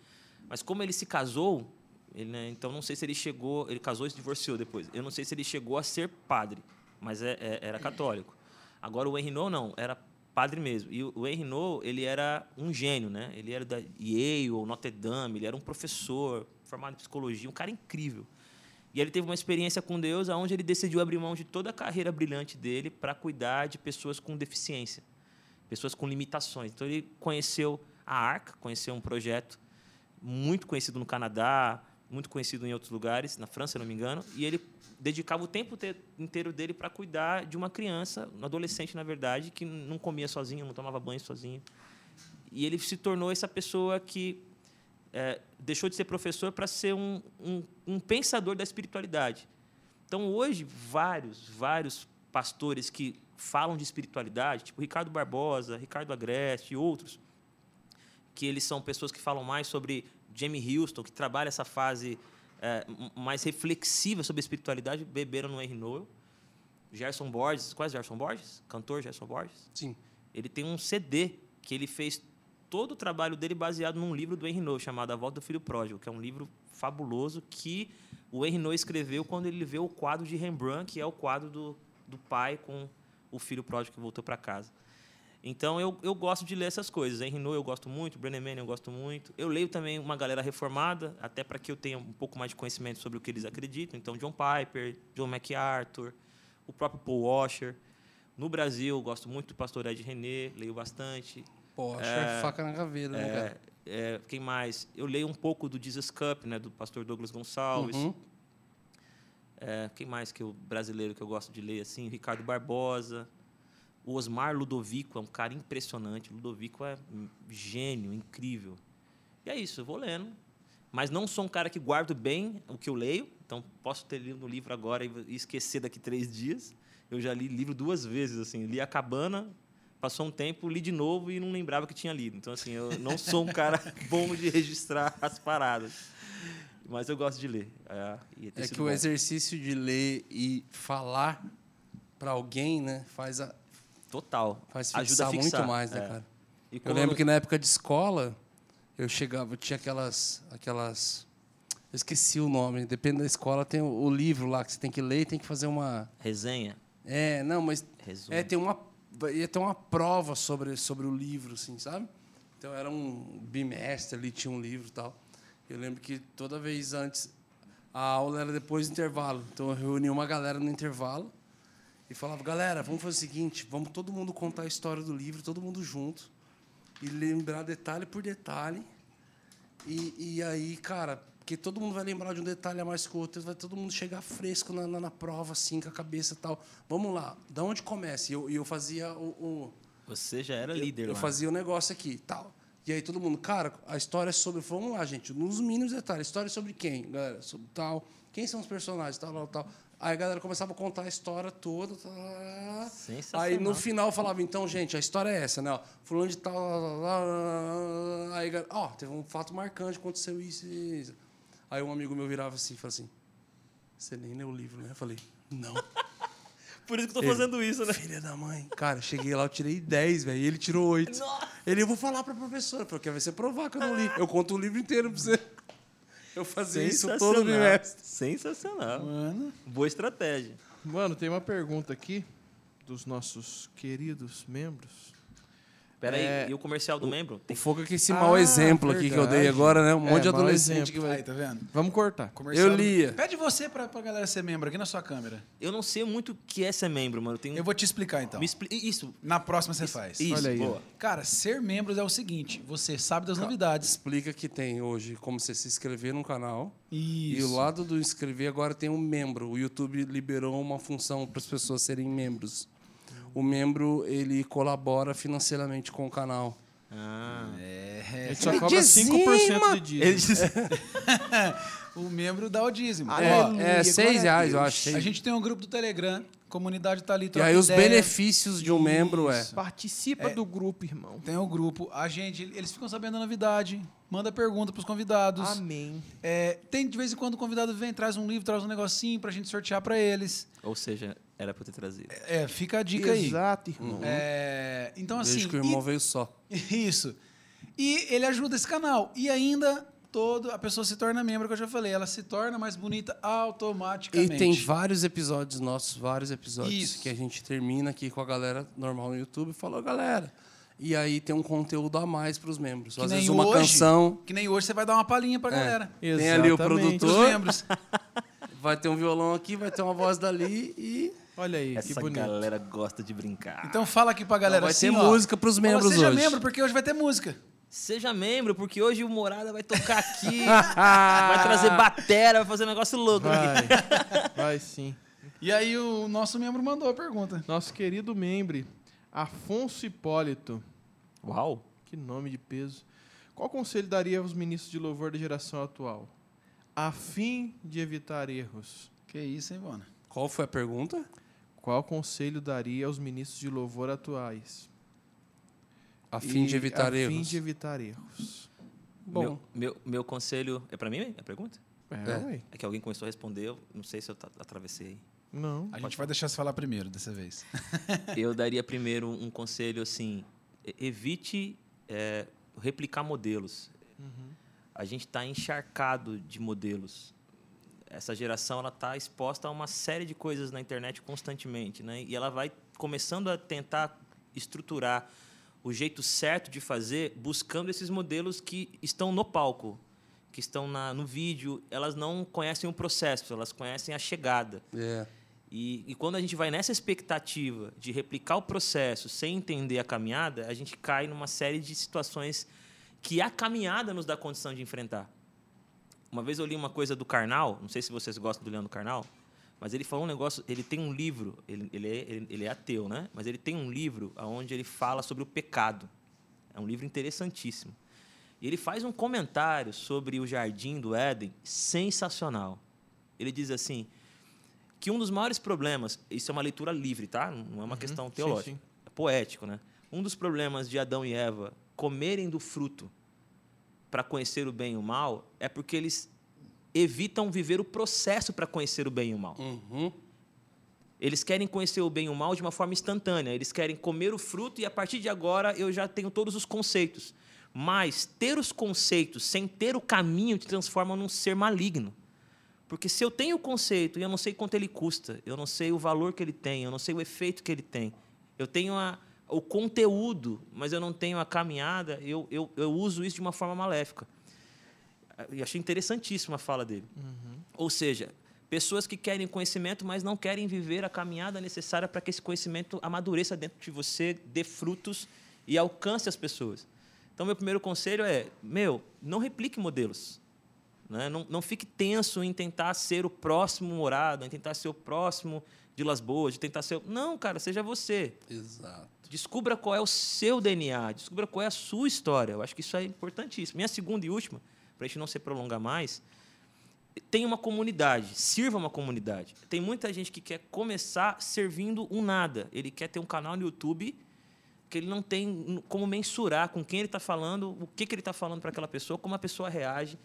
Mas como ele se casou, ele, né, então não sei se ele chegou... Ele casou e se divorciou depois. Eu não sei se ele chegou a ser padre, mas é- é- era católico. Agora, o Henry Noel, não. Era padre mesmo. E o Henry Noel, ele era um gênio, né? Ele era da Yale, ou Notre Dame. Ele era um professor formado em psicologia. Um cara incrível. E ele teve uma experiência com Deus onde ele decidiu abrir mão de toda a carreira brilhante dele para cuidar de pessoas com deficiência, pessoas com limitações. Então ele conheceu a Arca, conheceu um projeto muito conhecido no Canadá, muito conhecido em outros lugares, na França, se não me engano, e ele dedicava o tempo te- inteiro dele para cuidar de uma criança, um adolescente, na verdade, que não comia sozinho, não tomava banho sozinho. E ele se tornou essa pessoa que é, deixou de ser professor para ser um, um, um pensador da espiritualidade. Então, hoje, vários, vários pastores que falam de espiritualidade, tipo Ricardo Barbosa, Ricardo Agreste e outros, que eles são pessoas que falam mais sobre Jamie Houston, que trabalha essa fase é, mais reflexiva sobre a espiritualidade, beberam no Henry Noel. Gerson Borges, qual é Gerson Borges? Cantor Gerson Borges? Sim. Ele tem um CD que ele fez todo o trabalho dele baseado num livro do Henry Noel chamado A Volta do Filho Pródigo, que é um livro fabuloso que o Henry Noel escreveu quando ele vê o quadro de Rembrandt, que é o quadro do, do pai com o filho pródigo que voltou para casa. Então eu, eu gosto de ler essas coisas. Henry Noel eu gosto muito, Brené Manning eu gosto muito. Eu leio também uma galera reformada, até para que eu tenha um pouco mais de conhecimento sobre o que eles acreditam. Então John Piper, John MacArthur, o próprio Paul Washer. No Brasil, eu gosto muito do pastor Ed René, leio bastante. Acho é faca na caveira, né, É, cara? é, quem mais? Eu leio um pouco do Jesus Cup, né, do pastor Douglas Gonçalves. Uhum. É, quem mais que eu brasileiro que eu gosto de ler assim? Ricardo Barbosa. O Osmar Ludovico é um cara impressionante. Ludovico é gênio, incrível. E é isso, eu vou lendo. Mas não sou um cara que guardo bem o que eu leio. Então, posso ter lido um livro agora e esquecer daqui três dias. Eu já li livro duas vezes, assim. Li A Cabana, passou um tempo, li de novo e não lembrava que tinha lido. Então, assim, eu não sou um cara [LAUGHS] bom de registrar as paradas. Mas eu gosto de ler. É, É que o bom. exercício de ler e falar pra alguém, né, faz, a, Total. faz Ajuda fixar a fixar. muito mais, né, é. cara? Eu quando- lembro que na época de escola, eu chegava, eu tinha aquelas. aquelas eu esqueci o nome, depende da escola, tem o, o livro lá que você tem que ler e tem que fazer uma. Resenha, É, não, mas. resumo. É, tem uma. Ia ter uma prova sobre, sobre o livro, assim, sabe? Então era um bimestre ali, tinha um livro e tal. Eu lembro que toda vez antes. A aula era depois do intervalo. Então eu reunia uma galera no intervalo e falava: galera, vamos fazer o seguinte, vamos todo mundo contar a história do livro, todo mundo junto, e lembrar detalhe por detalhe. E, e aí, cara, porque todo mundo vai lembrar de um detalhe a mais que o outro, vai todo mundo chegar fresco na, na, na prova, assim, com a cabeça e tal. Vamos lá, da onde começa? E eu, eu fazia o, o- Você já era líder eu lá. fazia o negócio aqui tal. E aí todo mundo, cara, a história é sobre. Vamos lá, gente, nos mínimos detalhes. A história é sobre quem, galera? Sobre tal. Quem são os personagens, tal, tal, tal. Aí a galera começava a contar a história toda. Tal, tal. Sensacional. Aí no final falava, então, gente, a história é essa, né? Fulano de tal. Aí, ó, teve um fato marcante, aconteceu isso isso. Aí um amigo meu virava assim e falava assim: Você nem leu o livro, né? Eu falei, não. [LAUGHS] Por isso que eu tô Ele, fazendo isso, né? Filha da mãe. Cara, cheguei lá, eu tirei 10, velho. E ele tirou 8. Nossa! Ele, eu vou falar pra professora. Quer ver você provar que eu não li. Eu conto o livro inteiro pra você. Eu fazia isso todo bimestre. Sensacional. Mano. Boa estratégia. Mano, tem uma pergunta aqui dos nossos queridos membros. Pera É, aí, e o comercial do membro? O Tem... fogo é que esse Ah, mau exemplo aqui que eu dei verdade. agora, né? Um É, monte de adolescente que vai... Aí, tá vendo? Vamos cortar. Comercial Eu do- lia. Pede você pra, pra galera ser membro aqui na sua câmera. Eu não sei muito o que é ser membro, mano. Eu tenho... Eu vou te explicar então. Expli... Isso, Na próxima você faz. isso, Olha aí, boa. Cara, ser membro é o seguinte: você sabe das novidades. Explica que tem hoje como você se inscrever no canal. Isso. E o lado do inscrever agora tem um membro. O YouTube liberou uma função para as pessoas serem membros. O membro, ele colabora financeiramente com o canal. Ah. A É. gente só Me cobra dizima! 5% de dízimo. Ele. [LAUGHS] O membro dá o dízimo. Ah, É, é seis a reais, eu acho. a gente tem um grupo do Telegram, comunidade tá ali, E aí os benefícios de um membro é... Participa do grupo, irmão. Tem o grupo. A gente, eles ficam sabendo da novidade, manda pergunta pros convidados. Amém. É, tem de vez em quando o convidado vem, traz um livro, traz um negocinho pra gente sortear pra eles. Ou seja, era pra eu ter trazido. É, fica a dica aí. Exato, irmão. É, então assim, Desde que o e- irmão veio só. [LAUGHS] Isso. E ele ajuda esse canal. E ainda todo a pessoa se torna membro, que eu já falei, ela se torna mais bonita E automaticamente. tem vários episódios nossos, vários episódios Isso. que a gente termina aqui com a galera normal no YouTube e falou, galera. E aí tem um conteúdo a mais para os membros. que Às nem vezes uma hoje, canção, Que nem hoje você vai dar uma palhinha pra galera. tem ali o Exatamente. Produtor, membros. [LAUGHS] vai ter um violão aqui, vai ter uma voz dali e Olha aí, que Essa bonito. galera gosta de brincar. Então fala aqui pra galera vai assim, ter ó. música para os Fala, membros Seja hoje. membro, porque hoje vai ter música. Seja membro, porque hoje o Morada vai tocar aqui, [LAUGHS] vai trazer batera, vai fazer um negócio louco aqui. Vai, vai sim. E aí o nosso membro mandou a pergunta. Nosso querido membro, Afonso Hipólito. Uau! Que nome de peso. Qual conselho daria aos ministros de louvor da geração atual? A fim de evitar erros. Que isso, hein, Bona? Qual foi a pergunta? Qual conselho daria aos ministros de louvor atuais? A fim E de evitar a erros. fim de evitar erros. Bom, Meu, meu, meu conselho. É pra mim a pergunta? É, É. É que alguém começou a responder, eu não sei se eu atravessei. Não. A gente vai deixar você falar primeiro dessa vez. [LAUGHS] Eu daria primeiro um conselho assim: evite é, replicar modelos. A gente está encharcado de modelos. Essa geração ela está exposta a uma série de coisas na internet constantemente, né? E ela vai começando a tentar estruturar o jeito certo de fazer, buscando esses modelos que estão no palco, que estão na, no vídeo. Elas não conhecem o processo, elas conhecem a chegada. é. E, e quando a gente vai nessa expectativa de replicar o processo sem entender a caminhada, a gente cai numa série de situações que a caminhada nos dá condição de enfrentar. Uma vez eu li uma coisa do Karnal, não sei se vocês gostam do Leandro Karnal, mas ele falou um negócio, ele tem um livro, ele, ele, é, ele, ele é ateu, né? Mas ele tem um livro onde ele fala sobre o pecado. É um livro interessantíssimo. E ele faz um comentário sobre o jardim do Éden sensacional. Ele diz assim: que um dos maiores problemas, isso é uma leitura livre, tá? Não é uma questão Uhum. sim, teológica, sim. é poético, né? Um dos problemas de Adão e Eva comerem do fruto para conhecer o bem e o mal é porque eles evitam viver o processo para conhecer o bem e o mal. Uhum. Eles querem conhecer o bem e o mal de uma forma instantânea. Eles querem comer o fruto e a partir de agora eu já tenho todos os conceitos. Mas ter os conceitos sem ter o caminho te transforma num ser maligno. Porque se eu tenho o conceito e eu não sei quanto ele custa, eu não sei o valor que ele tem, eu não sei o efeito que ele tem, eu tenho a- o conteúdo, mas eu não tenho a caminhada, eu, eu, eu uso isso de uma forma maléfica. E achei interessantíssima a fala dele. Ou seja, pessoas que querem conhecimento, mas não querem viver a caminhada necessária para que esse conhecimento amadureça dentro de você, dê frutos e alcance as pessoas. Então, meu primeiro conselho é: meu, não replique modelos. Né? Não, não fique tenso em tentar ser o próximo morado, em tentar ser o próximo de Las Boas, de tentar ser. Não, cara, seja você. Exato. Descubra qual é o seu DNA, descubra qual é a sua história. Eu acho que isso é importantíssimo. Minha segunda e última, para a gente não se prolongar mais, tem uma comunidade, sirva uma comunidade. Tem muita gente que quer começar servindo um nada. Ele quer ter um canal no YouTube que ele não tem como mensurar com quem ele está falando, o que, que ele está falando para aquela pessoa, como a pessoa reage.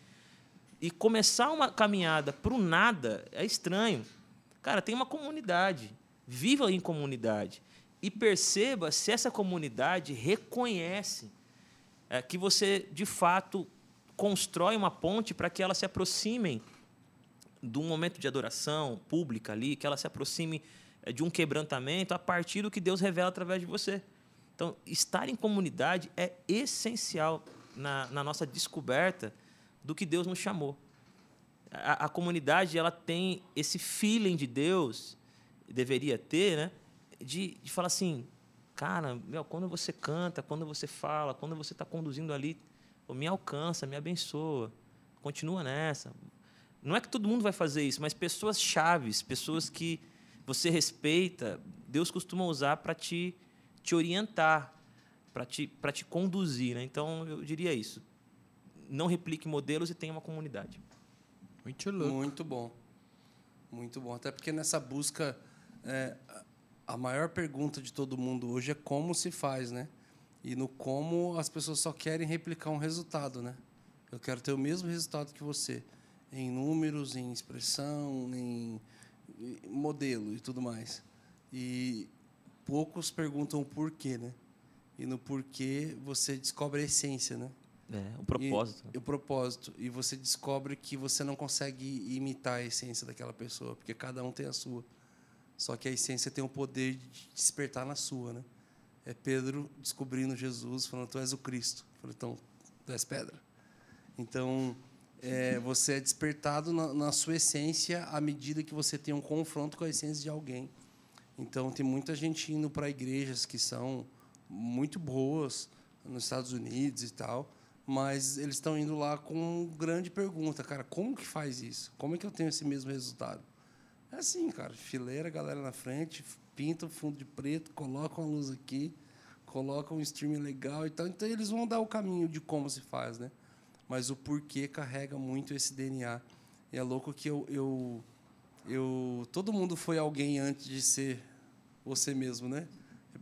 E começar uma caminhada para o nada é estranho. Cara, tem uma comunidade. Viva em comunidade. E perceba se essa comunidade reconhece é, que você, de fato, constrói uma ponte para que elas se aproximem de um momento de adoração pública ali, que ela se aproxime eh, de um quebrantamento a partir do que Deus revela através de você. Então, estar em comunidade é essencial na, na nossa descoberta do que Deus nos chamou. A, a comunidade ela tem esse feeling de Deus, deveria ter, né? De, de falar assim, cara, meu, quando você canta, quando você fala, quando você está conduzindo ali, me alcança, me abençoa, continua nessa. Não é que todo mundo vai fazer isso, mas pessoas chaves, pessoas que você respeita, Deus costuma usar para te, te orientar, para te, para te conduzir. Né? Então, eu diria isso. Não replique modelos e tenha uma comunidade. Muito louco. Muito bom. Muito bom. Até porque nessa busca, é, a maior pergunta de todo mundo hoje é como se faz, né? E no como as pessoas só querem replicar um resultado, né? Eu quero ter o mesmo resultado que você, em números, em expressão, em modelo e tudo mais. E poucos perguntam o porquê, né? E no porquê você descobre a essência, né? É, o propósito. E, o propósito. E você descobre que você não consegue imitar a essência daquela pessoa, porque cada um tem a sua. Só que a essência tem o poder de despertar na sua, né? É Pedro descobrindo Jesus, falando: Tu és o Cristo. Eu falei, então, tu és pedra. Então, é, você é despertado na, na sua essência à medida que você tem um confronto com a essência de alguém. Então, tem muita gente indo para igrejas que são muito boas, nos Estados Unidos e tal. Mas eles estão indo lá com grande pergunta, cara, como que faz isso? Como é que eu tenho esse mesmo resultado? É assim, cara, fileira, galera na frente, pinta o fundo de preto, coloca uma luz aqui, coloca um streaming legal e tal. Então eles vão dar o caminho de como se faz, né? Mas o porquê carrega muito esse DNA. E é louco que eu, eu, eu todo mundo foi alguém antes de ser você mesmo, né?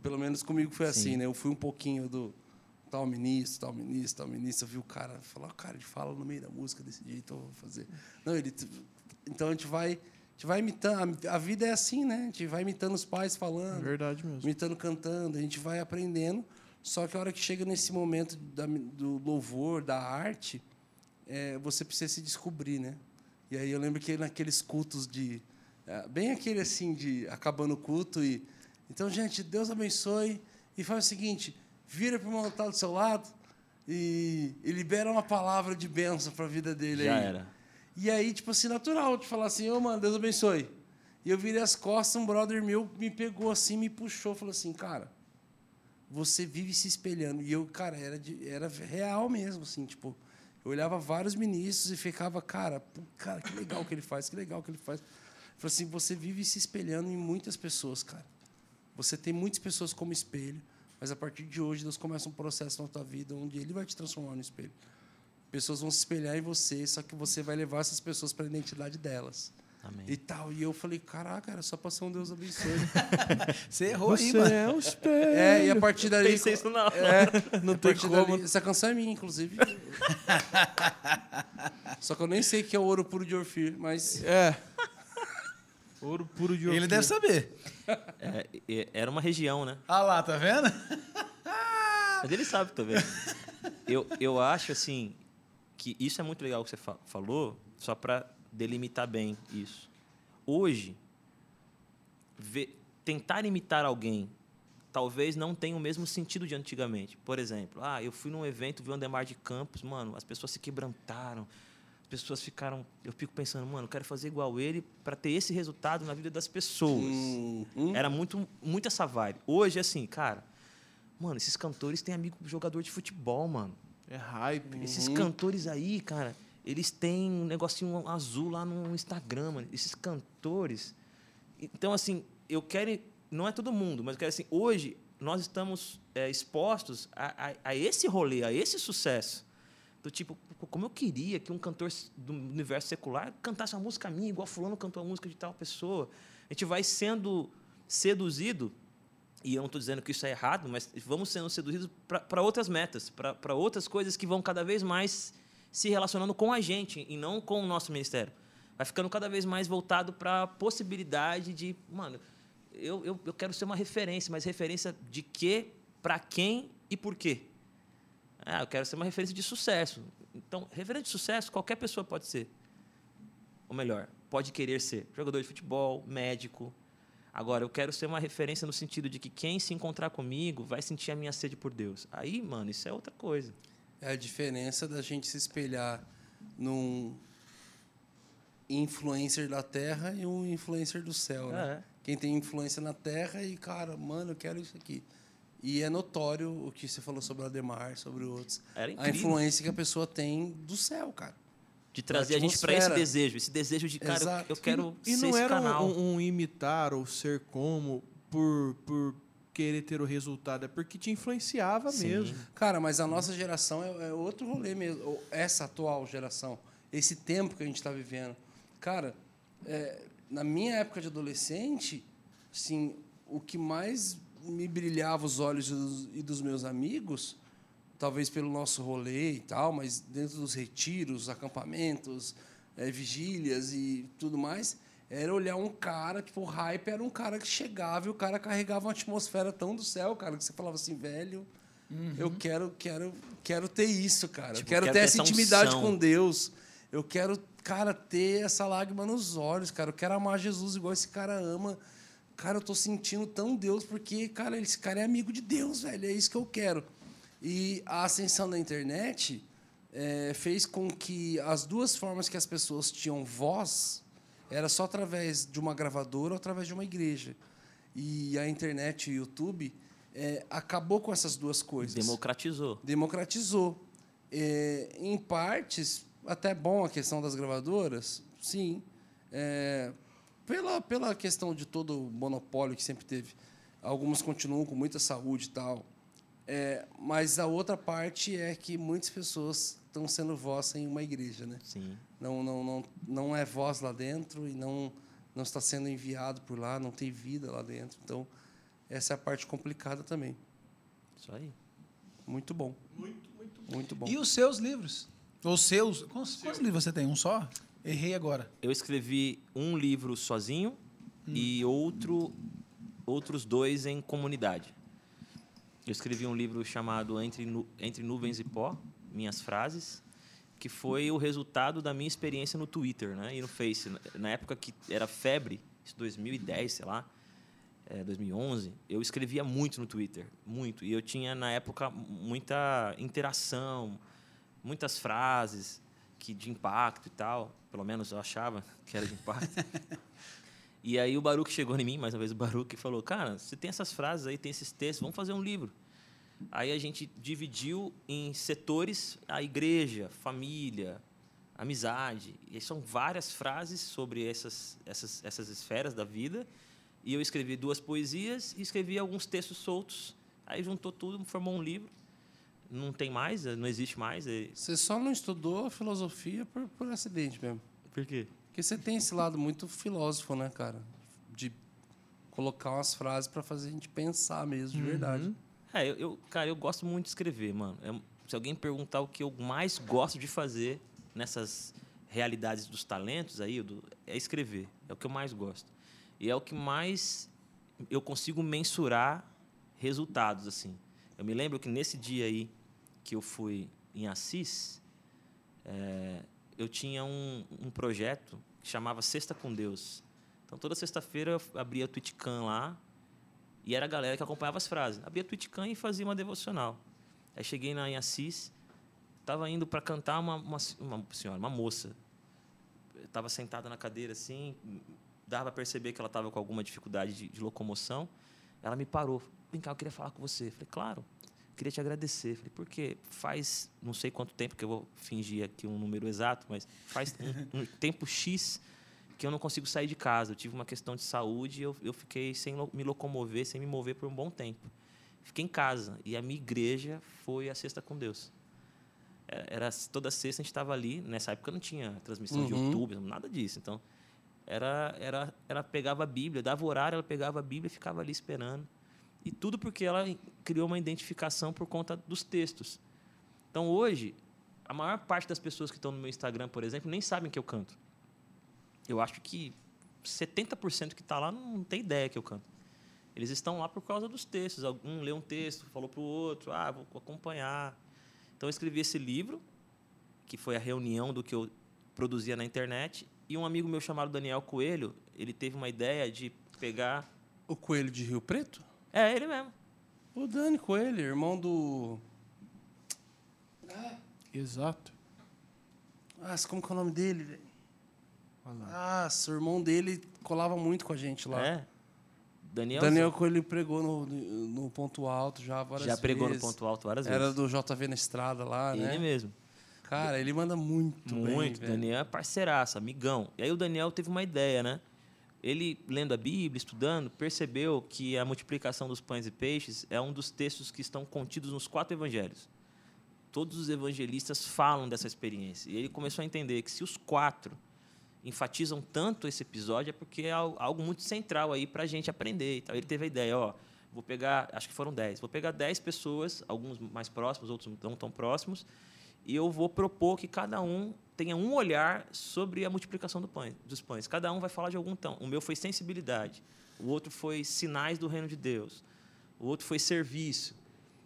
Pelo menos comigo foi assim, Sim. né? Eu fui um pouquinho do tal ministro, tal ministro, tal ministro. Eu vi o cara falar, cara, ele fala no meio da música desse jeito, eu vou fazer. Não, ele. Então a gente vai, gente vai imitando. A, vida é assim, né? A gente vai imitando os pais É falando, verdade mesmo. imitando cantando, a gente vai aprendendo. Só que a hora que chega nesse momento da- do louvor, da arte, é, você precisa se descobrir, né? E aí eu lembro que naqueles cultos de. é, bem aquele assim, de acabando o culto e. Então, gente, Deus abençoe e faz o seguinte: vira para o tá do seu lado e, e libera uma palavra de bênção para a vida dele Já aí. era. E aí, tipo assim, natural de falar assim, ô, mano, Deus abençoe. E eu virei as costas, um brother meu me pegou assim, me puxou, falou assim, cara, você vive se espelhando. E eu, cara, era, de, era real mesmo, assim, tipo, eu olhava vários ministros e ficava, cara, cara, que legal que ele faz, que legal que ele faz. Falei assim, você vive se espelhando em muitas pessoas, cara. Você tem muitas pessoas como espelho, mas a partir de hoje Deus começa um processo na tua vida onde Ele vai te transformar no espelho. Pessoas vão se espelhar em você, só que você vai levar essas pessoas para a identidade delas. Amém. E tal. E eu falei, caraca, era só para ser um Deus abençoe. [LAUGHS] Você errou aí, Você mano. é o espelho. é, e a partir dali. Pensei isso na hora. É, Não tem como. dali- essa canção é minha, inclusive. [LAUGHS] Só que eu nem sei que é o ouro puro de Orfir, mas. É. [LAUGHS] Ouro puro de Ele Ofir. deve saber. É, era uma região, né? Ah lá, tá vendo? Mas ele sabe também. Eu, eu acho, assim, que isso é muito legal que você fa- falou, só para delimitar bem isso. Hoje, ver- tentar imitar alguém talvez não tenha o mesmo sentido de antigamente. Por exemplo, ah, eu fui num evento, vi o Andemar de Campos, mano, as pessoas se quebrantaram, as pessoas ficaram... Eu fico pensando, mano, eu quero fazer igual ele para ter esse resultado na vida das pessoas. Hum, hum. Era muito, muito essa vibe. Hoje, assim, cara, mano, esses cantores têm amigo jogador de futebol, mano. É hype. Esses cantores aí, cara, eles têm um negocinho azul lá no Instagram, mano. Esses cantores. Então, assim, eu quero. Não é todo mundo, mas eu quero assim, hoje nós estamos é, expostos a, a, a esse rolê, a esse sucesso. Do tipo, como eu queria que um cantor do universo secular cantasse uma música minha, igual fulano cantou a música de tal pessoa. A gente vai sendo seduzido e eu não estou dizendo que isso é errado, mas vamos sendo seduzidos para outras metas, para outras coisas que vão cada vez mais se relacionando com a gente e não com o nosso ministério. Vai ficando cada vez mais voltado para a possibilidade de, mano, eu, eu, eu quero ser uma referência, mas referência de quê, para quem e por quê? Ah, eu quero ser uma referência de sucesso. Então, referência de sucesso, qualquer pessoa pode ser. Ou melhor, pode querer ser jogador de futebol, médico, Agora, eu quero ser uma referência no sentido de que quem se encontrar comigo vai sentir a minha sede por Deus. Aí, mano, isso é outra coisa. É a diferença da gente se espelhar num influencer da terra e um influencer do céu, né? É. Quem tem influência na terra e, cara, mano, eu quero isso aqui. E é notório o que você falou sobre o Ademar, sobre outros. Era A incrível. influência que a pessoa tem do céu, cara. De trazer a gente para esse desejo. Esse desejo de, cara, eu- Exato. eu quero E ser não esse era canal. um, um imitar ou ser como por, por querer ter o resultado, é porque te influenciava Sim. mesmo. Cara, mas a nossa geração é, é outro rolê mesmo. Essa atual geração, esse tempo que a gente está vivendo. Cara, é, na minha época de adolescente, assim, o que mais me brilhava os olhos dos- e dos meus amigos, talvez pelo nosso rolê e tal, mas dentro dos retiros, acampamentos, é, vigílias e tudo mais, era olhar um cara, tipo, o hype era um cara que chegava e o cara carregava uma atmosfera tão do céu, cara, que você falava assim, velho, eu quero, quero, quero ter isso, cara. Tipo, eu quero quero ter ter essa essa intimidade unção. com Deus. Eu quero, cara, ter essa lágrima nos olhos, cara. Eu quero amar Jesus igual esse cara ama. Cara, eu tô sentindo tão Deus porque, cara, esse cara é amigo de Deus, velho. É isso que eu quero. E a ascensão da internet eh, fez com que as duas formas que as pessoas tinham voz era só através de uma gravadora ou através de uma igreja. E a internet e o YouTube é, acabou com essas duas coisas. Democratizou. Democratizou. É, em partes, até bom a questão das gravadoras, sim. É, pela, pela questão de todo o monopólio que sempre teve. Algumas continuam com muita saúde e tal. É, mas a outra parte é que muitas pessoas estão sendo voz em uma igreja, né? Sim. Não, não, não, não é voz lá dentro e não, não está sendo enviado por lá, não tem vida lá dentro. Então, essa é a parte complicada também. Isso aí. Muito bom. Muito, muito, muito bom. E os seus livros? Os seus. Quantos, quantos livros você tem? Um só? Errei agora. Eu escrevi um livro sozinho e outro, outros dois em comunidade. Eu escrevi um livro chamado Entre, Nu- Entre Nuvens e Pó, Minhas Frases, que foi o resultado da minha experiência no Twitter né, e no Face. Na- época que era febre, isso 2010, sei lá, é, 2011, eu escrevia muito no Twitter, muito. E eu tinha, na época, muita interação, muitas frases que de impacto e tal. Pelo menos eu achava que era de impacto. [LAUGHS] e aí o Baruch chegou em mim, mais uma vez o Baruch, e falou, cara, você tem essas frases aí, tem esses textos, vamos fazer um livro. Aí a gente dividiu em setores a igreja, família, amizade. E são várias frases sobre essas, essas, essas esferas da vida. E eu escrevi duas poesias e escrevi alguns textos soltos. Aí juntou tudo, formou um livro. Não tem mais, não existe mais. Você só não estudou filosofia por, por acidente mesmo. Por quê? Porque você tem esse lado muito filósofo, né, cara? De colocar umas frases para fazer a gente pensar mesmo, de verdade. É, eu, eu- cara, eu gosto muito de escrever, mano. É- se alguém perguntar o que eu mais gosto de fazer nessas realidades dos talentos aí, do- é escrever. É o que eu mais gosto. E é o que mais eu consigo mensurar resultados, assim. Eu me lembro que nesse dia aí que eu fui em Assis, é, eu tinha um, um projeto que chamava Sexta com Deus. Então, toda sexta-feira eu abria o Twitcam lá e era a galera que acompanhava as frases. Abria Twitcam e fazia uma devocional. Aí cheguei na, em Assis, estava indo para cantar uma, uma, uma senhora, uma moça. Estava sentada na cadeira assim, dava para perceber que ela estava com alguma dificuldade de, de locomoção. Ela me parou. Vem cá, eu queria falar com você. Falei, claro. Queria te agradecer. Falei, porque faz não sei quanto tempo, que eu vou fingir aqui um número exato, mas faz um, [LAUGHS] um tempo X que eu não consigo sair de casa. Eu tive uma questão de saúde e eu, eu fiquei sem lo- me locomover, sem me mover por um bom tempo. Fiquei em casa e a minha igreja foi a Sexta com Deus. É, Era toda sexta a gente estava ali. Nessa época não tinha transmissão de Uhum. YouTube, nada disso. Então era, era, ela pegava a Bíblia, dava horário, ela pegava a Bíblia e ficava ali esperando. E tudo porque ela criou uma identificação por conta dos textos. Então hoje, a maior parte das pessoas que estão no meu Instagram, por exemplo, nem sabem que eu canto. Eu acho que 70% que está lá não tem ideia que eu canto. Eles estão lá por causa dos textos. Um lê um texto, falou para o outro, ah, vou acompanhar. Então eu escrevi esse livro, que foi a reunião do que eu produzia na internet, e um amigo meu chamado Daniel Coelho, ele teve uma ideia de pegar... O Coelho de Rio Preto? É, ele mesmo. O Dani Coelho, irmão do. Exato. Ah, como que é o nome dele, velho? Ah, o irmão dele colava muito com a gente lá. É. Daniel, Daniel Coelho pregou no, no ponto alto já várias já pregou vezes. no ponto alto várias Era vezes. do JV na estrada lá, Ele né? mesmo. Cara, ele manda muito, bem, Muito. velho. Daniel é parceiraço, amigão. E aí o Daniel teve uma ideia, né? Ele, lendo a Bíblia, estudando, percebeu que a multiplicação dos pães e peixes é um dos textos que estão contidos nos quatro evangelhos. Todos os evangelistas falam dessa experiência. E ele começou a entender que se os quatro enfatizam tanto esse episódio é porque é al- algo muito central aí para a gente aprender. e tal. Ele teve a ideia, ó, vou pegar, acho que foram dez, vou pegar dez pessoas, alguns mais próximos, outros não tão próximos, e eu vou propor que cada um tenha um olhar sobre a multiplicação do pães, dos pães. Cada um vai falar de algum tom. O meu foi sensibilidade, o outro foi sinais do reino de Deus, o outro foi serviço.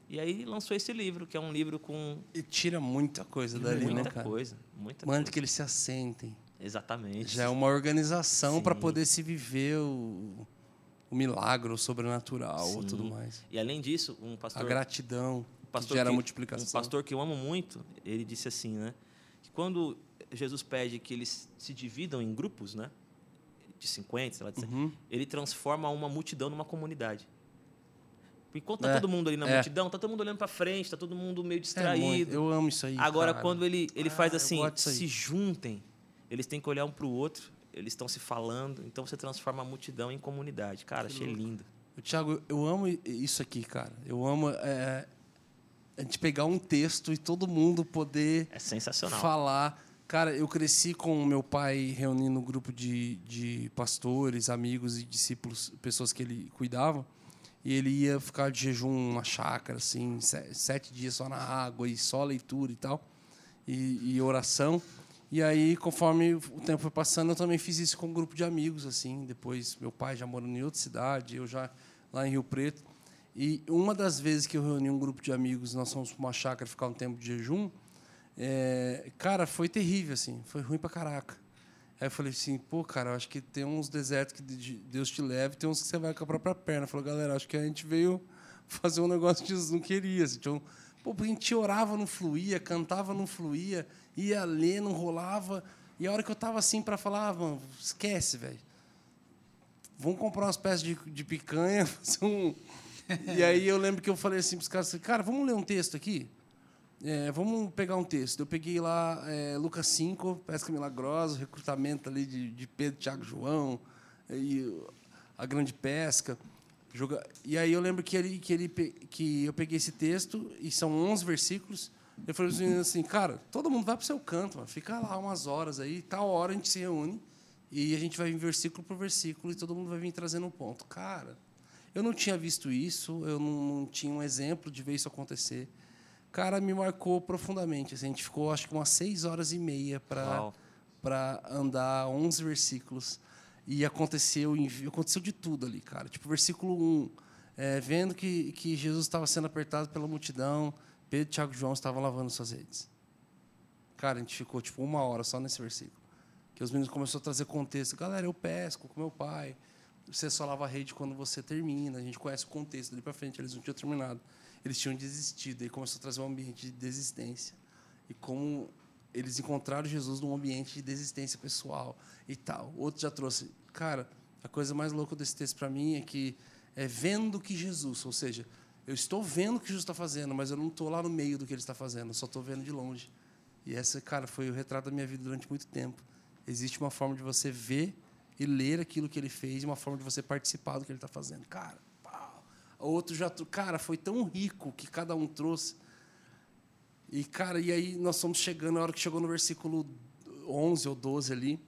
E aí lançou esse livro, que é um livro com E tira muita coisa dali, muita né, cara? coisa, muita Manda coisa. que eles se assentem. Exatamente. Já é uma organização para poder se viver o, o milagre, o sobrenatural Sim. ou tudo mais. E além disso, um A pastor gratidão pastor que gera que- multiplicação. Um pastor que eu amo muito, ele disse assim, né? Que quando Jesus pede que eles se dividam em grupos, né? De 50, sei lá, de 100, Uhum. ele transforma uma multidão numa comunidade. Enquanto tá É, todo mundo ali na é. multidão, tá todo mundo olhando pra frente, tá todo mundo meio É distraído. muito. eu amo isso aí. Agora, cara. quando ele, ele Ah, faz assim, se juntem, eles têm que olhar um pro outro, eles estão se falando, então você transforma a multidão em comunidade. Cara, achei lindo. Tiago, eu amo isso aqui, cara. Eu amo é, a gente pegar um texto e todo mundo poder É sensacional. falar. Cara, eu cresci com meu pai reunindo um grupo de, de pastores, amigos e discípulos, pessoas que ele cuidava. E ele ia ficar de jejum numa chácara, assim, se- sete dias só na água e só leitura e tal, e, e oração. E aí, conforme o tempo foi passando, eu também fiz isso com um grupo de amigos, assim. Depois, meu pai já morando em outra cidade, eu já lá em Rio Preto. E uma das vezes que eu reuni um grupo de amigos, nós fomos para uma chácara ficar um tempo de jejum, é, cara, foi terrível, assim. Foi ruim pra caraca. Aí eu falei assim, pô, cara, eu acho que tem uns desertos que de- Deus te leva e tem uns que você vai com a própria perna. Falou, galera, acho que a gente veio [LAUGHS] fazer um negócio que Jesus não queria. Assim. Então, pô, a gente orava, não fluía, cantava, não fluía, ia ler, não rolava. E a hora que eu tava assim para falar, ah, mano, esquece, velho. Vamos comprar umas peças de, de picanha, [LAUGHS] fazer um... E aí eu lembro que eu falei assim pros caras, assim, cara, vamos ler um texto aqui? É, vamos pegar um texto. Eu peguei lá é, Lucas 5, pesca milagrosa, recrutamento ali de, de Pedro, Tiago, João, e a grande pesca. Joga... E aí eu lembro que, ele, que, ele, que eu peguei esse texto, e são 11 versículos. Eu falei para os meninos assim, cara, todo mundo vai para o seu canto, mano. fica lá umas horas aí, tal hora a gente se reúne, e a gente vai vir versículo por versículo, e todo mundo vai vir trazendo um ponto. Cara, eu não tinha visto isso, eu não, não tinha um exemplo de ver isso acontecer cara me marcou profundamente. assim, a gente ficou, acho que umas seis horas e meia para andar 11 versículos. E aconteceu, aconteceu de tudo ali, cara. Tipo, versículo 1, é, vendo que, que Jesus estava sendo apertado pela multidão, Pedro, Tiago e João estavam lavando suas redes. Cara, a gente ficou tipo uma hora só nesse versículo. Que os meninos começaram a trazer contexto. Galera, eu pesco com meu pai. Você só lava a rede quando você termina. A gente conhece o contexto dali para frente. Eles não tinham terminado. Eles tinham desistido. Aí começou a trazer um ambiente de desistência. E como eles encontraram Jesus num ambiente de desistência pessoal e tal. Outro já trouxe. Cara, a coisa mais louca desse texto para mim é que é vendo que Jesus, ou seja, eu estou vendo o que Jesus está fazendo, mas eu não estou lá no meio do que ele está fazendo, eu só estou vendo de longe. E essa, cara, foi o retrato da minha vida durante muito tempo. Existe uma forma de você ver e ler aquilo que ele fez e uma forma de você participar do que ele está fazendo. Cara, outro já, cara, foi tão rico que cada um trouxe. E, cara, e aí nós fomos chegando, na hora que chegou no versículo 11 ou 12 ali,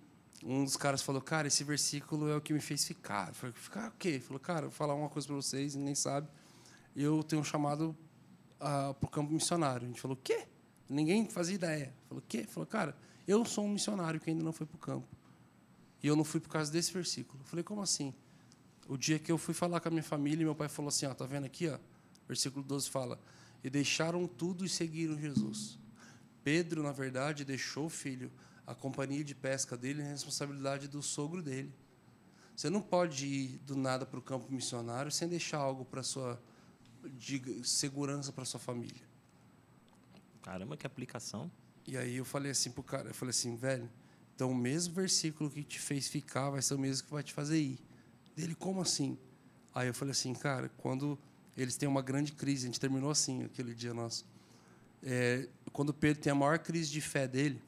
um dos caras falou, cara, esse versículo é o que me fez ficar. Eu falei, ficar o quê? Ele falou, cara, vou falar uma coisa para vocês, ninguém sabe. Eu tenho um chamado para o campo missionário. A gente falou, o quê? Ninguém fazia ideia. Falou, o quê? Falou, cara, eu sou um missionário que ainda não foi para o campo. E eu não fui por causa desse versículo. Eu falei, como assim? O dia que eu fui falar com a minha família, meu pai falou assim, ó, tá vendo aqui, ó? Versículo 12 fala: "E deixaram tudo e seguiram Jesus". Pedro, na verdade, deixou o filho, a companhia de pesca dele, a responsabilidade do sogro dele. Você não pode ir do nada para o campo missionário sem deixar algo para sua de segurança para sua família. Caramba, que aplicação. E aí eu falei assim pro cara, eu falei assim, velho, então o mesmo versículo que te fez ficar vai ser o mesmo que vai te fazer ir. Dele, como assim? Aí eu falei assim, cara, quando eles têm uma grande crise, a gente terminou assim aquele dia nosso. É, quando Pedro tem a maior crise de fé dele,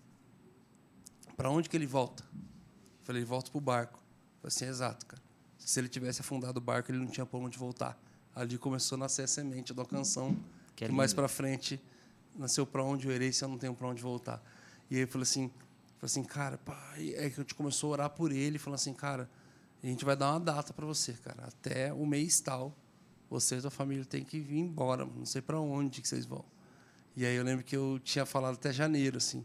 para onde que ele volta? Eu falei, ele volta pro barco. Eu falei assim, exato, cara. Se ele tivesse afundado o barco, ele não tinha para onde voltar. Ali começou a nascer a semente da canção, Que que, mais para frente nasceu para onde eu irei se eu não tenho para onde voltar. E aí eu falei assim, falei assim, cara, pai, é que a gente começou a orar por ele, falando assim, cara, a gente vai dar uma data para você, cara, até o mês tal, você e sua família tem que vir embora, não sei para onde que vocês vão. E aí eu lembro que eu tinha falado até janeiro, assim.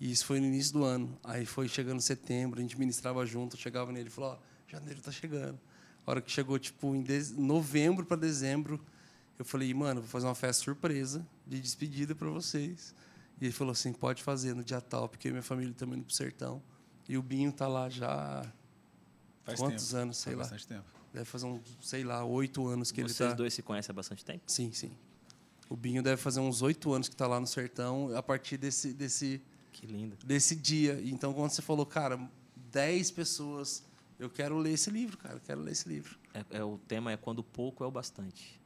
E isso foi no início do ano. Aí foi chegando setembro, a gente ministrava junto, chegava nele e falou, ó, janeiro tá chegando. A hora que chegou, tipo, em novembro para dezembro, eu falei, mano, vou fazer uma festa surpresa de despedida para vocês. E ele falou assim, pode fazer no dia tal, porque minha família também indo pro sertão. E o Binho tá lá já Faz quantos tempo. anos, sei Faz lá. bastante tempo. Deve fazer uns, sei lá, oito anos que ele Vocês tá... dois se conhecem há bastante tempo? Sim, sim. O Binho deve fazer uns oito anos que está lá no sertão, a partir desse, desse, Que lindo. desse dia. Então, quando você falou, cara, dez pessoas, eu quero ler esse livro, cara, eu quero ler esse livro. É, é, o tema é quando pouco é o bastante.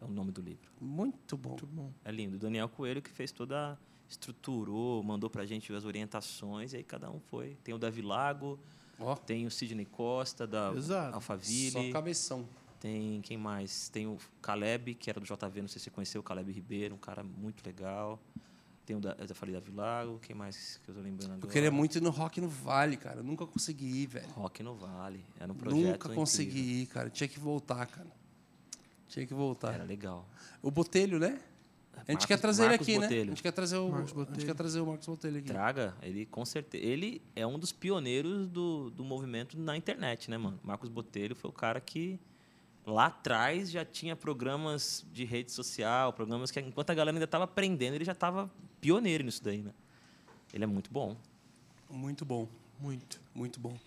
é o nome do livro. Muito bom. Muito bom. É lindo. O Daniel Coelho que fez toda a estruturou, mandou pra gente as orientações e aí cada um foi. Tem o Davi Lago, Ó, tem o Sidney Costa da Exato. Alphaville, só cabeção. tem quem mais? Tem o Caleb, que era do JV, não sei se você conheceu, o Caleb Ribeiro, um cara muito legal. Tem o da, eu já falei Davi Lago, quem mais que eu tô lembrando agora? Eu queria muito ir no Rock no Vale, cara. Eu nunca consegui ir, velho. Rock no Vale. Era um projeto Nunca incrível. consegui ir, cara. Tinha que voltar, cara. Tinha que voltar. Era legal. O Botelho, né? A gente quer trazer ele Marcos aqui, né? A Botelho. gente quer trazer o, Marcos a gente Botelho. quer trazer o Marcos Botelho aqui. Traga, ele com certeza. Ele é um dos pioneiros do, do movimento na internet, né, mano? Marcos Botelho foi o cara que lá atrás já tinha programas de rede social, programas que enquanto a galera ainda estava aprendendo, ele já estava pioneiro nisso daí, né? Ele é muito bom. Muito bom, Muito. muito bom.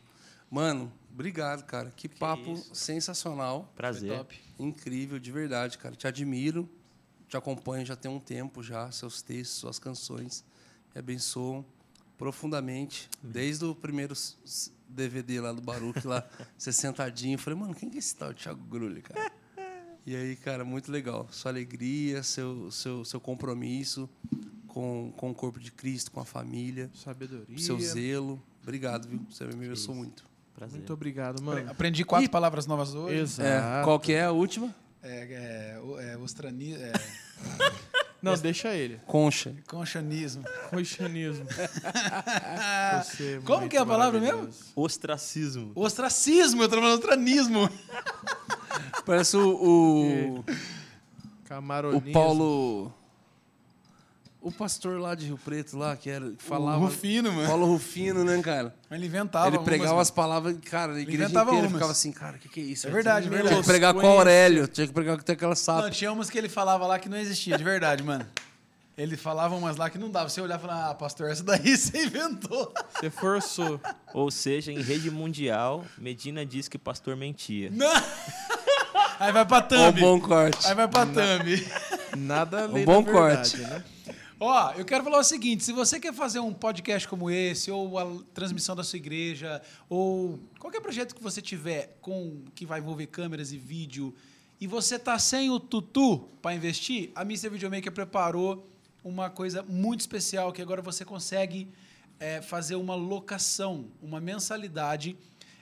Mano, obrigado, cara. Que, papo isso. sensacional. Prazer. top. Incrível, de verdade, cara. Te admiro, te acompanho já tem um tempo já, seus textos, suas canções. Me abençoam profundamente. Desde o primeiro DVD lá do Baruch, lá, [LAUGHS] você sentadinho. eu Falei, mano, quem que é esse tal Thiago Grulli, cara? E aí, cara, muito legal. Sua alegria, seu, seu, seu compromisso com, com o corpo de Cristo, com a família, Sabedoria. seu zelo. Obrigado, viu? Você me abençoou muito. Prazer. Muito obrigado, mano. Aprendi quatro Ih. palavras novas hoje. Exato. É, qual que é a última? É, é, é, ostrani, é, [LAUGHS] Não, deixa ele. Concha. conchanismo. [LAUGHS] Você é Como que é a palavra mesmo? Ostracismo. Ostracismo, eu tô falando ostranismo. Parece o, o, o Camaronismo. Paulo. O pastor lá de Rio Preto, lá, que era, que falava. O Rufino, mano. Paulo Rufino, né, cara? Ele inventava ele pregava umas, as palavras, cara, a igreja inventava inteira umas. ficava assim, cara, o que, que é isso? É verdade, é Tinha verdade. que pregar com. Aurélio, tinha que pregar com aquela Não, sapa. tinha umas que ele falava lá que não existia, de verdade, mano. Ele falava umas lá que não dava. Você olhar e falar, ah, pastor, essa daí [LAUGHS] você inventou. Você forçou. Ou seja, em rede mundial, Medina diz que o pastor mentia. Não. Aí vai pra Ó, um thumb. bom corte. Aí vai pra thumb. Nada além Um bom da verdade, corte. né? Ó, eu quero falar o seguinte: se você quer fazer um podcast como esse, ou a transmissão da sua igreja, ou qualquer projeto que você tiver com que vai envolver câmeras e vídeo, e você tá sem o tutu para investir, a Mr. Videomaker preparou uma coisa muito especial que agora você consegue é, fazer uma locação, uma mensalidade.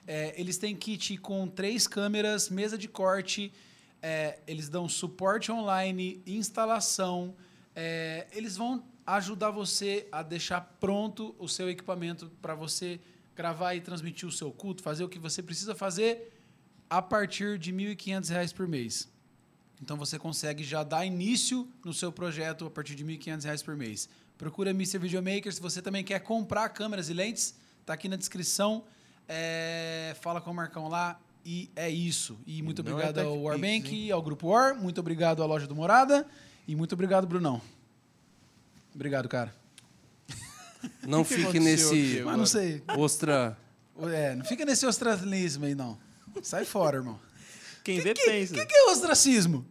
É, eles têm kit com três câmeras, mesa de corte, é, eles dão suporte online, instalação. É, eles vão ajudar você a deixar pronto o seu equipamento para você gravar e transmitir o seu culto, fazer o que você precisa fazer a partir de 1.500 reais por mês. Então você consegue já dar início no seu projeto a partir de 1.500 reais por mês. Procura Mr. Videomaker. Se você também quer comprar câmeras e lentes, tá aqui na descrição. É, fala com o Marcão lá. E é isso. E muito é obrigado ao TechPix, Warbank, ao Grupo War. Muito obrigado à Loja do Morada. E muito obrigado, Brunão. Obrigado, cara. Não [LAUGHS] que fique aconteceu nesse Mas não sei. ostra. É, não fica nesse ostracismo aí, não. Sai fora, irmão. Quem vê, que, pensa. que, que é ostracismo?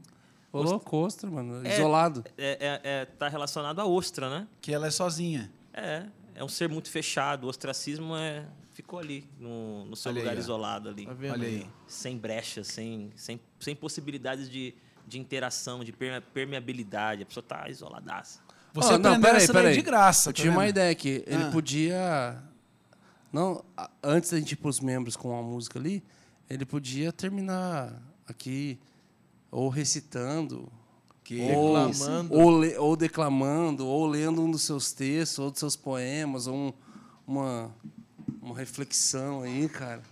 Ô, louco, ostra, mano. É. Isolado. É, é, é, tá relacionado à ostra, né? Que ela é sozinha. É, é um ser muito fechado. O ostracismo é, ficou ali, no, no seu Olha aí, lugar ó. isolado ali. Tá vendo? Olha aí. Sem brechas, sem, sem, sem possibilidades de, de interação, de perme- permeabilidade. A pessoa tá isoladaça. Você Ó, não, peraí, peraí. de graça. Eu tá tinha uma vendo? ideia aqui. Ele Ah. podia. Não, antes da gente ir pros membros com a música ali, ele podia terminar aqui ou recitando. Que ou, Declamando. Ou, le- ou declamando, ou lendo um dos seus textos, ou dos seus poemas, ou um- uma, uma reflexão aí, cara.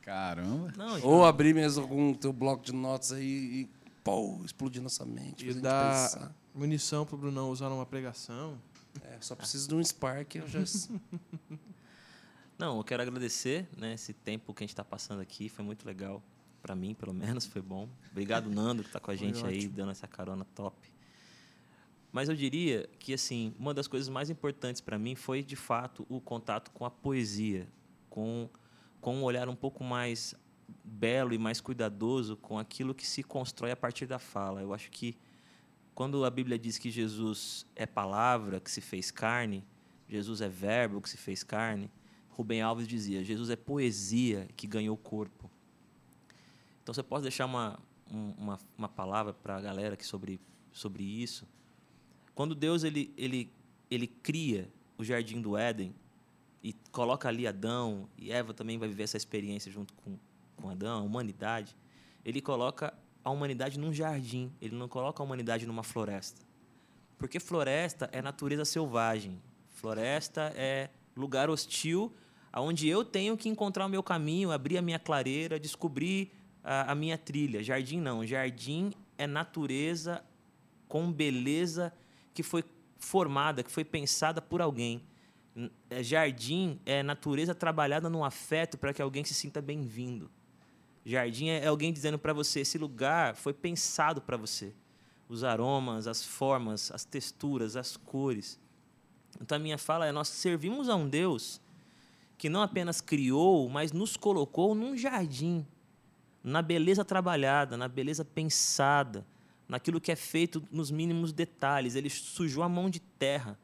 Caramba. Não, Ou abrir mesmo algum teu bloco de notas aí e pô, explodir nossa mente. E dar pensar. munição pro Brunão usar numa pregação. É, só preciso de um Spark, eu já. [LAUGHS] Não, eu quero agradecer né, esse tempo que a gente está passando aqui. Foi muito legal. Para mim, pelo menos, foi bom. Obrigado, Nando, que está com a Foi gente aí, ótimo. dando essa carona top. Mas eu diria que, assim, uma das coisas mais importantes para mim foi, de fato, o contato com a poesia, com, com um olhar um pouco mais belo e mais cuidadoso com aquilo que se constrói a partir da fala. Eu acho que quando a Bíblia diz que Jesus é palavra que se fez carne, Jesus é verbo que se fez carne, Rubem Alves dizia: Jesus é poesia que ganhou corpo. Então você pode deixar uma, um- uma, uma palavra para a galera aqui sobre, sobre isso. Quando Deus ele, ele, ele cria o jardim do Éden e coloca ali Adão, e Eva também vai viver essa experiência junto com, com Adão, a humanidade, ele coloca a humanidade num jardim, ele não coloca a humanidade numa floresta. Porque floresta é natureza selvagem. Floresta é lugar hostil, onde eu tenho que encontrar o meu caminho, abrir a minha clareira, descobrir a, a minha trilha. Jardim não. Jardim é natureza com beleza que foi formada, que foi pensada por alguém. É, Jardim é natureza trabalhada no afeto para que alguém se sinta bem-vindo. Jardim é alguém dizendo para você: esse lugar foi pensado para você. Os aromas, as formas, as texturas, as cores. Então a minha fala é: nós servimos a um Deus que não apenas criou, mas nos colocou num jardim, na beleza trabalhada, na beleza pensada, naquilo que é feito nos mínimos detalhes. Ele sujou a mão de terra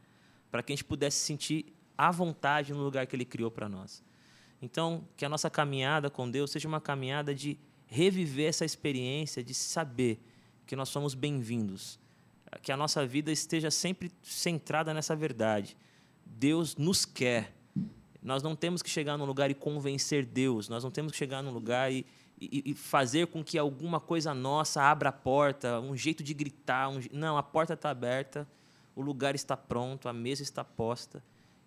para que a gente pudesse sentir à vontade no lugar que ele criou para nós. Então, que a nossa caminhada com Deus seja uma caminhada de reviver essa experiência, de saber que nós somos bem-vindos. Que a nossa vida esteja sempre centrada nessa verdade. Deus nos quer. Nós não temos que chegar num lugar e convencer Deus. Nós não temos que chegar num lugar e, e, e fazer com que alguma coisa nossa abra a porta, um jeito de gritar. um Não, a porta está aberta, o lugar está pronto, a mesa está posta.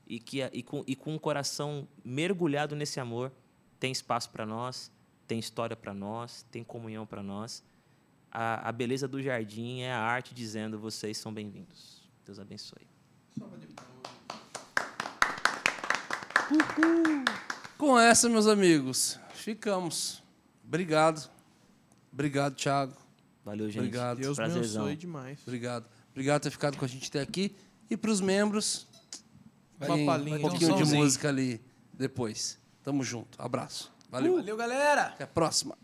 E, que, a- e, com, e com o coração mergulhado nesse amor, tem espaço para nós, tem história para nós, tem comunhão para nós. A, a beleza do jardim é a arte dizendo: vocês são bem-vindos. Deus abençoe. Com essa, meus amigos, ficamos. Obrigado. Obrigado, Thiago. Valeu, gente. Obrigado. Deus Prazerzão. abençoe demais. Obrigado. Obrigado por ter ficado com a gente até aqui. E para os membros, Uma palhinha um pouquinho de música ali depois. Tamo junto. Abraço. Valeu. Valeu, galera! Até a próxima.